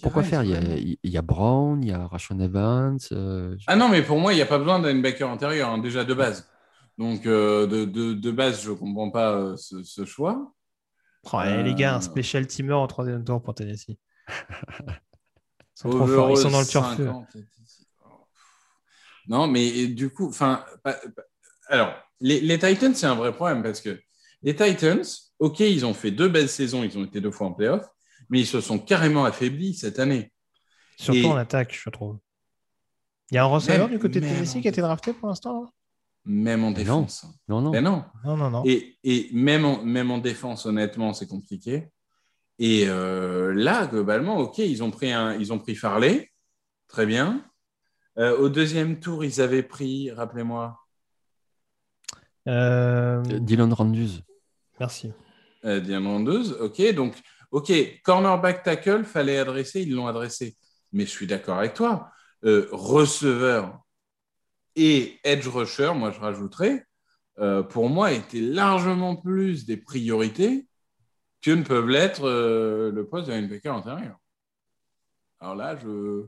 Pourquoi Rice, faire? Il y, a, vraiment. il y a Brown, il y a Rashon Evans. euh, Ah non, mais pour moi, il n'y a pas besoin d'un linebacker intérieur, hein, déjà de base. Donc, euh, de, de, de base, je ne comprends pas euh, ce, ce choix. Oh, les gars, un Euh. special teamer au troisième tour pour Tennessee. *laughs* Ils sont trop Overall, forts. Ils sont dans le turf. 50. Non, mais du coup, enfin, alors, les, les Titans, c'est un vrai problème parce que les Titans, ok, ils ont fait deux belles saisons, ils ont été deux fois en playoff, mais ils se sont carrément affaiblis cette année. Surtout Et- en attaque, je trouve. Il y a un receveur du côté de Tennessee en qui a été drafté pour l'instant Même en non. défense. Non, non. Non. Non, non, non. Et, et même, en, même en défense, honnêtement, c'est compliqué. Et euh, là, globalement, ok, ils ont pris, un, ils ont pris Farley, très bien. Euh, au deuxième tour, ils avaient pris, rappelez-moi, Euh, Dylan Randus. Merci. euh, Diane Randeuse. Ok, donc, ok, cornerback tackle, fallait adresser, ils l'ont adressé. Mais je suis d'accord avec toi. Euh, receveur et edge rusher, moi je rajouterais, euh, pour moi, étaient largement plus des priorités que ne peuvent l'être euh, le poste de linebacker intérieur. Alors là, je,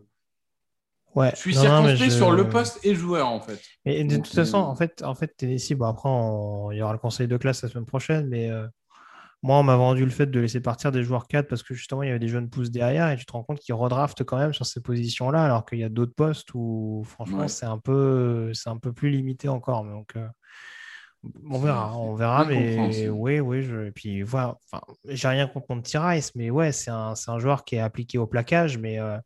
Ouais. je suis Non, non, mais circonspect je- sur le poste et joueur, en fait. Et de Donc, toute façon, euh, en fait, en fait, Tennessee, bon, après, on- il y aura le conseil de classe la semaine prochaine, mais euh, moi, on m'a vendu le fait de laisser partir des joueurs 4 parce que justement, il y avait des jeunes pousses derrière et tu te rends compte qu'ils redraftent quand même sur ces positions-là, alors qu'il y a d'autres postes où, franchement, Ouais. c'est un peu, un peu plus limité encore. Donc, euh, on verra, on verra, mais oui, oui, je, et puis voilà, enfin, j'ai rien contre Monty Rice, mais ouais, c'est un, un joueur qui est appliqué au plaquage, mais euh,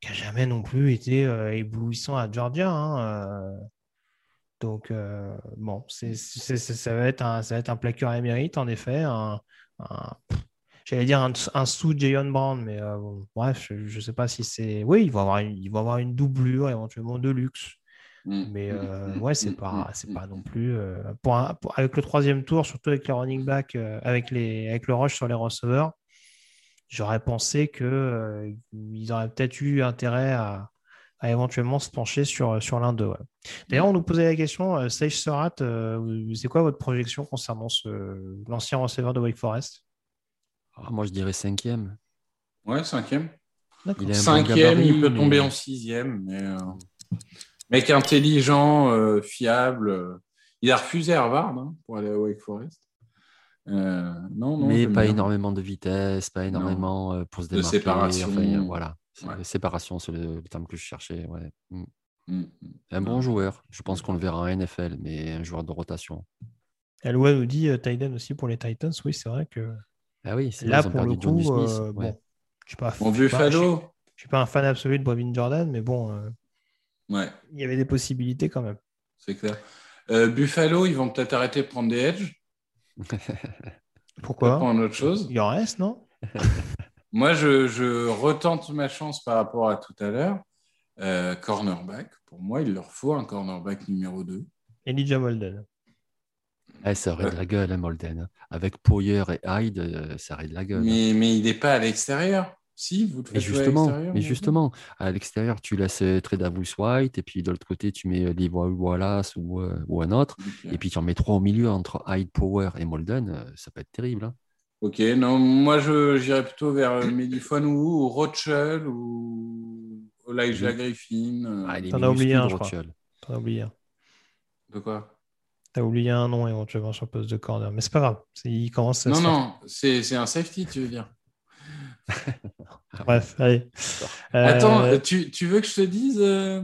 qui n'a jamais non plus été euh, éblouissant à Georgia. hein. Donc, euh, bon, c'est, c'est- c'est- ça, va être un, ça va être un plaqueur émérite, en effet. Un, un- j'allais dire un, un sous Jayon Brown, mais euh, bon, bref, je ne sais pas si c'est. Oui, il va avoir une, il va avoir une doublure éventuellement de luxe. Mm. Mais Mm, euh, mm, ouais, c'est mm, pas, mm, c'est mm. pas non plus. pour un- pour- avec le troisième tour, surtout avec les running back, avec, les, avec le rush sur les receveurs, j'aurais pensé qu'ils auraient peut-être eu intérêt à, à éventuellement se pencher sur, sur l'un d'eux. ouais. D'ailleurs, on nous posait la question, euh, Sage Surratt, euh, c'est quoi votre projection concernant ce, l'ancien receveur de Wake Forest? Ah, moi, je dirais cinquième. Ouais, cinquième. D'accord. Il est un bon Cinquième, gabarit, il peut mais- tomber en sixième. Mais, euh, Mec intelligent, euh, fiable. euh, Il a refusé Harvard hein, pour aller à Wake Forest. Euh, non, non, mais pas bien. énormément de vitesse, pas énormément euh, pour se De démarquer. séparation. enfin, voilà, Ouais. séparation, c'est le, le terme que je cherchais. Ouais. Mm. Mm, mm. Un bon joueur. Je pense qu'on le verra en NFL, mais un joueur de rotation. Eloi nous dit euh, Tiden aussi pour les Titans. Oui, c'est vrai que Ah oui, là, ils ont pour le coup, Smith. euh, ouais. bon, je suis pas, Bon, je suis pas- je suis- Buffalo. je suis pas un fan absolu de Brevin Jordan, mais bon, euh, Ouais, il y avait des possibilités quand même. c'est clair. Euh, Buffalo, ils vont peut-être arrêter de prendre des edges. *laughs* Pourquoi? Prendre autre chose. Il en reste, non? *laughs* Moi, je, je retente ma chance par rapport à tout à l'heure. Euh, cornerback, pour moi, il leur faut un cornerback numéro 2. Elijah Molden. Eh, ça aurait de la gueule, hein, Molden. Avec Poyer et Hyde, euh, ça aurait de la gueule. Mais, mais il n'est pas à l'extérieur. Si, vous le faites à justement, l'extérieur. mais justement, à l'extérieur, tu laisses euh, Tredavious White, et puis de l'autre côté, tu mets Leroy Wallace ou, euh, ou un autre, et puis tu en mets trois au milieu entre Hyde, Power et Molden, ça peut être terrible. hein. Ok, non, moi je j'irais plutôt vers euh, Medifone ou, ou Rothschild ou Elijah Mhm. Griffin. euh, Ah, T'en as oublié un, je crois. T'en as oublié un. De quoi? T'as oublié un nom éventuellement sur le poste de corner. Mais c'est pas grave. Il commence à Non, se- non, c'est c'est un safety, tu veux dire. *laughs* Bref, allez. Euh, Attends, tu, tu veux que je te dise, euh,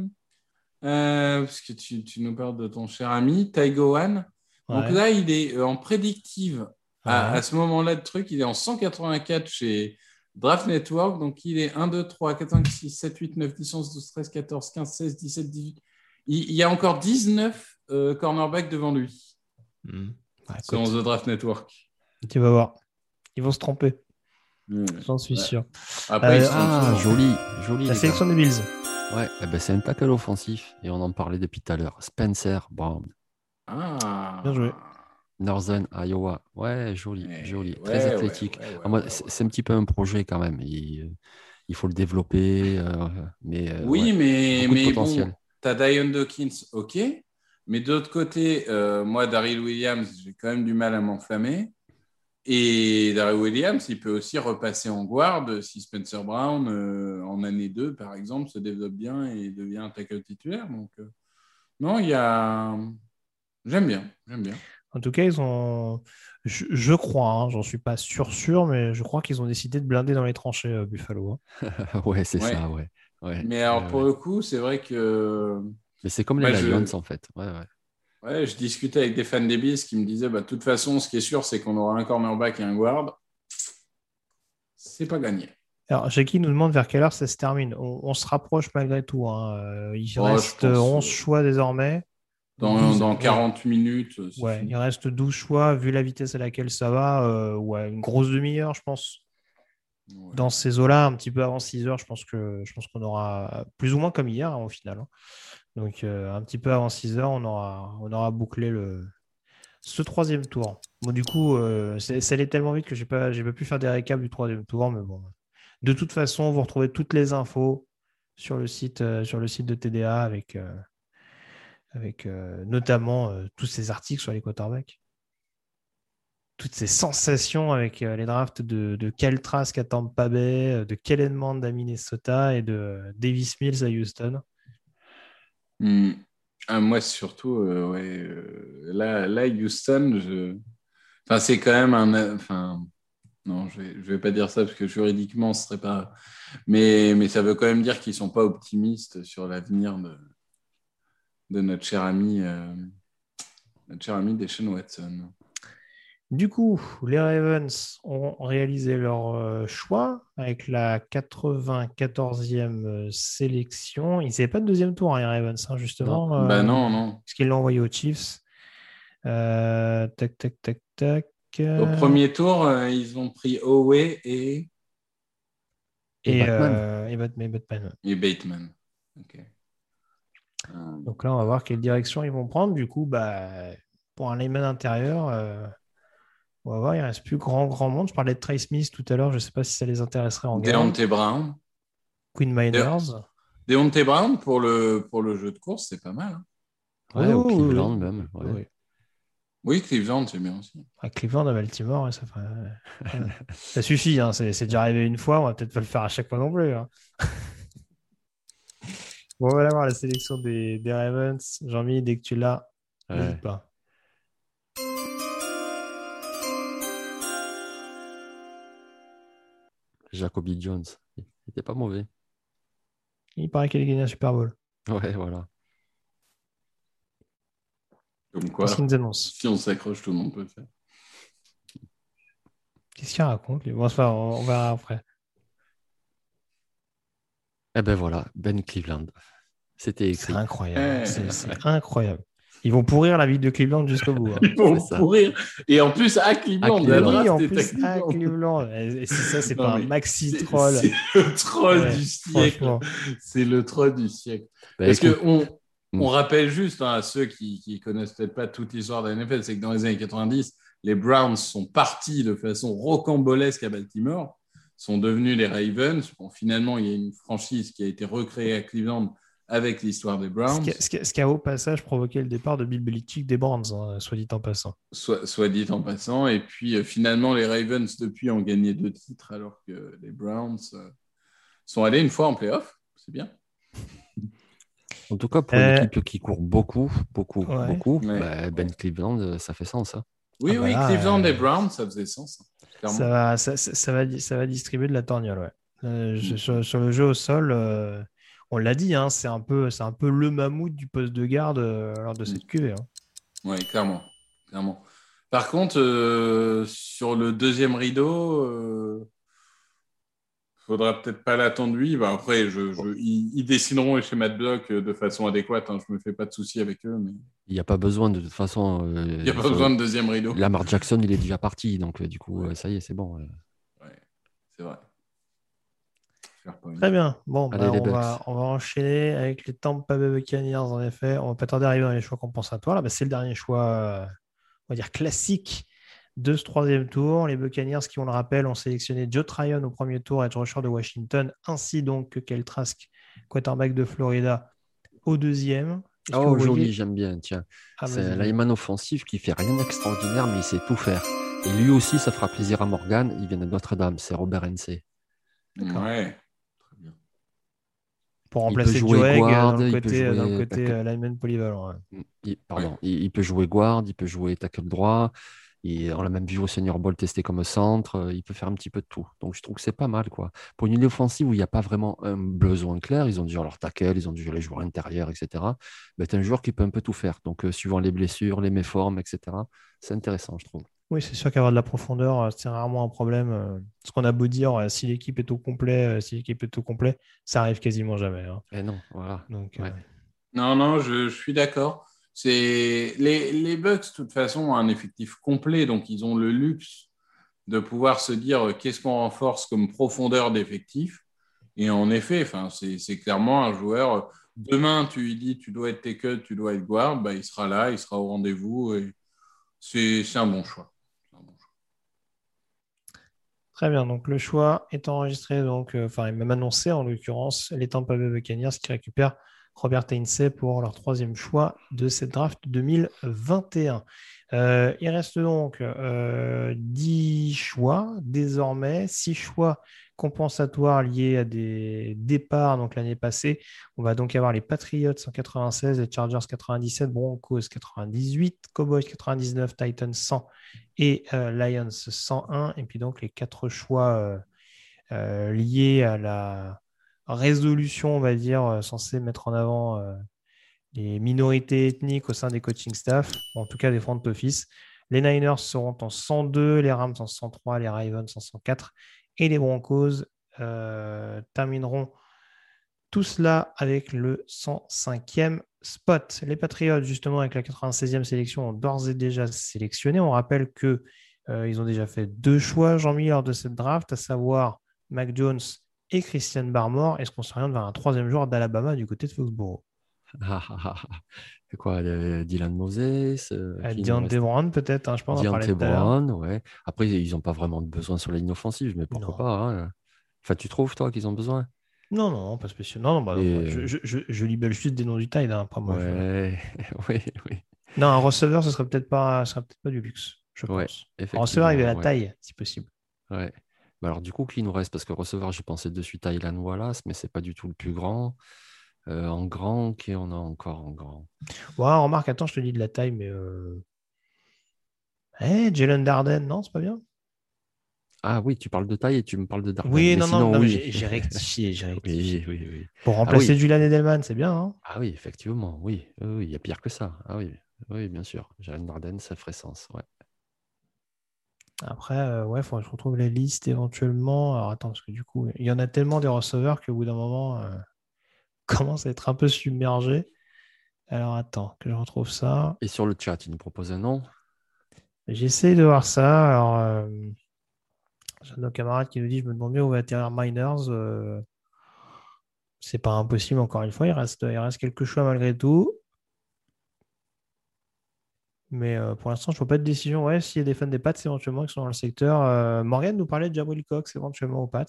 euh, parce que tu, tu nous parles de ton cher ami, Taigoan. Donc ouais. là, il est en prédictive. À, ce moment-là de truc, il est en 184 chez Draft Network. Donc il est 1, 2, 3, 4, 5, 6, 7, 8, 9, 10, 11, 12, 13, 14, 15, 16, 17, 18. Il, il y a encore 19 euh, cornerbacks devant lui, Hmm. Ouais, selon écoute, The Draft Network. tu vas voir. Ils vont se tromper, Ouais. j'en suis Ouais. sûr. Après, Euh, ils sont Ah, joli, joli. La sélection des Bills. Ouais, eh ben, c'est un tackle offensif, et on en parlait depuis tout à l'heure. Spencer Brown, Ah. Bien joué. Northern Iowa. Ouais, joli, Ouais, joli, très ouais, athlétique. ouais, Ah, ouais, c'est un petit peu un projet quand même. Il, il faut le développer, euh, mais euh, Oui, mais, mais bon, tu as Dion Dawkins, ok. Mais de l'autre côté, euh, moi, Daryl Williams, j'ai quand même du mal à m'enflammer. Et Daryl Williams, il peut aussi repasser en guard si Spencer Brown, euh, en année 2, par exemple, se développe bien et devient un tackle titulaire. Donc, non, il y a. J'aime bien, j'aime bien. En tout cas, ils ont. Je, je crois, hein, j'en suis pas sûr, sûr, mais je crois qu'ils ont décidé de blinder dans les tranchées, euh, Buffalo. hein. *laughs* ouais, c'est Ouais. ça, ouais. ouais. Mais alors, Ouais, pour ouais. le coup, c'est vrai que. Mais c'est comme les je- Lions, en fait. Ouais, ouais. Ouais, je discutais avec des fans des Bills qui me disaient bah, de toute façon, ce qui est sûr, c'est qu'on aura un cornerback et un guard. C'est pas gagné. Alors, Jackie nous demande vers quelle heure ça se termine. On, on se rapproche malgré tout. hein. Euh, il je reste pense, 11 euh, choix désormais. Dans, 12, dans ouais. 40 minutes. c'est Ouais, fini. il reste 12 choix. Vu la vitesse à laquelle ça va, euh, ouais, une grosse demi-heure, je pense. Ouais. Dans ces eaux-là, un petit peu avant 6 heures, je pense que je pense qu'on aura plus ou moins comme hier hein, au final. hein. Donc euh, un petit peu avant 6 heures, on aura, on aura bouclé le, ce troisième tour. Bon, du coup, euh, ça allait tellement vite que j'ai pas, j'ai pas pu faire des récaps du troisième tour, mais bon. De toute façon, vous retrouvez toutes les infos sur le site, euh, sur le site de TDA avec, euh, avec euh, notamment euh, tous ces articles sur les quarterbacks. Toutes ces sensations avec euh, les drafts de, de Kyle Trask à Tampa Bay, de Kellen Mond à Minnesota et de Davis Mills à Houston. Hmm. Ah, moi, surtout, ouais, là, là, Houston, enfin, c'est quand même un. Enfin, non, je je vais pas dire ça parce que juridiquement, ce serait pas. Mais, mais ça veut quand même dire qu'ils sont pas optimistes sur l'avenir de, de notre cher ami, euh, notre cher ami Deshaun Watson. Du coup, les Ravens ont réalisé leur euh, choix avec la 94e euh, sélection. Ils n'avaient pas de deuxième tour, hein, les Ravens, hein, justement. Non. euh, Bah non, non. Parce qu'ils l'ont envoyé aux Chiefs. Euh, tac, tac, tac, tac. Au euh, premier tour, euh, ils ont pris Owe et, Et, Et Batman. euh, et Batman. Batman. et Bateman. Ok. Donc là, on va voir quelle direction ils vont prendre. Du coup, bah, pour un layman intérieur, euh, on va voir, il ne reste plus grand, grand monde. Je parlais de Trey Smith tout à l'heure, je ne sais pas si ça les intéresserait en. Deontay Brown. Queen Miners. Deontay Brown pour le, pour le jeu de course, c'est pas mal. hein. Ouais, Oh, au Cleveland oui. même. ouais. Oui. Oui, Cleveland, c'est bien aussi. À Cleveland, à Baltimore, ça, ça suffit. hein, C'est c'est déjà arrivé une fois. On va peut-être pas le faire à chaque fois non plus. hein. Bon, on va aller voir la sélection des, des Ravens. Jean-Mi, dès que tu l'as, Ouais. n'hésite pas. Jacoby Jones. Il était pas mauvais. Il paraît qu'il a gagné un Super Bowl. Ouais, voilà. Comme quoi, annonce? si on s'accroche, tout le monde peut le faire. Qu'est-ce qu'il raconte lui? Bon, enfin, on on verra après. Eh ben voilà, Ben Cleveland. C'était C'est écrit. incroyable. Eh. C'est c'est incroyable. Ils vont pourrir la ville de Cleveland jusqu'au bout. hein. *laughs* Ils vont C'est ça. pourrir. Et en plus, à Cleveland, À la Cleveland. Oui, en plus, à Cleveland. Et ça, c'est Non, pas un maxi troll. C'est le troll Ouais, du siècle. C'est le troll du siècle. Ben, Parce écoute, que on, Mm. on rappelle juste hein, à ceux qui, qui connaissent peut-être pas toute l'histoire de la NFL, c'est que dans les années 90, les Browns sont partis de façon rocambolesque à Baltimore, sont devenus les Ravens. Bon, finalement, il y a une franchise qui a été recréée à Cleveland avec l'histoire des Ce Browns, qui, a- ce qui a- ce qui a au passage provoqué le départ de Bill Belichick des Browns, hein, soit dit en passant. soit, soit dit en passant. Et puis euh, finalement, les Ravens, depuis, ont gagné deux titres alors que les Browns euh, sont allés une fois en playoff. C'est bien. en tout cas, pour Euh, une équipe qui court beaucoup, beaucoup, Ouais. beaucoup, Ouais. ben, Ben Cleveland, euh, ça fait sens. hein. Oui, Ah bah oui, là, Cleveland euh, et Browns, ça faisait sens. Ça va, ça, ça- ça va, di- ça va distribuer de la torgnole, ouais. Euh, Mm. sur, sur le jeu au sol, euh, on l'a dit, hein, c'est un, peu- c'est un peu le mammouth du poste de garde euh, lors de cette QV. hein. Oui, clairement. clairement. Par contre, sur le deuxième rideau, faudra peut-être pas l'attendre lui. Bah, après, je, je- ils, ils dessineront les schémas de bloc euh, de façon adéquate. hein. Je me fais pas de soucis avec eux, mais Il n'y a pas besoin de toute façon. euh, il n'y a pas besoin de deuxième rideau. Lamar Jackson, il est déjà parti, donc euh, du coup, ça y est, c'est bon. euh. Ouais, c'est vrai. Très bien. Bon, Allez, bah, on, va, on va enchaîner avec les Tampa Bay Buccaneers, en effet. On va pas tarder à arriver dans les choix compensatoires. Là, bah, c'est le dernier choix, euh, on va dire, classique de ce troisième tour. Les Buccaneers, qui, on le rappelle, ont sélectionné Joe Tryon au premier tour, edge rusher de Washington, ainsi donc que Kel Trask, quarterback de Florida, au deuxième. Oh, vous joli, voyez- j'aime bien. Tiens, Ah, c'est un lineman offensif qui fait rien d'extraordinaire, mais il sait tout faire. Et lui aussi, ça fera plaisir à Morgan. Il vient de Notre-Dame, c'est Robert NC. D'accord. Ouais. Très bien. Pour remplacer Joe Egg, guard, dans le il peut côté, dans le jouer côté tackle. euh, lineman polyvalent. ouais. Il, pardon, il, il peut jouer guard, il peut jouer tackle droit. Et on l'a même vu au Senior Bowl testé comme centre. euh, Il peut faire un petit peu de tout. Donc je trouve que c'est pas mal. quoi. Pour une ligne offensive où il n'y a pas vraiment un besoin clair, ils ont déjà leur tackle, ils ont déjà les joueurs intérieurs, etc. Mais c'est un joueur qui peut un peu tout faire. Donc euh, suivant les blessures, les méformes, etc. C'est intéressant, je trouve. Oui, c'est sûr qu'avoir de la profondeur, euh, c'est rarement un problème. Ce qu'on a beau dire, si l'équipe est au complet, si l'équipe est au complet, ça arrive quasiment jamais. hein. Et non, voilà. Donc, Ouais. euh, Non, non, je, je suis d'accord. C'est les, Bucks, de toute façon, ont un effectif complet, donc ils ont le luxe de pouvoir se dire euh, qu'est-ce qu'on renforce comme profondeur d'effectif? Et en effet, c'est clairement un joueur. euh, Demain, tu lui dis tu dois être tackle, tu dois être guard, bah, il sera là, il sera au rendez-vous. Et c'est un bon choix. Très bien. Donc, le choix est enregistré, donc, euh, enfin, m'a même annoncé en l'occurrence les Tampa Bay Buccaneers qui récupèrent Robert Hainsey pour leur troisième choix de cette draft 2021. Euh, il reste donc euh, 10 choix désormais, 6 choix compensatoires liés à des départs donc l'année passée. On va donc avoir les Patriots en 96, les Chargers 97, Broncos 98, Cowboys 99, Titans 100 et euh, Lions 101. Et puis donc les quatre choix euh, euh, liés à la résolution, on va dire, euh, censée mettre en avant euh, les minorités ethniques au sein des coaching staff, en tout cas des front office. Les Niners seront en 102, les Rams en 103, les Ravens en 104 et les Broncos euh, termineront tout cela avec le 105e spot. Les Patriots, justement, avec la 96e sélection, ont d'ores et déjà sélectionné. On rappelle que euh, ont déjà fait deux choix, Jean-Mi, lors de cette draft, à savoir Mac Jones et Christian Barmore. Est-ce qu'on s'oriente vers un troisième joueur d'Alabama du côté de Foxborough? Ah, ah, ah, ah. Quoi euh, Dylan Moses euh, Euh, reste Brown, peut-être, hein, je pense. l'heure. Brown, ouais. Après, ils n'ont pas vraiment de besoin sur la ligne offensive, mais pourquoi Non. pas hein. Enfin, tu trouves, toi, qu'ils ont besoin? Non, non, pas spécial. Non, non, bah, Et- je, je, je, je libelle juste des noms du tide. Hein, après, moi, Ouais, *laughs* oui, oui. Non, un receveur, ce serait peut-être pas, ce serait peut-être pas du luxe, je Ouais, pense. Un receveur, il à la ouais. taille, si possible. Ouais. Bah alors, du coup, qui nous reste Parce que recevoir, je pensais de suite à Ilan Wallace, mais c'est pas du tout le plus grand. Euh, en grand, qui on a encore en grand Ouais, remarque, attends, je te dis de la taille, mais. Euh... Eh, Jalen Darden, non, c'est pas bien? Ah oui, tu parles de taille et tu me parles de Darden. Oui, mais non, sinon, non, non, oui. j'ai j'ai rectifié, j'ai *laughs* rectifié. oui, oui, oui. Pour Ah remplacer oui. Julian Edelman, c'est bien, hein Ah oui, effectivement, oui, il y a pire que ça. Ah oui, oui, bien sûr. Jalen Darden, ça ferait sens. Ouais. Après, euh, ouais, faudrait que je retrouve la liste éventuellement. Alors attends, parce que du coup, il y en a tellement des receveurs qu'au bout d'un moment, euh, *laughs* commence à être un peu submergé. Alors attends, que je retrouve ça. Et sur le chat, il nous propose un nom. J'essaie de voir ça. Alors, euh, j'ai un de nos camarades qui nous dit Je me demande bien où va atterrir Miners. Euh, c'est pas impossible, encore une fois. Il reste, il reste quelques choix malgré tout. Mais euh, pour l'instant, je ne vois pas de décision. Ouais, s'il y a des fans des Pats éventuellement qui sont dans le secteur. Euh, Morgan nous parlait de Jabril Cox éventuellement aux Pats.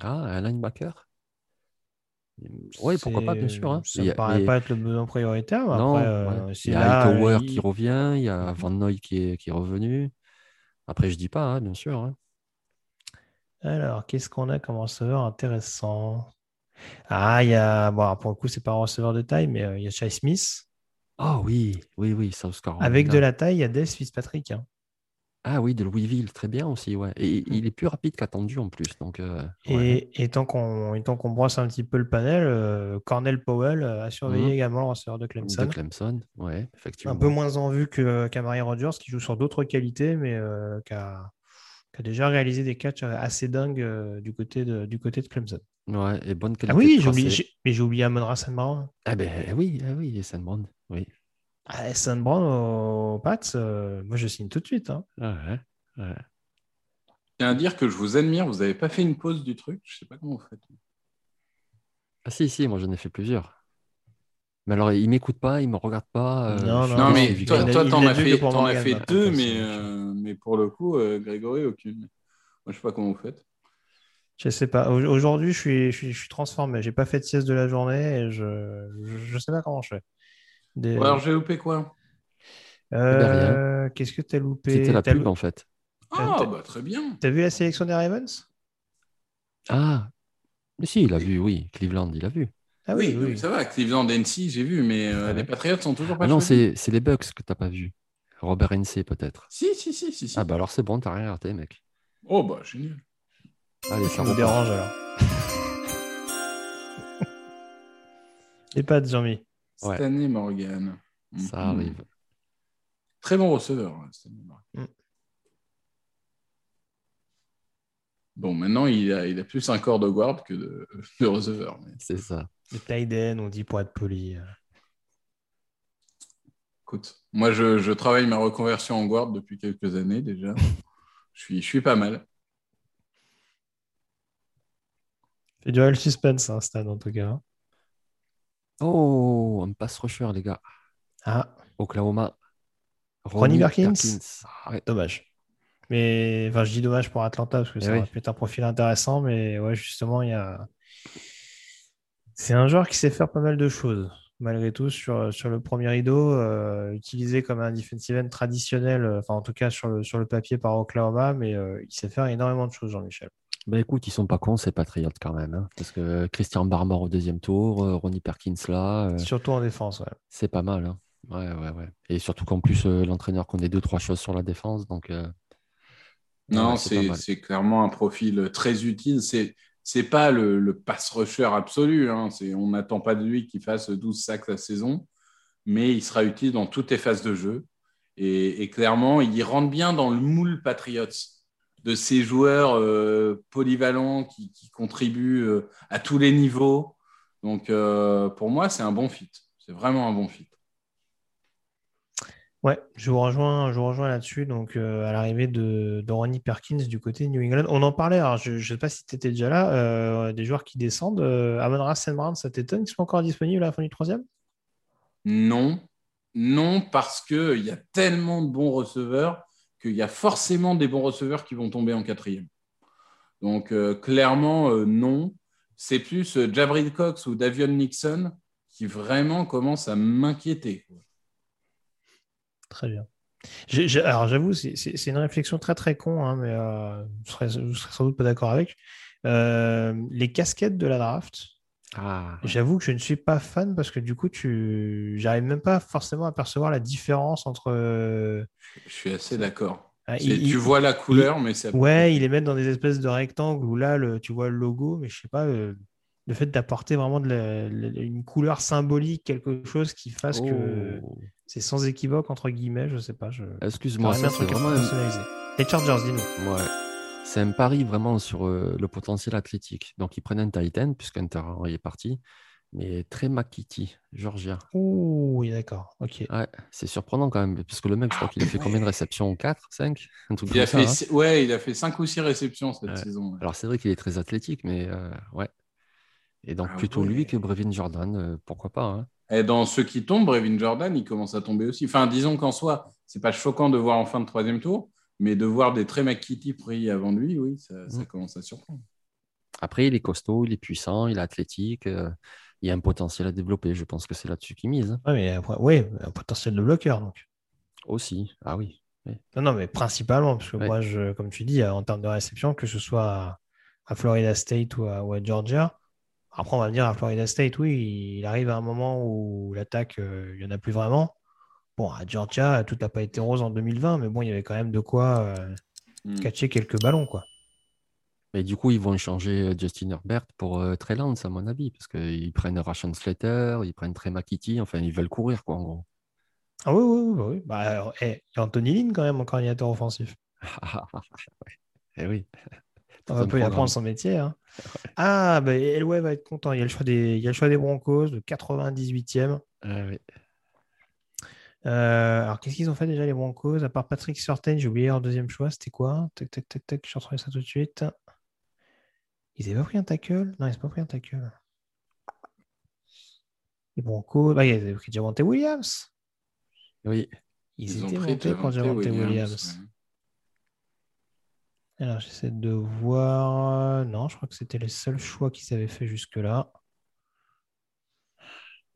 Ah, un linebacker Oui, pourquoi pas, bien sûr. hein. Ça ne paraît mais- pas être le besoin prioritaire. Mais Non, après, euh, ouais. il y a Hightower il- qui revient, il y a Van Noy qui est, qui est revenu. Après, je dis pas, hein, bien sûr. hein. Alors, qu'est-ce qu'on a comme receveur intéressant? Ah, il y a. Bon, pour le coup, c'est pas un receveur de taille, mais euh, il y a Chai Smith. Ah oui, oui, oui, South Carolina. Avec de la taille, il y a Des Fitzpatrick. hein. Ah oui, de Louisville, très bien aussi, ouais. Et il est plus rapide qu'attendu en plus. Donc, euh, ouais. Et, et tant qu'on brosse un petit peu le panel, euh, Cornel Powell euh, a surveillé Mhm. également le receveur de Clemson. De Clemson, ouais, effectivement. Un peu moins en vue que qu'Amari Rodgers, qui joue sur d'autres qualités, mais euh, qui a, qui a déjà réalisé des catchs assez dingues euh, du, côté de, du côté de Clemson. Ouais, et bonne qualité. Ah oui, de j'ai oublié, tracé. j'ai- mais j'ai oublié Amon Ra. Brown. Ah ben oui, ah oui, Sam Brown, oui. Ah. Brown aux Pats, euh, moi je signe tout de suite. hein. Ah ouais, ouais. Je tiens à dire que je vous admire, vous n'avez pas fait une pause du truc, je sais pas comment vous faites. Ah si, si, moi j'en ai fait plusieurs. Mais alors, il m'écoute pas, il me regarde pas. euh, Non, mais Victor. toi, toi, t'en as fait, t'en as fait deux, mais, euh, mais pour le coup, euh, Grégory, aucune. Moi, je sais pas comment vous faites. Je sais pas. Au- Aujourd'hui, je suis, je suis, je suis transformé. J'ai pas fait de sieste de la journée et je, je, je sais pas comment je fais. Des- Bon, alors, j'ai loupé quoi? Euh, Qu'est-ce que t'as loupé? C'était la pub en fait. Ah, bah très bien. T'as vu la sélection des Ravens? Ah, mais si, il a vu, oui. Cleveland, il a vu. Ah oui, oui, oui, ça va. Cleveland NC, j'ai vu, mais euh, Ouais. les Patriots sont toujours pas Ah non, c'est c'est les Bucks que t'as pas vu. Robert NC peut-être. Si, si, si, si. si. Ah bah alors c'est bon, t'as rien raté, mec. Oh, bah génial. Allez, Ça me dérange alors. Et pas de Jean-Mi. Ouais. Stanley Morgan. Ça Mhm. arrive. Très bon receveur, hein, Stanley Morgan. Mm. Bon, maintenant, il a, il a plus un corps de guard que de, *laughs* de receveur. mais C'est ça. Le Tiden, on dit pour être poli. écoute, moi, je, je travaille ma reconversion en guard depuis quelques années déjà. je, suis, je suis pas mal. Fait durer le suspense, hein, Stan, en tout cas. Oh, un pass rusher, les gars. Ah, Oklahoma. Ronnie Perkins Ouais. dommage. Mais enfin, je dis dommage pour Atlanta parce que Eh ça oui. aurait pu être un profil intéressant, mais ouais, justement, il y a. C'est un joueur qui sait faire pas mal de choses, malgré tout, sur, sur le premier rideau, euh, utilisé comme un defensive end traditionnel, euh, enfin, en tout cas, sur le, sur le papier par Oklahoma, mais euh, il sait faire énormément de choses, Jean-Michel. Bah écoute, ils sont pas cons, ces Patriots quand même. hein, parce que Christian Barmore au deuxième tour, Ronnie Perkins là, euh, Surtout en défense, ouais. c'est pas mal. hein. Ouais, ouais, ouais. Et surtout qu'en plus, l'entraîneur connaît deux, trois choses sur la défense. Donc, Non, ouais, c'est clairement un profil très utile. C'est c'est pas le, le pass rusher absolu. Hein. C'est- On n'attend pas de lui qu'il fasse 12 sacs la saison, mais il sera utile dans toutes les phases de jeu. Et, et clairement, il rentre bien dans le moule Patriots de ces joueurs euh, polyvalents qui, qui contribuent euh, à tous les niveaux. Donc, euh, pour moi, c'est un bon fit. C'est vraiment un bon fit. Ouais, je vous rejoins, rejoins là-dessus. Donc, euh, à l'arrivée de, Ronnie Perkins du côté New England, on en parlait. Alors, je ne sais pas si tu étais déjà là. euh, des joueurs qui descendent. Euh, Amon-Ra St. Brown, ça t'étonne qu'ils soient encore disponibles à la fin du troisième? Non, non, parce qu'il y a tellement de bons receveurs qu'il y a forcément des bons receveurs qui vont tomber en quatrième. Donc, euh, clairement, non. C'est plus Jabril Cox ou Davion Nixon qui vraiment commencent à m'inquiéter. Très bien. Alors, j'avoue, c'est une réflexion très très con, hein, mais euh, je serais, je serais sans doute pas d'accord avec. Euh, les casquettes de la draft, Ah, j'avoue que je ne suis pas fan parce que du coup, tu, j'arrive même pas forcément à percevoir la différence entre. euh, Je suis assez d'accord. Ah, il- tu il- vois la couleur, il- mais c'est. Ouais, ils les mettent dans des espèces de rectangles où là, le- tu vois le logo, mais je sais pas, euh, le fait d'apporter vraiment de la- la- une couleur symbolique, quelque chose qui fasse que oh. C'est sans équivoque, entre guillemets, je sais pas. Je... Excuse-moi, un c'est truc vraiment un- personnalisé. Les Chargers, dis-nous. Ouais. C'est un pari vraiment sur euh, le potentiel athlétique. Donc, ils prennent un Titan, puisqu'Hunter Henry est parti, mais très McKitty, Georgia. Ouh, oui, d'accord. Ok. Ouais, c'est surprenant quand même, parce que le mec, je crois qu'il a fait combien de réceptions? 4, 5 Un truc Il a, fait, hein. ouais, il a fait 5 ou 6 réceptions cette Ouais. saison. ouais. Alors, c'est vrai qu'il est très athlétique, mais euh, ouais. Et donc, Ah plutôt ouais. lui que Brevin Jordan, euh, pourquoi pas hein. Et dans ceux qui tombent, Brevin Jordan, il commence à tomber aussi. Enfin, disons qu'en soi, c'est pas choquant de voir en fin de troisième tour, mais de voir des Trey McKitty pris avant lui, oui, ça, ça Mm. commence à surprendre. Après, il est costaud, il est puissant, il est athlétique, euh, il y a un potentiel à développer. Je pense que c'est là-dessus qu'il mise. hein. Ouais, mais ouais, un potentiel de bloqueur, donc. Aussi, ah oui. oui. Non, non, mais principalement, parce que Ouais. moi, je, comme tu dis, en termes de réception, que ce soit à, à Florida State ou à, ou à Georgia, après, on va me dire à Florida State, oui, il arrive à un moment où l'attaque, euh, il n'y en a plus vraiment. Bon, à Georgia, tout n'a pas été rose en 2020, mais bon, il y avait quand même de quoi euh, Mm. catcher quelques ballons, quoi. Mais du coup, ils vont échanger euh, Justin Herbert pour euh, Trey Lance, à mon avis, parce qu'ils prennent Rashan Slater, ils prennent Trey McKitty, enfin, ils veulent courir, quoi, en gros. Ah oui, oui, oui. oui. Bah, alors, eh, Anthony Lynn, quand même, en coordinateur offensif. *laughs* Ouais. Eh oui. Tout On un va peu y apprendre son métier. hein. *laughs* Ah, bah, Elway va être content. Il y a le choix des, il y a le choix des Broncos, le 98e. Ah oui. Euh, alors, qu'est-ce qu'ils ont fait déjà, les Broncos? À part Patrick Surtain, j'ai oublié leur deuxième choix. C'était quoi? Tac, tac, tac, tac. Je retrouve ça tout de suite. Ils n'avaient pas pris un tackle? Non, ils n'ont pas pris un tackle. Les Broncos. Bah, ils avaient pris Javante Williams. Oui. Ils, Ils étaient pris montés pour Javante Williams. Williams. Alors, j'essaie de voir. Non, je crois que c'était les seuls choix qu'ils avaient fait jusque-là.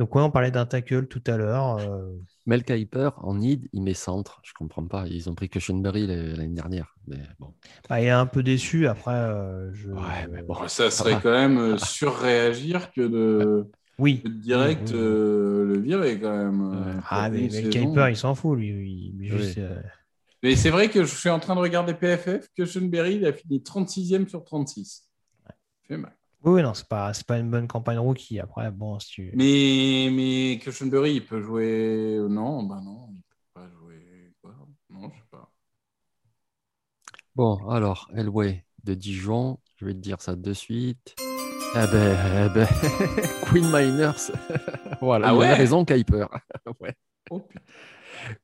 Donc, ouais, on parlait d'un tackle tout à l'heure. euh, Mel Kiper, en need, il met centre. Je comprends pas. Ils ont pris Cushenberry l'année dernière. Mais bon. bah, il est un peu déçu. Après, euh, je... Ouais, mais bon. Ça serait quand même euh, *laughs* surréagir que de, Oui. de direct Oui, oui, oui. euh, le virer quand même. Ah, mais, le saison. Kuiper, il s'en fout, lui. Il, lui, Oui. juste, euh, Mais c'est vrai que je suis en train de regarder PFF, que Schoenberry, il a fini 36e sur 36. Fait mal. Oui, non, c'est pas, c'est pas une bonne campagne rookie. Après, bon, si tu. Mais, mais Cushenberry, il peut jouer. Non, bah non, il peut pas jouer. Quoi non, je sais pas. Bon, alors, Elway de Dijon, je vais te dire ça de suite. Eh ben, eh ben, *laughs* Queen Miners. *laughs* voilà, Ah il ouais? raison, Kuiper. *laughs* ouais. Oh putain.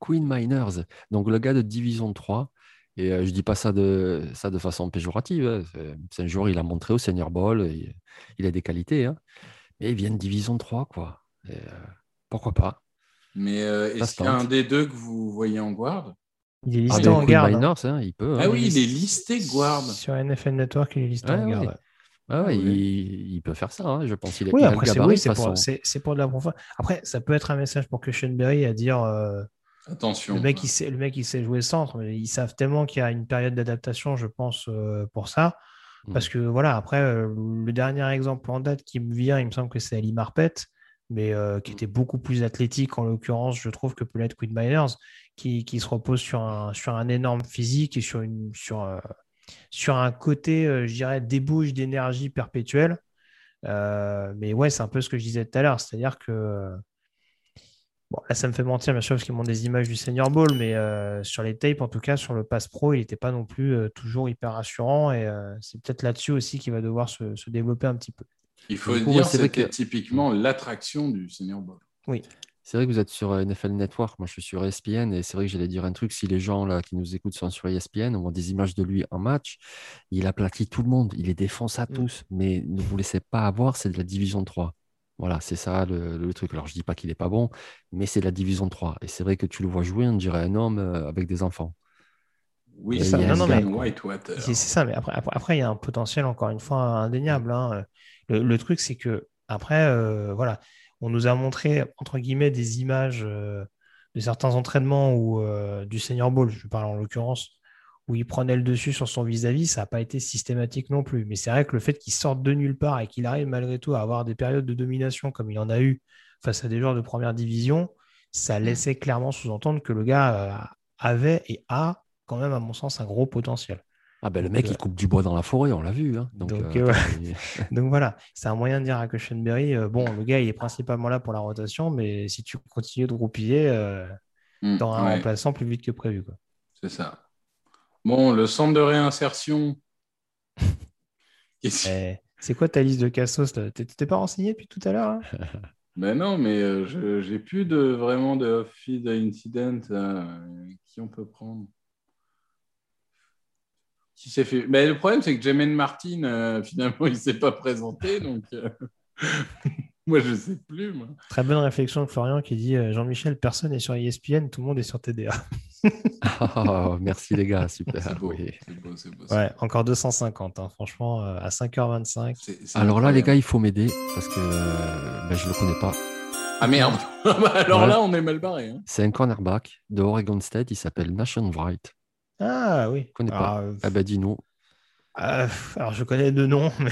Queen Miners, donc le gars de Division 3. Et euh, je dis pas ça de, ça de façon péjorative. hein. C'est un joueur, il a montré au Senior Bowl, et il a des qualités. hein. Mais il vient de Division 3, quoi. Et, euh, pourquoi pas Mais euh, est-ce qu'il y a un des deux que vous voyez en guard? Il est Ah, listé ben, en Queen garde. hein. Miners, hein, il peut. Ah hein. oui, il est listé guard. Sur NFL Network, il est listé Ouais, en ouais. Ah ouais, oui. il, il peut faire ça, hein, je pense. Il, est- Oui, après, c'est oui, pour, pour de la profondeur. Après, ça peut être un message pour Cushenberry à dire euh, Attention. le, mec, il sait, le mec, il sait jouer centre, mais ils savent tellement qu'il y a une période d'adaptation, je pense, euh, pour ça. Parce Mm. que voilà, après, euh, le dernier exemple en date qui me vient, il me semble que c'est Ali Marpet, mais euh, qui était beaucoup plus athlétique en l'occurrence, je trouve, que peut l'être Quinn Miners, qui, qui se repose sur un, sur un énorme physique et sur, une, sur, sur un côté, je dirais, débauche d'énergie perpétuelle. Mais ouais, c'est un peu ce que je disais tout à l'heure, c'est-à-dire que. Bon, là, ça me fait mentir, bien sûr, parce qu'ils montrent des images du Senior Ball, mais euh, sur les tapes, en tout cas, sur le pass pro, il n'était pas non plus euh, toujours hyper rassurant. Et euh, c'est peut-être là-dessus aussi qu'il va devoir se, se développer un petit peu. Il faut coup, dire ouais, c'est vrai c'était que- typiquement l'attraction du Senior Bowl. Oui. C'est vrai que vous êtes sur NFL Network, moi je suis sur ESPN et c'est vrai que j'allais dire un truc, si les gens là qui nous écoutent sont sur ESPN, on voit des images de lui en match, il aplatit tout le monde, il les défonce à Mm. tous, mais ne vous laissez pas avoir, c'est de la division 3. Voilà, c'est ça le, le truc. Alors je dis pas qu'il est pas bon, mais c'est de la division 3. Et c'est vrai que tu le vois jouer, on dirait un homme euh, avec des enfants. Oui, Et ça, non, un mais-. Whitewater. C'est c'est ça, mais après, après, après, il y a un potentiel, encore une fois, indéniable. hein. Le, le truc, c'est que, après, euh, voilà, on nous a montré, entre guillemets, des images euh, de certains entraînements ou euh, du Senior Bowl, je parle en l'occurrence, où il prenait le dessus sur son vis-à-vis, ça n'a pas été systématique non plus. Mais c'est vrai que le fait qu'il sorte de nulle part et qu'il arrive malgré tout à avoir des périodes de domination comme il en a eu face à des joueurs de première division, ça laissait clairement sous-entendre que le gars euh, avait et a quand même, à mon sens, un gros potentiel. Ah ben le mec, euh, il coupe du bois dans la forêt, on l'a vu. hein. Donc, Donc, euh, euh, *laughs* Donc voilà, c'est un moyen de dire à Cushenberry, euh, bon, le gars, il est principalement là pour la rotation, mais si tu continues de roupiller, euh, Mm, t'auras un remplaçant plus vite que prévu. Quoi. c'est ça. Bon, le centre de réinsertion. Eh, c'est quoi ta liste de cassos T'es pas renseigné depuis tout à l'heure hein *laughs* Ben non, mais euh, je j'ai plus de vraiment de off-field incident euh, qui on peut prendre. Fait. Ben, le problème, c'est que Jermaine Martin, euh, finalement, *laughs* il s'est pas présenté, donc euh, *laughs* moi, je sais plus. Moi. Très bonne réflexion de Florian qui dit Jean-Michel, personne n'est sur ESPN, tout le monde est sur TDA. Ah, *laughs* merci les gars, *laughs* super. C'est beau, oui. c'est beau, c'est beau. c'est Ouais, encore 250, hein, franchement, euh, à 5h25. C'est- c'est Alors là, les gars, il faut m'aider parce que euh, ben, je le connais pas. Ah merde *laughs* Alors Ouais. là, on est mal barré. hein. C'est un cornerback de Oregon State, il s'appelle Nation Wright. Ah oui. Je connais Alors, pas. euh, Ah ben dis-nous. euh, alors, je connais deux noms, mais,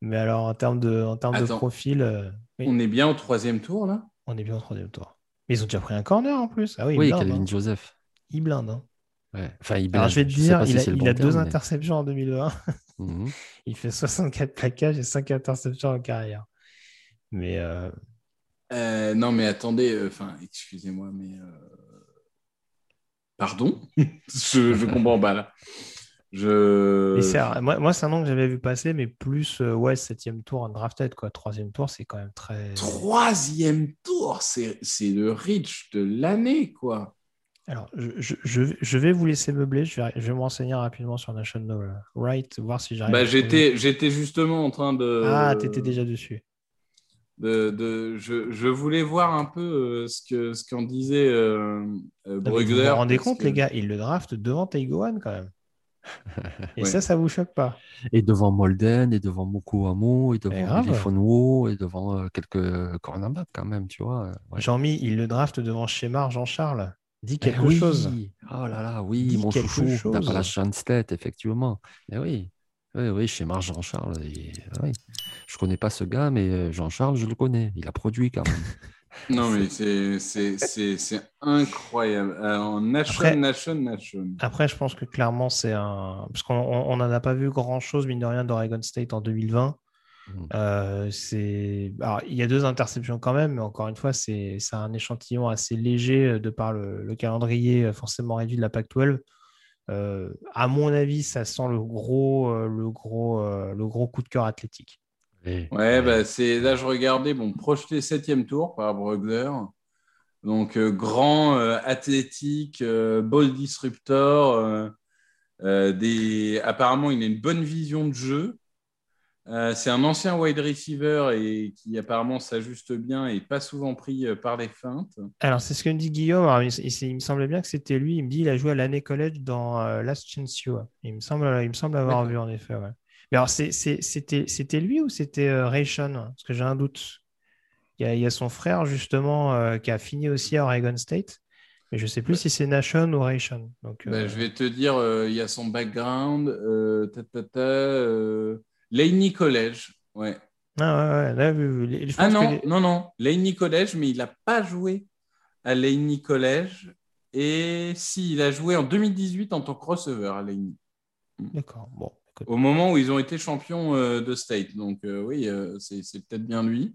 mais alors en termes de, en termes de profil, euh, oui, On est bien au troisième tour, là? On est bien au troisième tour. Mais ils ont déjà pris un corner en plus. Ah oui, il Oui, blinde. Calvin hein. Joseph. Il blinde. hein. Ouais. Enfin, il Alors blinde. je vais te dire, il si a, c'est le il bon a deux terme, mais- interceptions en 2020. *laughs* Mhm. Il fait 64 plaquages et 5 interceptions en carrière. Mais euh, Euh, non, mais attendez, euh, enfin, excusez-moi, mais. euh, Pardon? *laughs* Je je comprends pas là. Je. moi, moi, c'est un nom que j'avais vu passer, mais plus euh, ouais, septième tour en drafted, quoi. Troisième tour, c'est quand même très. Troisième tour, c'est le reach de l'année, quoi. Alors, je, je, je- vais vous laisser meubler. Je vais, je vais me renseigner rapidement sur National Right, voir si j'arrive. Bah, j'étais, j'étais justement en train de. Ah, t'étais déjà dessus. de, de- je, je voulais voir un peu euh, ce que ce qu'en disait euh, euh, mais vous vous rendez compte, que- les gars, il le draft devant Taïgoan quand même. Et Ouais. ça, ça vous choque pas? Et devant Molden, et devant Moko Amo, et devant grave. Billy Fonwo, et devant euh, quelques cornerbacks quand même, tu vois. Ouais. Jean-Mi, il le draft devant Shemar Jean-Charles. Dis Eh quelque oui. chose. Oh là là, oui, Dis mon chouchou, chose. d'Appalachian State, effectivement. Eh oui, oui, oui, chez Marc Jean-Charles. et- oui. Je connais pas ce gars, mais euh, Jean-Charles, je le connais. Il a produit quand même. *laughs* Non, mais c'est, c'est, c'est, c'est incroyable. Euh, en nation, Après- nation, nation. Après, je pense que clairement, c'est un. Parce qu'on n'en a pas vu grand-chose, mine de rien, d'Oregon State en 2020. Mhm. Euh, c'est... Alors, il y a deux interceptions quand même, mais encore une fois, c'est, c'est un échantillon assez léger euh, de par le, le calendrier euh, forcément réduit de la Pac-12. Euh, à mon avis, ça sent le gros, euh, le gros, euh, le gros coup de cœur athlétique. Et- Ouais, bah, c'est, là, je regardais, bon, projeté septième tour par Brugler. Donc, euh, grand, euh, athlétique, euh, ball disruptor. euh, euh, des... Apparemment, il a une bonne vision de jeu. Euh, c'est un ancien wide receiver et qui apparemment s'ajuste bien et pas souvent pris euh, par les feintes. Alors, c'est ce que me dit Guillaume. Alors, il, il- il me semblait bien que c'était lui. Il me dit il a joué à l'année college dans euh, Last Chance You. Il me semble, il me semble avoir vu en effet. ouais. Mais alors, c'était lui ou c'était euh, Ray Sean Parce que j'ai un doute. Il y, a, il y a son frère, justement, euh, qui a fini aussi à Oregon State. Mais je ne sais plus si c'est Nashon ou Ray Sean. Donc, Bah, euh, je vais te dire, il y a son background. Ta, ta, ta, Laney College. Ouais. Ah ouais, ouais, là, vu- vu- les- je Ah pense que non, non, non. Laney College, mais il n'a pas joué à Laney College. Et si, il a joué en 2018 en tant que receveur à Laney. D'accord. Bon. Au moment où ils ont été champions euh, de state. Donc euh, oui, euh, c'est peut-être bien lui.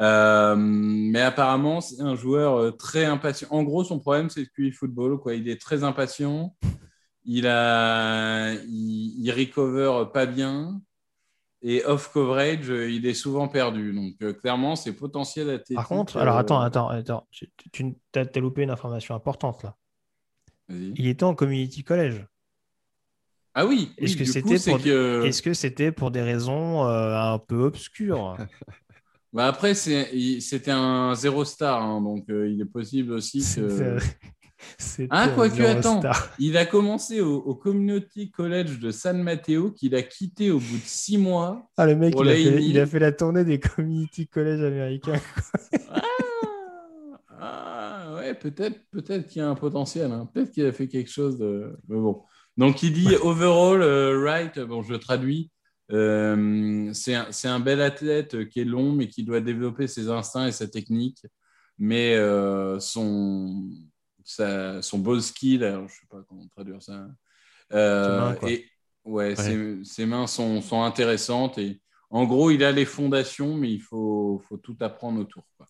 Euh, mais apparemment, c'est un joueur très impatient. En gros, son problème, c'est le QI football. Quoi. Il est très impatient. Il, a, il, il recover pas bien. et off coverage, il est souvent perdu. Donc euh, clairement, c'est potentiel athlétique. Par contre, alors attends, attends, attends. Tu, tu as, loupé une information importante là. Il était en community college. Ah oui, Est-ce oui, que c'était pour, que- que des raisons euh, un peu obscures? *laughs* Bah après, c'était un zéro star, hein, donc euh, il est possible aussi que. Ah, *laughs* un quoique, zéro attends. star. *laughs* Il a commencé au, au Community College de San Mateo, qu'il a quitté au bout de six mois. Ah, le mec, il a, fait, il a fait la tournée des community college américains. Ah, ouais, peut-être peut qu'il y a un potentiel. hein. Peut-être qu'il a fait quelque chose de. Mais bon. Donc, il dit overall, euh, right, bon, je traduis. euh, c'est un, bel athlète qui est long, mais qui doit développer ses instincts et sa technique. Mais euh, son, sa- son ball skill, alors, je ne sais pas comment traduire ça. euh, et, ouais, Ouais. Ses, ses mains sont, sont intéressantes. Et en gros, il a les fondations, mais il faut, faut tout apprendre autour. Quoi.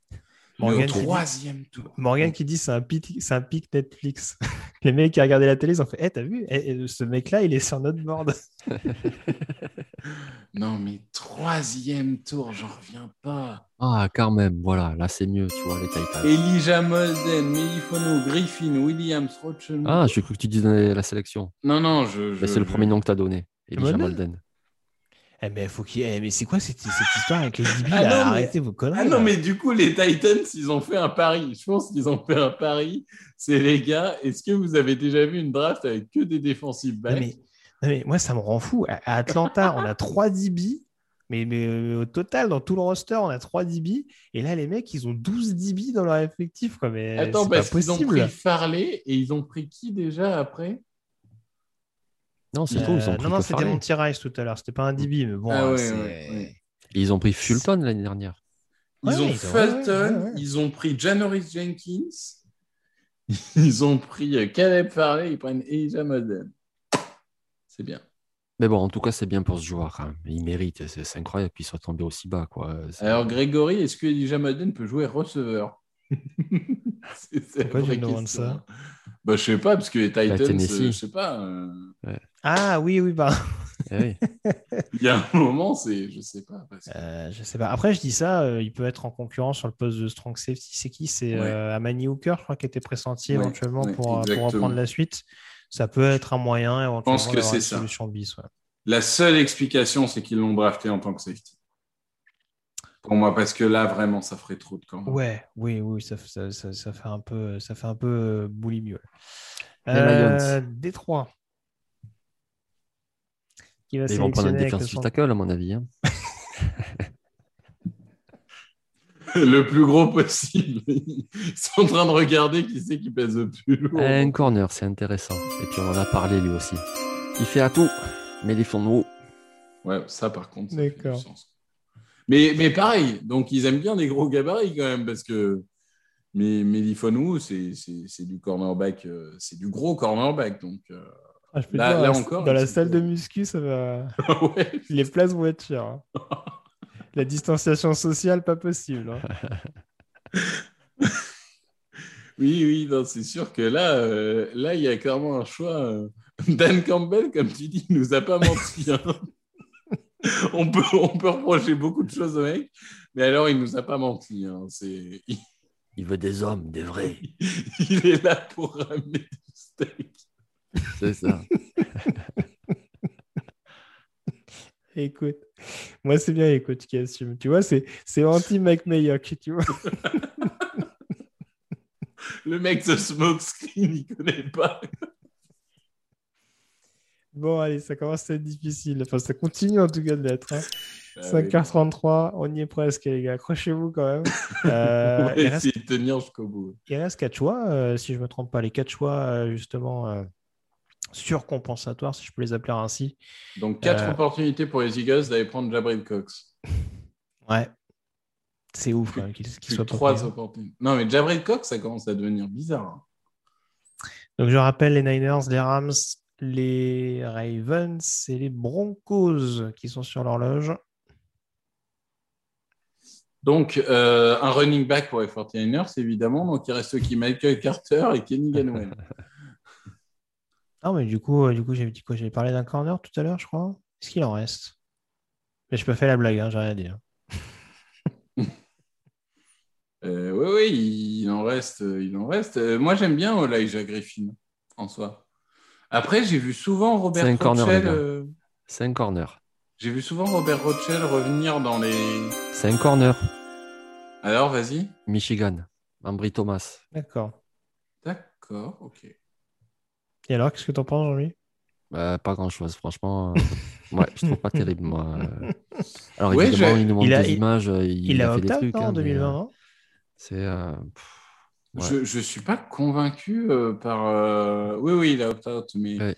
Morgan Le qui dit- troisième tour. Morgan qui dit c'est un pic, c'est un pic Netflix. *laughs* Les mecs qui regardaient la télé, ils ont fait Eh, t'as vu? Eh, eh, Ce mec-là, il est sur notre board. *laughs* Non, mais troisième tour, j'en reviens pas. Ah, quand même, voilà, là c'est mieux, tu vois, les Titans. Elijah Molden, Melifono, Griffin, Williams, Rochel. Ah, j'ai cru que tu disais la sélection. Non, non, je. c'est le premier nom que tu as donné, Elijah Molden Molden. Eh, mais, faut qu'il... eh, mais c'est quoi cette, cette histoire avec les Ah là? non, mais- Arrêtez vos conneries. Ah non, là. mais du coup, les Titans, ils ont fait un pari. Je pense qu'ils ont fait un pari. C'est les gars, est-ce que vous avez déjà vu une draft avec que des défensifs Non, backs mais, mais moi, ça me rend fou. À, Atlanta, on a 3 DB. Mais, mais au total, dans tout le roster, on a 3 DB. Et là, les mecs, ils ont 12 DB dans leur effectif. Quoi. Mais Attends, parce qu'ils ont pris Farley et ils ont pris qui déjà après? Non, c'est Euh, tout, ils ont pris non, non, c'était. Monty Rice tout à l'heure. C'était pas un DB, mais bon. Ah euh, ouais, c'est- ouais, ouais. Et Ils ont pris Fulton l'année dernière. Ils Ouais, ont Fulton, ouais, ouais, ouais. ils ont pris Janoris Jenkins, *laughs* ils ont pris euh, Caleb Farley, ils prennent Elijah Molden. C'est bien. Mais bon, en tout cas, c'est bien pour ce joueur. même. Il mérite, c'est incroyable qu'il soit tombé aussi bas. Quoi. Alors, Grégory, est-ce que Elijah Molden peut jouer receveur? *laughs* C'est Pourquoi tu me demandes ça? Bah, Je sais pas, parce que les Titans, Tennessee. euh, je sais pas. euh, Ah oui, oui, bah. Eh oui. *laughs* Il y a un moment, c'est, je sais pas. parce que- Euh, je sais pas. Après, je dis ça, euh, il peut être en concurrence sur le poste de strong safety. C'est qui? C'est Ouais. euh, Amani Hooker, je crois, qui était pressenti Ouais, éventuellement ouais, pour, euh, pour exactement. reprendre la suite. Ça peut être un moyen éventuellement pense que d'avoir c'est une ça. solution bis. ouais. La seule explication, c'est qu'ils l'ont drafté en tant que safety. Pour moi, parce que là, vraiment, ça ferait trop de camp. Ouais, oui, oui, ça, ça, ça, ça fait un peu, ça fait un peu euh, boulimie. ouais. Les Euh. Détroit. Qui va Ils vont prendre un centre- tackle, à mon avis. hein. *laughs* le plus gros possible. Ils sont en train de regarder qui c'est qui pèse le plus lourd. Un corner, c'est intéressant. Et puis on en a parlé lui aussi. Il fait à tout, mais les fonds de haut. Ouais, ça par contre, ça fait du sens. Mais, mais pareil, donc ils aiment bien des gros gabarits quand même, parce que mais Melifonou, c'est c'est- c'est du cornerback, euh, c'est du gros cornerback. Donc, euh, Ah, je peux te Là- dire, là dans- encore, dans la salle de muscu, ça va. *laughs* ouais. *laughs* Les places vont être chères. hein. *laughs* La distanciation sociale, pas possible. hein. Oui, oui, c'est sûr que là, euh, là, il y a clairement un choix. Dan Campbell, comme tu dis, nous a pas menti. hein. *laughs* on, peut, on peut reprocher beaucoup de choses au mec, mais alors il nous a pas menti. hein. C'est, il, Il veut des hommes, des vrais. *laughs* il est là pour ramener du steak. C'est ça. *laughs* Écoute, moi, c'est bien les coachs qui assument. Tu vois, c'est c'est anti-Mike Mayock, tu vois. Le mec de smoke screen, il connaît pas. Bon, allez, ça commence à être difficile. Enfin, ça continue en tout cas de l'être. hein. *laughs* Ah 5h33, on y est presque, les gars. Accrochez-vous quand même. *laughs* On Euh, va il, reste, essayer de tenir jusqu'au bout. il reste 4 choix, euh, si je ne me trompe pas. Les 4 choix, euh, justement, euh, surcompensatoires, si je peux les appeler ainsi. Donc, quatre Euh. opportunités pour les Eagles d'aller prendre Jabril Cox. *laughs* Ouais. C'est ouf même qu'il Plus soit que pas trois pris, hein. opportunités. Non, mais Jabril Cox, ça commence à devenir bizarre. hein. Donc, je rappelle les Niners, les Rams, les Ravens et les Broncos qui sont sur l'horloge. Donc, euh, un running back pour les 49ers, évidemment. Donc, il reste qui Michael Carter et Kenny Ganwell. Ah, *laughs* mais du coup, euh, du coup j'avais dit quoi? J'avais parlé d'un corner tout à l'heure, je crois. Est-ce qu'il en reste? Mais je peux faire la blague, hein, j'ai rien à dire. *laughs* Euh, oui, oui, il en reste. Il en reste. Moi, j'aime bien Elijah Griffin en soi. Après, j'ai vu souvent Robert corner, Rothschild. gars. euh, C'est un corner. J'ai vu souvent Robert Rothschild revenir dans les. C'est un corner. Alors, vas-y. Michigan. Ambry Thomas. D'accord. D'accord, ok. Et alors, qu'est-ce que t'en penses, Jean-Louis? Bah, pas grand-chose, franchement. euh, ouais, je trouve pas *laughs* terrible, moi. euh. Alors, Ouais, évidemment, il nous Il a- des images. euh, Il, Il, a, a fait des trucs. hein, en mais, 2020 euh, non? C'est. Ouais. Je ne suis pas convaincu euh, par. euh, Oui, oui, il a opt-out, mais Ouais.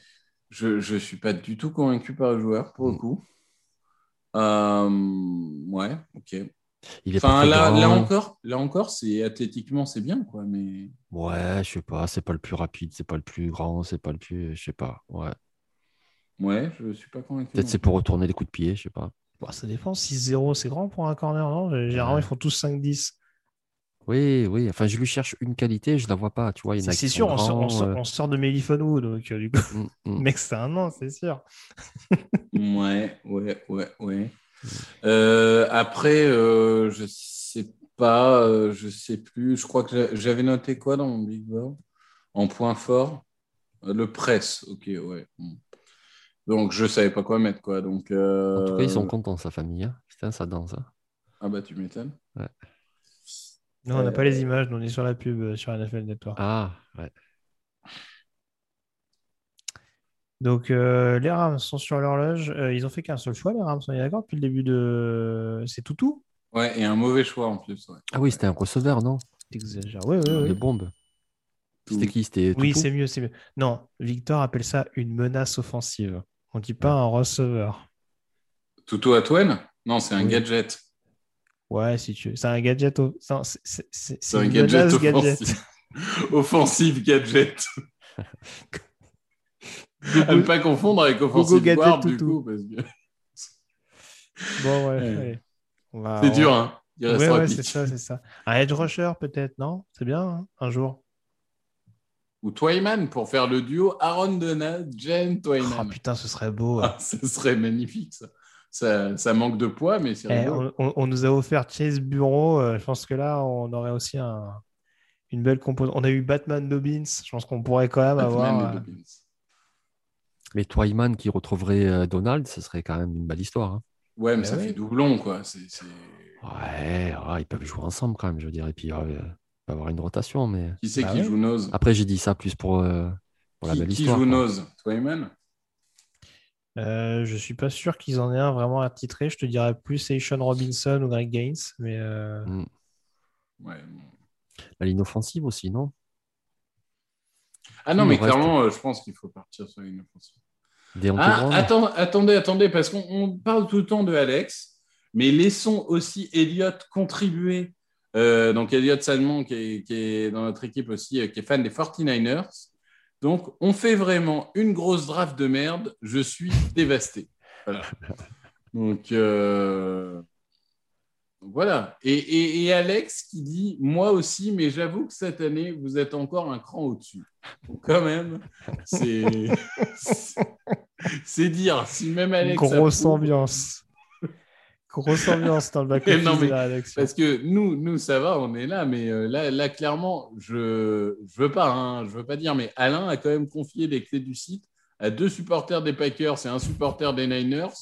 je ne suis pas du tout convaincu par le joueur, pour le Mm. coup. Euh, Ouais, ok. Il est pas Enfin, très là, encore, là encore c'est athlétiquement, c'est bien, quoi, mais. Ouais, je sais pas. C'est pas le plus rapide, c'est pas le plus grand, c'est pas le plus. Je sais pas. Ouais. Ouais, je ne suis pas convaincu. Peut-être c'est pour retourner les coups de pied, je sais pas. Bon, Ça dépend. 6-0, c'est grand pour un corner, non? Généralement, ils font tous 5-10. Oui, oui. Enfin, je lui cherche une qualité, je la vois pas. Tu vois, il y en a C'est qui c'est sont sûr, on sort, on grands, sort- euh, on sort de Mélifonou, donc euh, du coup, mm, le mm. mec, c'est un an, c'est sûr. Ouais, ouais, ouais, ouais. Euh, après, euh, je sais pas, euh, je sais plus. Je crois que j'a- j'avais noté quoi dans mon Big Board En point fort? Euh, Le press, ok, ouais. Donc, je savais pas quoi mettre, quoi. Donc, En tout cas, ils sont contents, sa famille. hein. Putain, ça danse. hein. Ah bah, tu m'étonnes. Non, on n'a Euh, pas les images, nous, on est sur la pub euh, sur NFL Network. Ah, ouais. Donc, euh, les Rams sont sur l'horloge. Euh, ils ont fait qu'un seul choix, les Rams, on est d'accord depuis le début de. C'est Toutou Ouais, et un mauvais choix en plus. Ouais. Ah oui, c'était un receveur, non? T'exagères. Oui, oui, De oui. bombe. C'était qui? C'était Oui, c'est mieux, c'est mieux. Non, Victor appelle ça une menace offensive. On dit pas un receveur. Toutou Atwen Non, c'est un Oui. gadget. Ouais, si tu veux. C'est un gadget. au- c'est un- gadget menace gadget. offensif. Offensive gadget. *laughs* *laughs* à ne pas confondre avec offensive gadget guard, du toutou. coup. parce que- *laughs* Bon, ouais. C'est on- dur, hein. Il Ouais, restera ouais, pique. c'est ça, c'est ça. Un edge rusher, peut-être, non? C'est bien, hein, un jour. Ou Twyman pour faire le duo Aaron Donald, Jen Oh Twyman. putain, ce serait beau. Ah, ce serait magnifique, ça. Ça. ça manque de poids, mais c'est Eh, on, on- on nous a offert Chase Bureau. euh, je pense que là, on aurait aussi un- une belle composition. On a eu Batman Dobbins. Je pense qu'on pourrait quand même Batman avoir. et euh, Dobbins. Mais Twyman qui retrouverait euh, Donald, ce serait quand même une belle histoire. hein. Ouais, mais Bah ça fait doublon, quoi. Ouais, ils peuvent jouer ensemble quand même, je veux dire. Et puis, euh, il peut y avoir une rotation. Mais Qui c'est Bah qui ouais. joue Nose? Après, j'ai dit ça plus pour, euh, pour la Qui, belle qui histoire. joue quoi. Nose? Twyman euh, je suis pas sûr qu'ils en aient un vraiment attitré. Je te dirais plus Sean Robinson ou Greg Gaines. Mais euh, Mm. Ouais. La ligne offensive aussi, non? Ah non, Il mais reste- clairement, euh, je pense qu'il faut partir sur offensive. Ah, Brown attends, attendez, attendez, parce qu'on on parle tout le temps de Alex, mais laissons aussi Elliot contribuer. Euh, donc, Elliot Salmon, qui est, qui est dans notre équipe aussi, qui est fan des 49ers. Donc, on fait vraiment une grosse draft de merde. Je suis dévasté. Voilà. Donc, euh, voilà. Et, et- et Alex qui dit Moi aussi, mais j'avoue que cette année, vous êtes encore un cran au-dessus. Quand même, *laughs* c'est. C'est dire, si même Alex. grosse approuve- ambiance. Grosse ambiance dans le back *laughs* office non, mais. Parce que nous, nous, ça va, on est là, mais euh, là, là, clairement, je je veux pas, hein, je veux pas dire, mais Alain a quand même confié les clés du site à deux supporters des Packers et un supporter des Niners.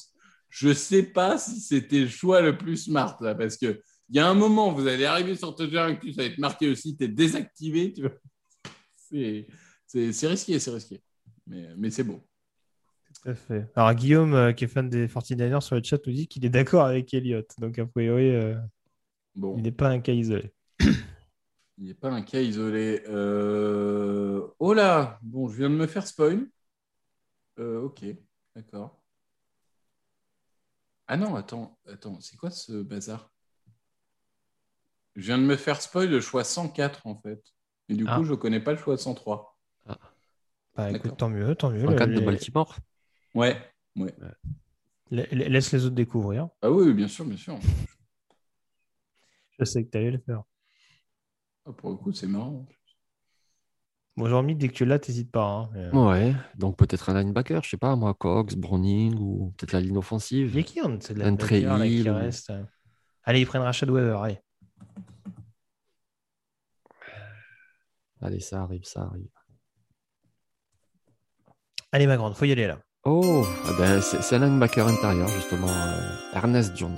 Je sais pas si c'était le choix le plus smart là, parce que il y a un moment, vous allez arriver sur Toucher Inclus, ça va être marqué aussi, tu es désactivé, tu vois. C'est risqué, c'est risqué, mais, mais c'est beau. Tout à fait. Alors, Guillaume, euh, qui est fan des 49ers sur le chat, nous dit qu'il est d'accord avec Elliott. Donc, a priori, euh, Bon. il n'est pas un cas isolé. *clears throat* Il n'est pas un cas isolé. Euh, Oh là Bon, je viens de me faire spoil. Euh, ok, d'accord. Ah non, attends, attends, c'est quoi ce bazar? Je viens de me faire spoil le choix 104 en fait. Et du Ah. coup, je ne connais pas le choix 103. Bah, D'accord. écoute, tant mieux, tant mieux. En cadre de Les- Baltimore Ouais, ouais. la- la- Laisse les autres découvrir. Ah oui, oui, bien sûr, bien sûr. Je sais que tu allais le faire. Ah, pour le coup, c'est marrant. Bon, Jean-Mi, dès que tu l'as, t'hésites pas. hein, euh, Ouais, donc peut-être un linebacker, je sais pas, moi, Cox, Browning ou peut-être la ligne offensive. Il y a qui en de la Un qui Trey Hill ou- reste Allez, ils prennent Rashad Weaver. Allez. Allez, ça arrive, ça arrive. Allez, ma grande, faut y aller là. Oh, ah ben, c'est c'est un linebacker intérieur, justement, euh, Ernest Jones.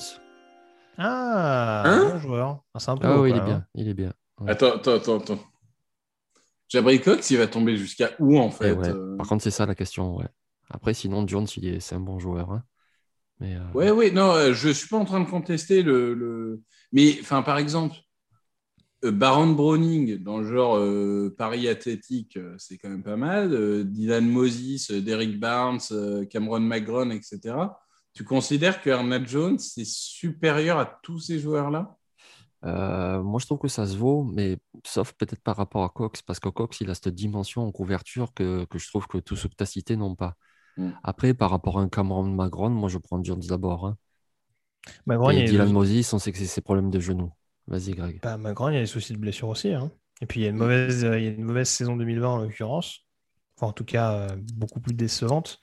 Ah, Hein bon joueur. Ah, c'est un peu Ah oui, quand il est bien, hein. il est bien. Ouais. Attends, attends, attends, attends. Jabri Cox, il va tomber jusqu'à où en Eh fait ouais. euh Par contre, c'est ça la question, ouais. Après, sinon, Jones, il est, c'est un bon joueur. hein. Mais, euh, Ouais, ouais, non, euh, je suis pas en train de contester le. le... Mais, enfin, par exemple, euh, Baron Browning, dans le genre euh, Paris Athlétique, euh, c'est quand même pas mal. Euh, Dylan Moses, euh, Derrick Barnes, euh, Cameron McGrone, etc. Tu considères que Ernest Jones est supérieur à tous ces joueurs-là? Euh, moi, je trouve que ça se vaut, mais sauf peut-être par rapport à Cox, parce que Cox, il a cette dimension en couverture que, que je trouve que tous ceux que tu as cités n'ont pas. Mm. Après, par rapport à un Cameron McGrone, moi, je prends Jones d'abord. hein. Et Dylan Moses, on sait que c'est ses problèmes de genoux. Vas-y, Greg. Bah, McGrone, il y a des soucis de blessure aussi. hein. Et puis, il y a une mauvaise, euh, il y a une mauvaise saison 2020 en l'occurrence. Enfin, en tout cas, euh, beaucoup plus décevante.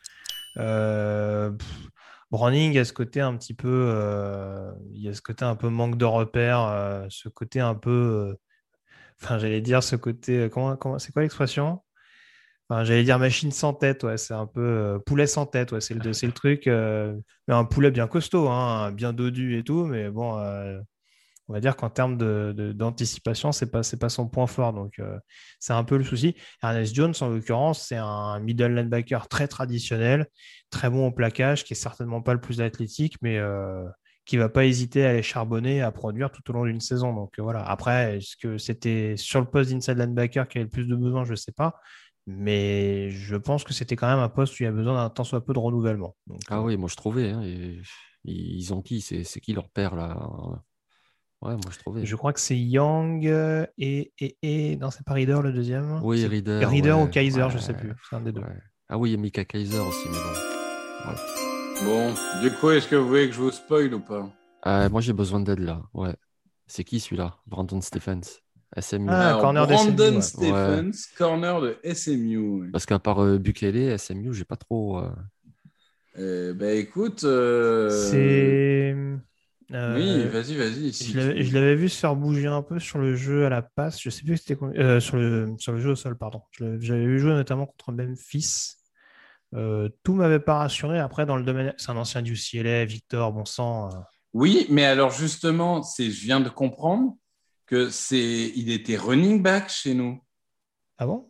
Euh, pff, Browning, il y a ce côté un petit peu, euh, il y a ce côté un peu manque de repères, euh, ce côté un peu, euh, enfin, j'allais dire ce côté, comment, comment, c'est quoi l'expression? Enfin, j'allais dire machine sans tête, ouais, c'est un peu euh, poulet sans tête, ouais, c'est le, c'est le truc. euh, mais un poulet bien costaud, hein, bien dodu et tout, mais bon, euh, on va dire qu'en termes de, de- d'anticipation, c'est pas, pas son point fort. Donc, euh, c'est un peu le souci. Ernest Jones, en l'occurrence, c'est un middle linebacker très traditionnel, très bon au plaquage, qui est certainement pas le plus athlétique, mais euh, qui va pas hésiter à aller charbonner, à produire tout au long d'une saison. Donc, euh, voilà. Après, est-ce que c'était sur le poste d'inside linebacker qui avait le plus de besoin Je sais pas. Mais je pense que c'était quand même un poste où il y a besoin d'un tant soit peu de renouvellement. Donc, Ah oui, moi, je trouvais. hein, et- ils ont qui? C'est c'est qui leur père, là? Ouais, moi, je trouvais. Je crois que c'est Young euh, et, et, et... Non, c'est pas Reader le deuxième? Oui, Reader. Reader ouais, ou Kaiser, je ouais, sais plus. C'est un des deux. Ah oui, il y a Mika Kaiser aussi, mais bon. Bon, du coup, est-ce que vous voulez que je vous spoil ou pas? Ah, moi, j'ai besoin d'aide là. Ouais. C'est qui celui-là? Brandon Stephens. SMU. Ah, Alors, corner de Brandon SMU, ouais. Stephens, corner de SMU. ouais. Parce qu'à part euh, Bukele, SMU, j'ai pas trop. euh, Euh, bah écoute. euh, C'est. Euh, Oui, vas-y, vas-y. si Je l'avais- vu se faire bouger un peu sur le jeu à la passe. Je sais plus c'était con- euh, sur le sur le jeu au sol, pardon. J'avais vu jouer notamment contre Memphis. Euh, tout m'avait pas rassuré. Après, dans le domaine, c'est un ancien du UCLA, Victor, bon sang. euh, Oui, mais alors justement, c'est, je viens de comprendre que c'est, il était running back chez nous. Ah bon?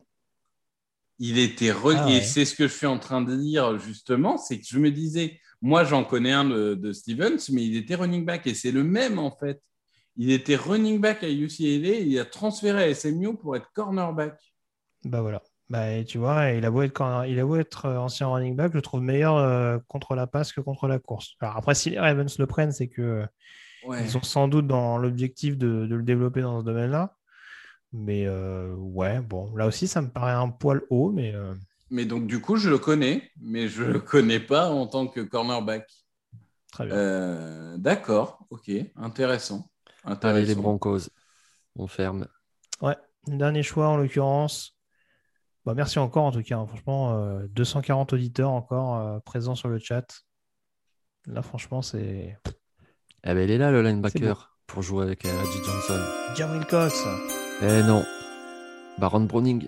Il était re- Ah et c'est ce que je suis en train de dire justement, c'est que je me disais, moi j'en connais un de, de Stevens, mais il était running back et c'est le même en fait. Il était running back à UCLA, et il a transféré à SMU pour être cornerback. Bah voilà. Bah, tu vois, il a beau être, corner- il a beau être euh, ancien running back, je le trouve meilleur euh, contre la passe que contre la course. Alors après, si les Ravens le prennent, c'est que euh, Ouais. ils ont sans doute dans l'objectif de, de le développer dans ce domaine-là. Mais euh, ouais, bon, là aussi, ça me paraît un poil haut, mais Mais donc du coup, je le connais, mais je le connais pas en tant que cornerback. très bien. Euh, d'accord, ok, intéressant. Allez, intéressant. les Broncos. On ferme. Ouais, dernier choix en l'occurrence. Bah, merci encore en tout cas. hein. Franchement, euh, 240 auditeurs encore euh, présents sur le chat. Là, franchement, c'est Eh ben, il est là, le linebacker, pour jouer avec euh, Haji Johnson. Jamil Cox. Eh non. Baron Browning,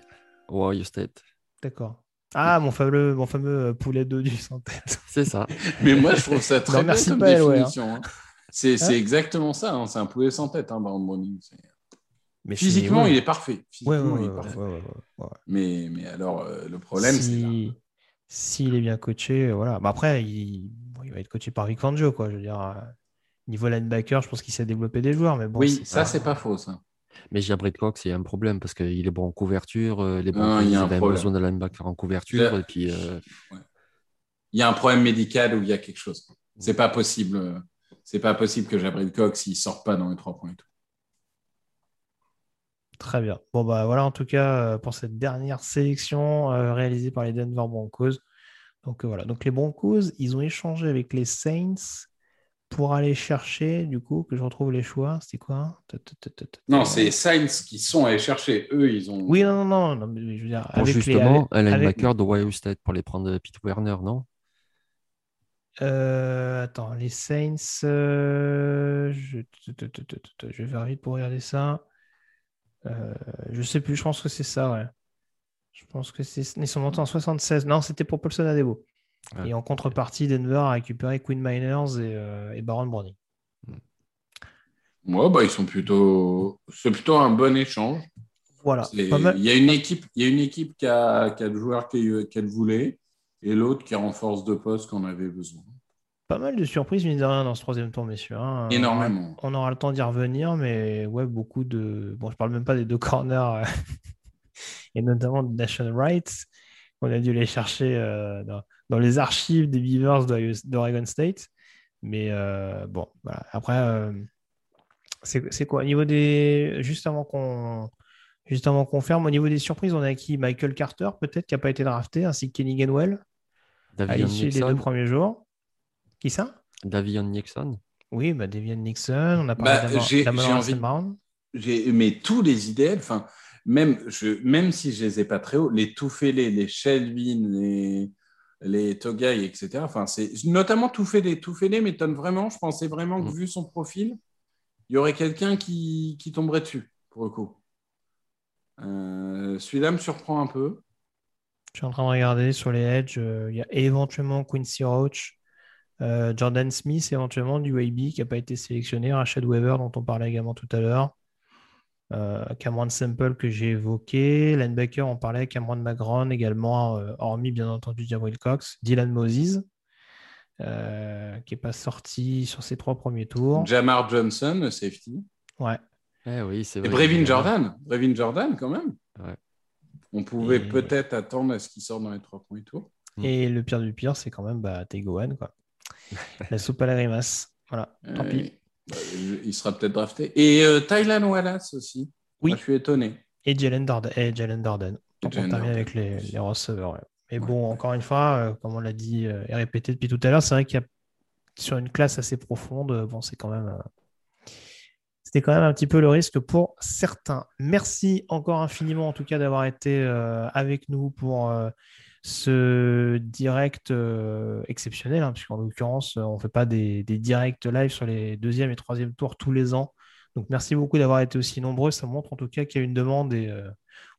Ohio State. D'accord. Ah, mon fameux, mon fameux euh, poulet d'eau du sans tête. C'est ça. Mais moi, je trouve ça Non, très bien comme pas, hein. définition. hein. C'est c'est Hein exactement ça. hein. C'est un poulet sans tête, hein, Baron Browning. C'est- Mais c'est- Physiquement, ouais. il est parfait. Ouais, ouais, Physiquement, il ouais, est ouais, parfait. ouais, ouais, ouais, ouais. Mais, mais alors, euh, le problème, c'est si, s'il est bien coaché, voilà. Bah, après, il... bon, il va être coaché par Vic Fangio, quoi. Je veux dire, euh, niveau linebacker, je pense qu'il sait développer des joueurs, mais bon. oui, c'est ça, c'est pas faux, ça. Mais Jabrit Cox, il y a un problème parce qu'il est bon en couverture. euh, Les Non, Broncos, il y a un problème. besoin de linebacker en couverture. Et puis, euh, Il y a un problème médical ou il y a quelque chose. C'est pas possible. euh, C'est pas possible que Jabril Cox il sorte pas dans les trois points et tout. Très bien. Bon, bah voilà, en tout cas, pour cette dernière sélection réalisée par les Denver Broncos. Donc voilà. Donc les Broncos, ils ont échangé avec les Saints pour aller chercher, du coup, que je retrouve les choix, c'est quoi? Non, c'est Saints qui sont allés chercher. Eux, ils ont. Oui, non, non, non, mais je veux dire. Pour avec les- justement, avec- un avec- linebacker de Ohio State pour les prendre Pete Werner, non? Euh, attends, les Saints, euh, je... je vais faire vite pour regarder ça. Euh, je sais plus, je pense que c'est ça, ouais. Je pense que c'est. Ils sont montés en 76. Non, c'était pour Paulson Adebo. Ouais. Et en contrepartie, Denver a récupéré Quinn Miners et, euh, et Baron Browning. Ouais, bah, ils sont plutôt. C'est plutôt un bon échange. Voilà. C'est- Pas mal- Il y a une équipe, il y a une équipe qui a, qui a le joueur qu'elle voulait et l'autre qui renforce de poste qu'on avait besoin. Pas mal de surprises, mine de rien, dans ce troisième tour, messieurs. hein. Énormément. On aura le temps d'y revenir, mais ouais, beaucoup de. Bon, je parle même pas des deux corners, euh, *laughs* et notamment de Nation Wright. On a dû les chercher euh, dans, dans les archives des Beavers d'Oregon State. Mais euh, bon, voilà. Après, euh, c'est quoi? Au niveau des. Juste avant qu'on. Juste avant qu'on ferme, au niveau des surprises, on a qui? Michael Carter, peut-être, qui n'a pas été drafté, ainsi que Kenny Gainwell, à Davion l'issue des deux Nixon premiers jours. Qui ça? Davion Nixon Oui, bah, Devian Nixon, on a parlé Bah, j'ai- Mais tous les idéaux, enfin, même, je, même si je les ai pas très hauts, les Toufélé, les Shelvin, les, les Togai, etc. Enfin, c'est notamment Toufélé. Toufélé m'étonne vraiment. Je pensais vraiment que Mm. vu son profil, il y aurait quelqu'un qui, qui tomberait dessus, pour le coup. Euh, Celui-là me surprend un peu. Je suis en train de regarder sur les edges. euh, Il y a éventuellement Quincy Roach, euh, Jordan Smith, éventuellement du AB qui n'a pas été sélectionné, Rashad Weaver dont on parlait également tout à l'heure, euh, Cameron Sample que j'ai évoqué, linebacker on parlait, Cameron McGrone également, euh, hormis bien entendu Jabril Cox, Dylan Moses euh, qui n'est pas sorti sur ses trois premiers tours. Jamar Johnson, safety. Ouais. Eh oui, c'est Et vrai. Brevin Jordan. Brevin Jordan, quand même. Ouais. On pouvait Et- peut-être attendre à ce qu'il sorte dans les trois premiers tours. Et le pire du pire, c'est quand même bah, Tegoan, quoi. *laughs* La soupe à la grimace. Voilà, tant Euh, pis. Bah, il sera peut-être drafté. Et euh, Tylan Wallace aussi. Oui. Moi, je suis étonné. Et Jalen Darden. Et Jalen Darden. Jalen termine avec les, les receveurs. ouais. Mais bon, encore une fois, euh, comme on l'a dit euh, et répété depuis tout à l'heure, c'est vrai qu'il y a sur une classe assez profonde, euh, bon, c'est quand même. C'était quand même un petit peu le risque pour certains. Merci encore infiniment, en tout cas, d'avoir été avec nous pour ce direct euh, exceptionnel, hein, puisqu'en l'occurrence, euh, on ne fait pas des, directs live sur les deuxième et troisième tours tous les ans. Donc, merci beaucoup d'avoir été aussi nombreux. Ça montre en tout cas qu'il y a une demande et euh,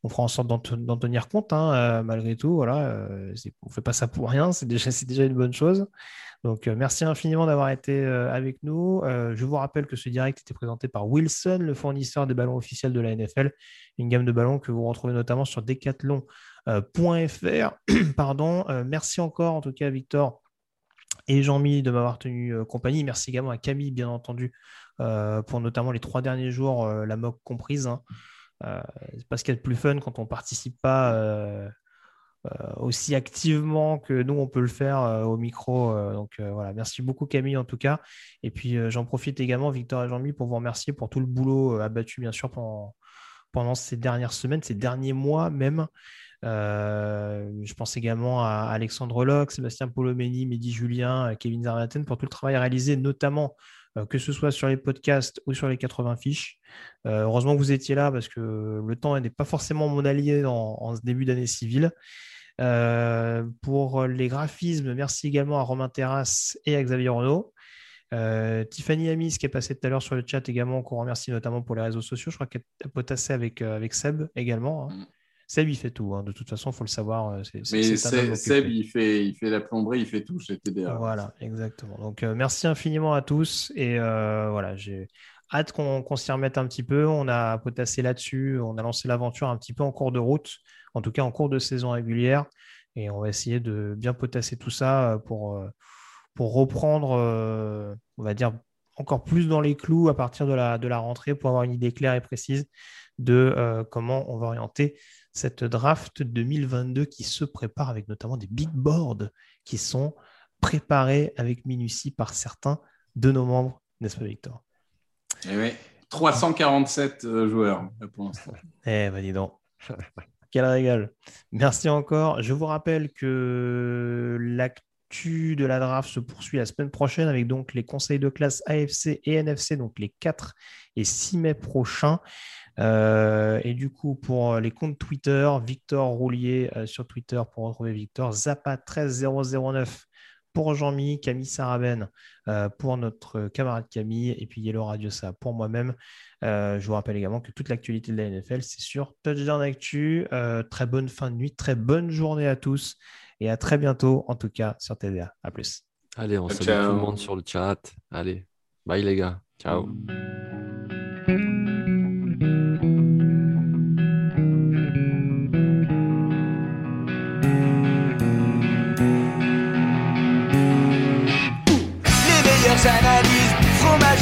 on fera en sorte d'en te- d'en tenir compte, hein, malgré tout. Voilà, on ne fait pas ça pour rien, c'est déjà, *laughs* déjà une bonne chose. Donc, merci infiniment d'avoir été avec nous. Je vous rappelle que ce direct était présenté par Wilson, le fournisseur des ballons officiels de la NFL, une gamme de ballons que vous retrouvez notamment sur decathlon.fr. *clears throat* Pardon. Euh, merci encore, en tout cas, Victor et Jean-Mi de m'avoir tenu euh, compagnie. Merci également à Camille, bien entendu, euh, pour notamment les trois derniers jours, euh, la moque comprise. hein. Euh, c'est plus fun quand on participe pas euh, euh, aussi activement que nous on peut le faire euh, au micro. euh, donc euh, voilà, merci beaucoup Camille en tout cas. Et puis euh, j'en profite également Victor et Jean-Mi pour vous remercier pour tout le boulot euh, abattu bien sûr pendant ces dernières semaines, ces derniers mois même. Euh, je pense également à Alexandre Locke, Sébastien Polomeni, Mehdi Julien, euh, Kevin Zarmaten pour tout le travail réalisé, notamment euh, que ce soit sur les podcasts ou sur les 80 fiches. Heureusement que vous étiez là parce que le temps n'est pas forcément mon allié en, ce début d'année civile. Pour les graphismes, merci également à Romain Terrasse et à Xavier Renaud. Euh, Tiffany Amis qui est passée tout à l'heure sur le chat également, qu'on remercie notamment pour les réseaux sociaux. Je crois qu'elle a potassé avec, avec Seb également. hein. Seb, il fait tout. hein. De toute façon, il faut le savoir. euh, Mais Seb, il, fait, il fait la plomberie, il fait tout chez TDA. Voilà, exactement. Donc, euh, merci infiniment à tous. Et euh, voilà, j'ai hâte qu'on s'y remette un petit peu. On a potassé là-dessus. On a lancé l'aventure un petit peu en cours de route, en tout cas en cours de saison régulière. Et on va essayer de bien potasser tout ça pour, pour reprendre, euh, on va dire, encore plus dans les clous à partir de la, de la rentrée pour avoir une idée claire et précise de comment on va orienter cette draft 2022 qui se prépare avec notamment des big boards qui sont préparés avec minutie par certains de nos membres, n'est-ce pas Victor? Eh oui, 347 euh, joueurs pour l'instant. *laughs* Eh ben dis donc. *laughs* Quel régal. Merci encore. Je vous rappelle que l'actu de la draft se poursuit la semaine prochaine avec donc les conseils de classe AFC et NFC, donc les 4 et 6 mai prochains. Euh, et du coup, pour les comptes Twitter, Victor Roulier euh, sur Twitter pour retrouver Victor, Zappa13009 pour Jean-Mi, Camille Saraben euh, pour notre camarade Camille, et puis Yellow Radiosa pour moi-même. je vous rappelle également que toute l'actualité de la NFL, c'est sur Touchdown Actu. très bonne fin de nuit, très bonne journée à tous, et à très bientôt, en tout cas sur TDA. À plus. Allez, on salue tout le monde sur le chat. Allez, bye les gars. Ciao.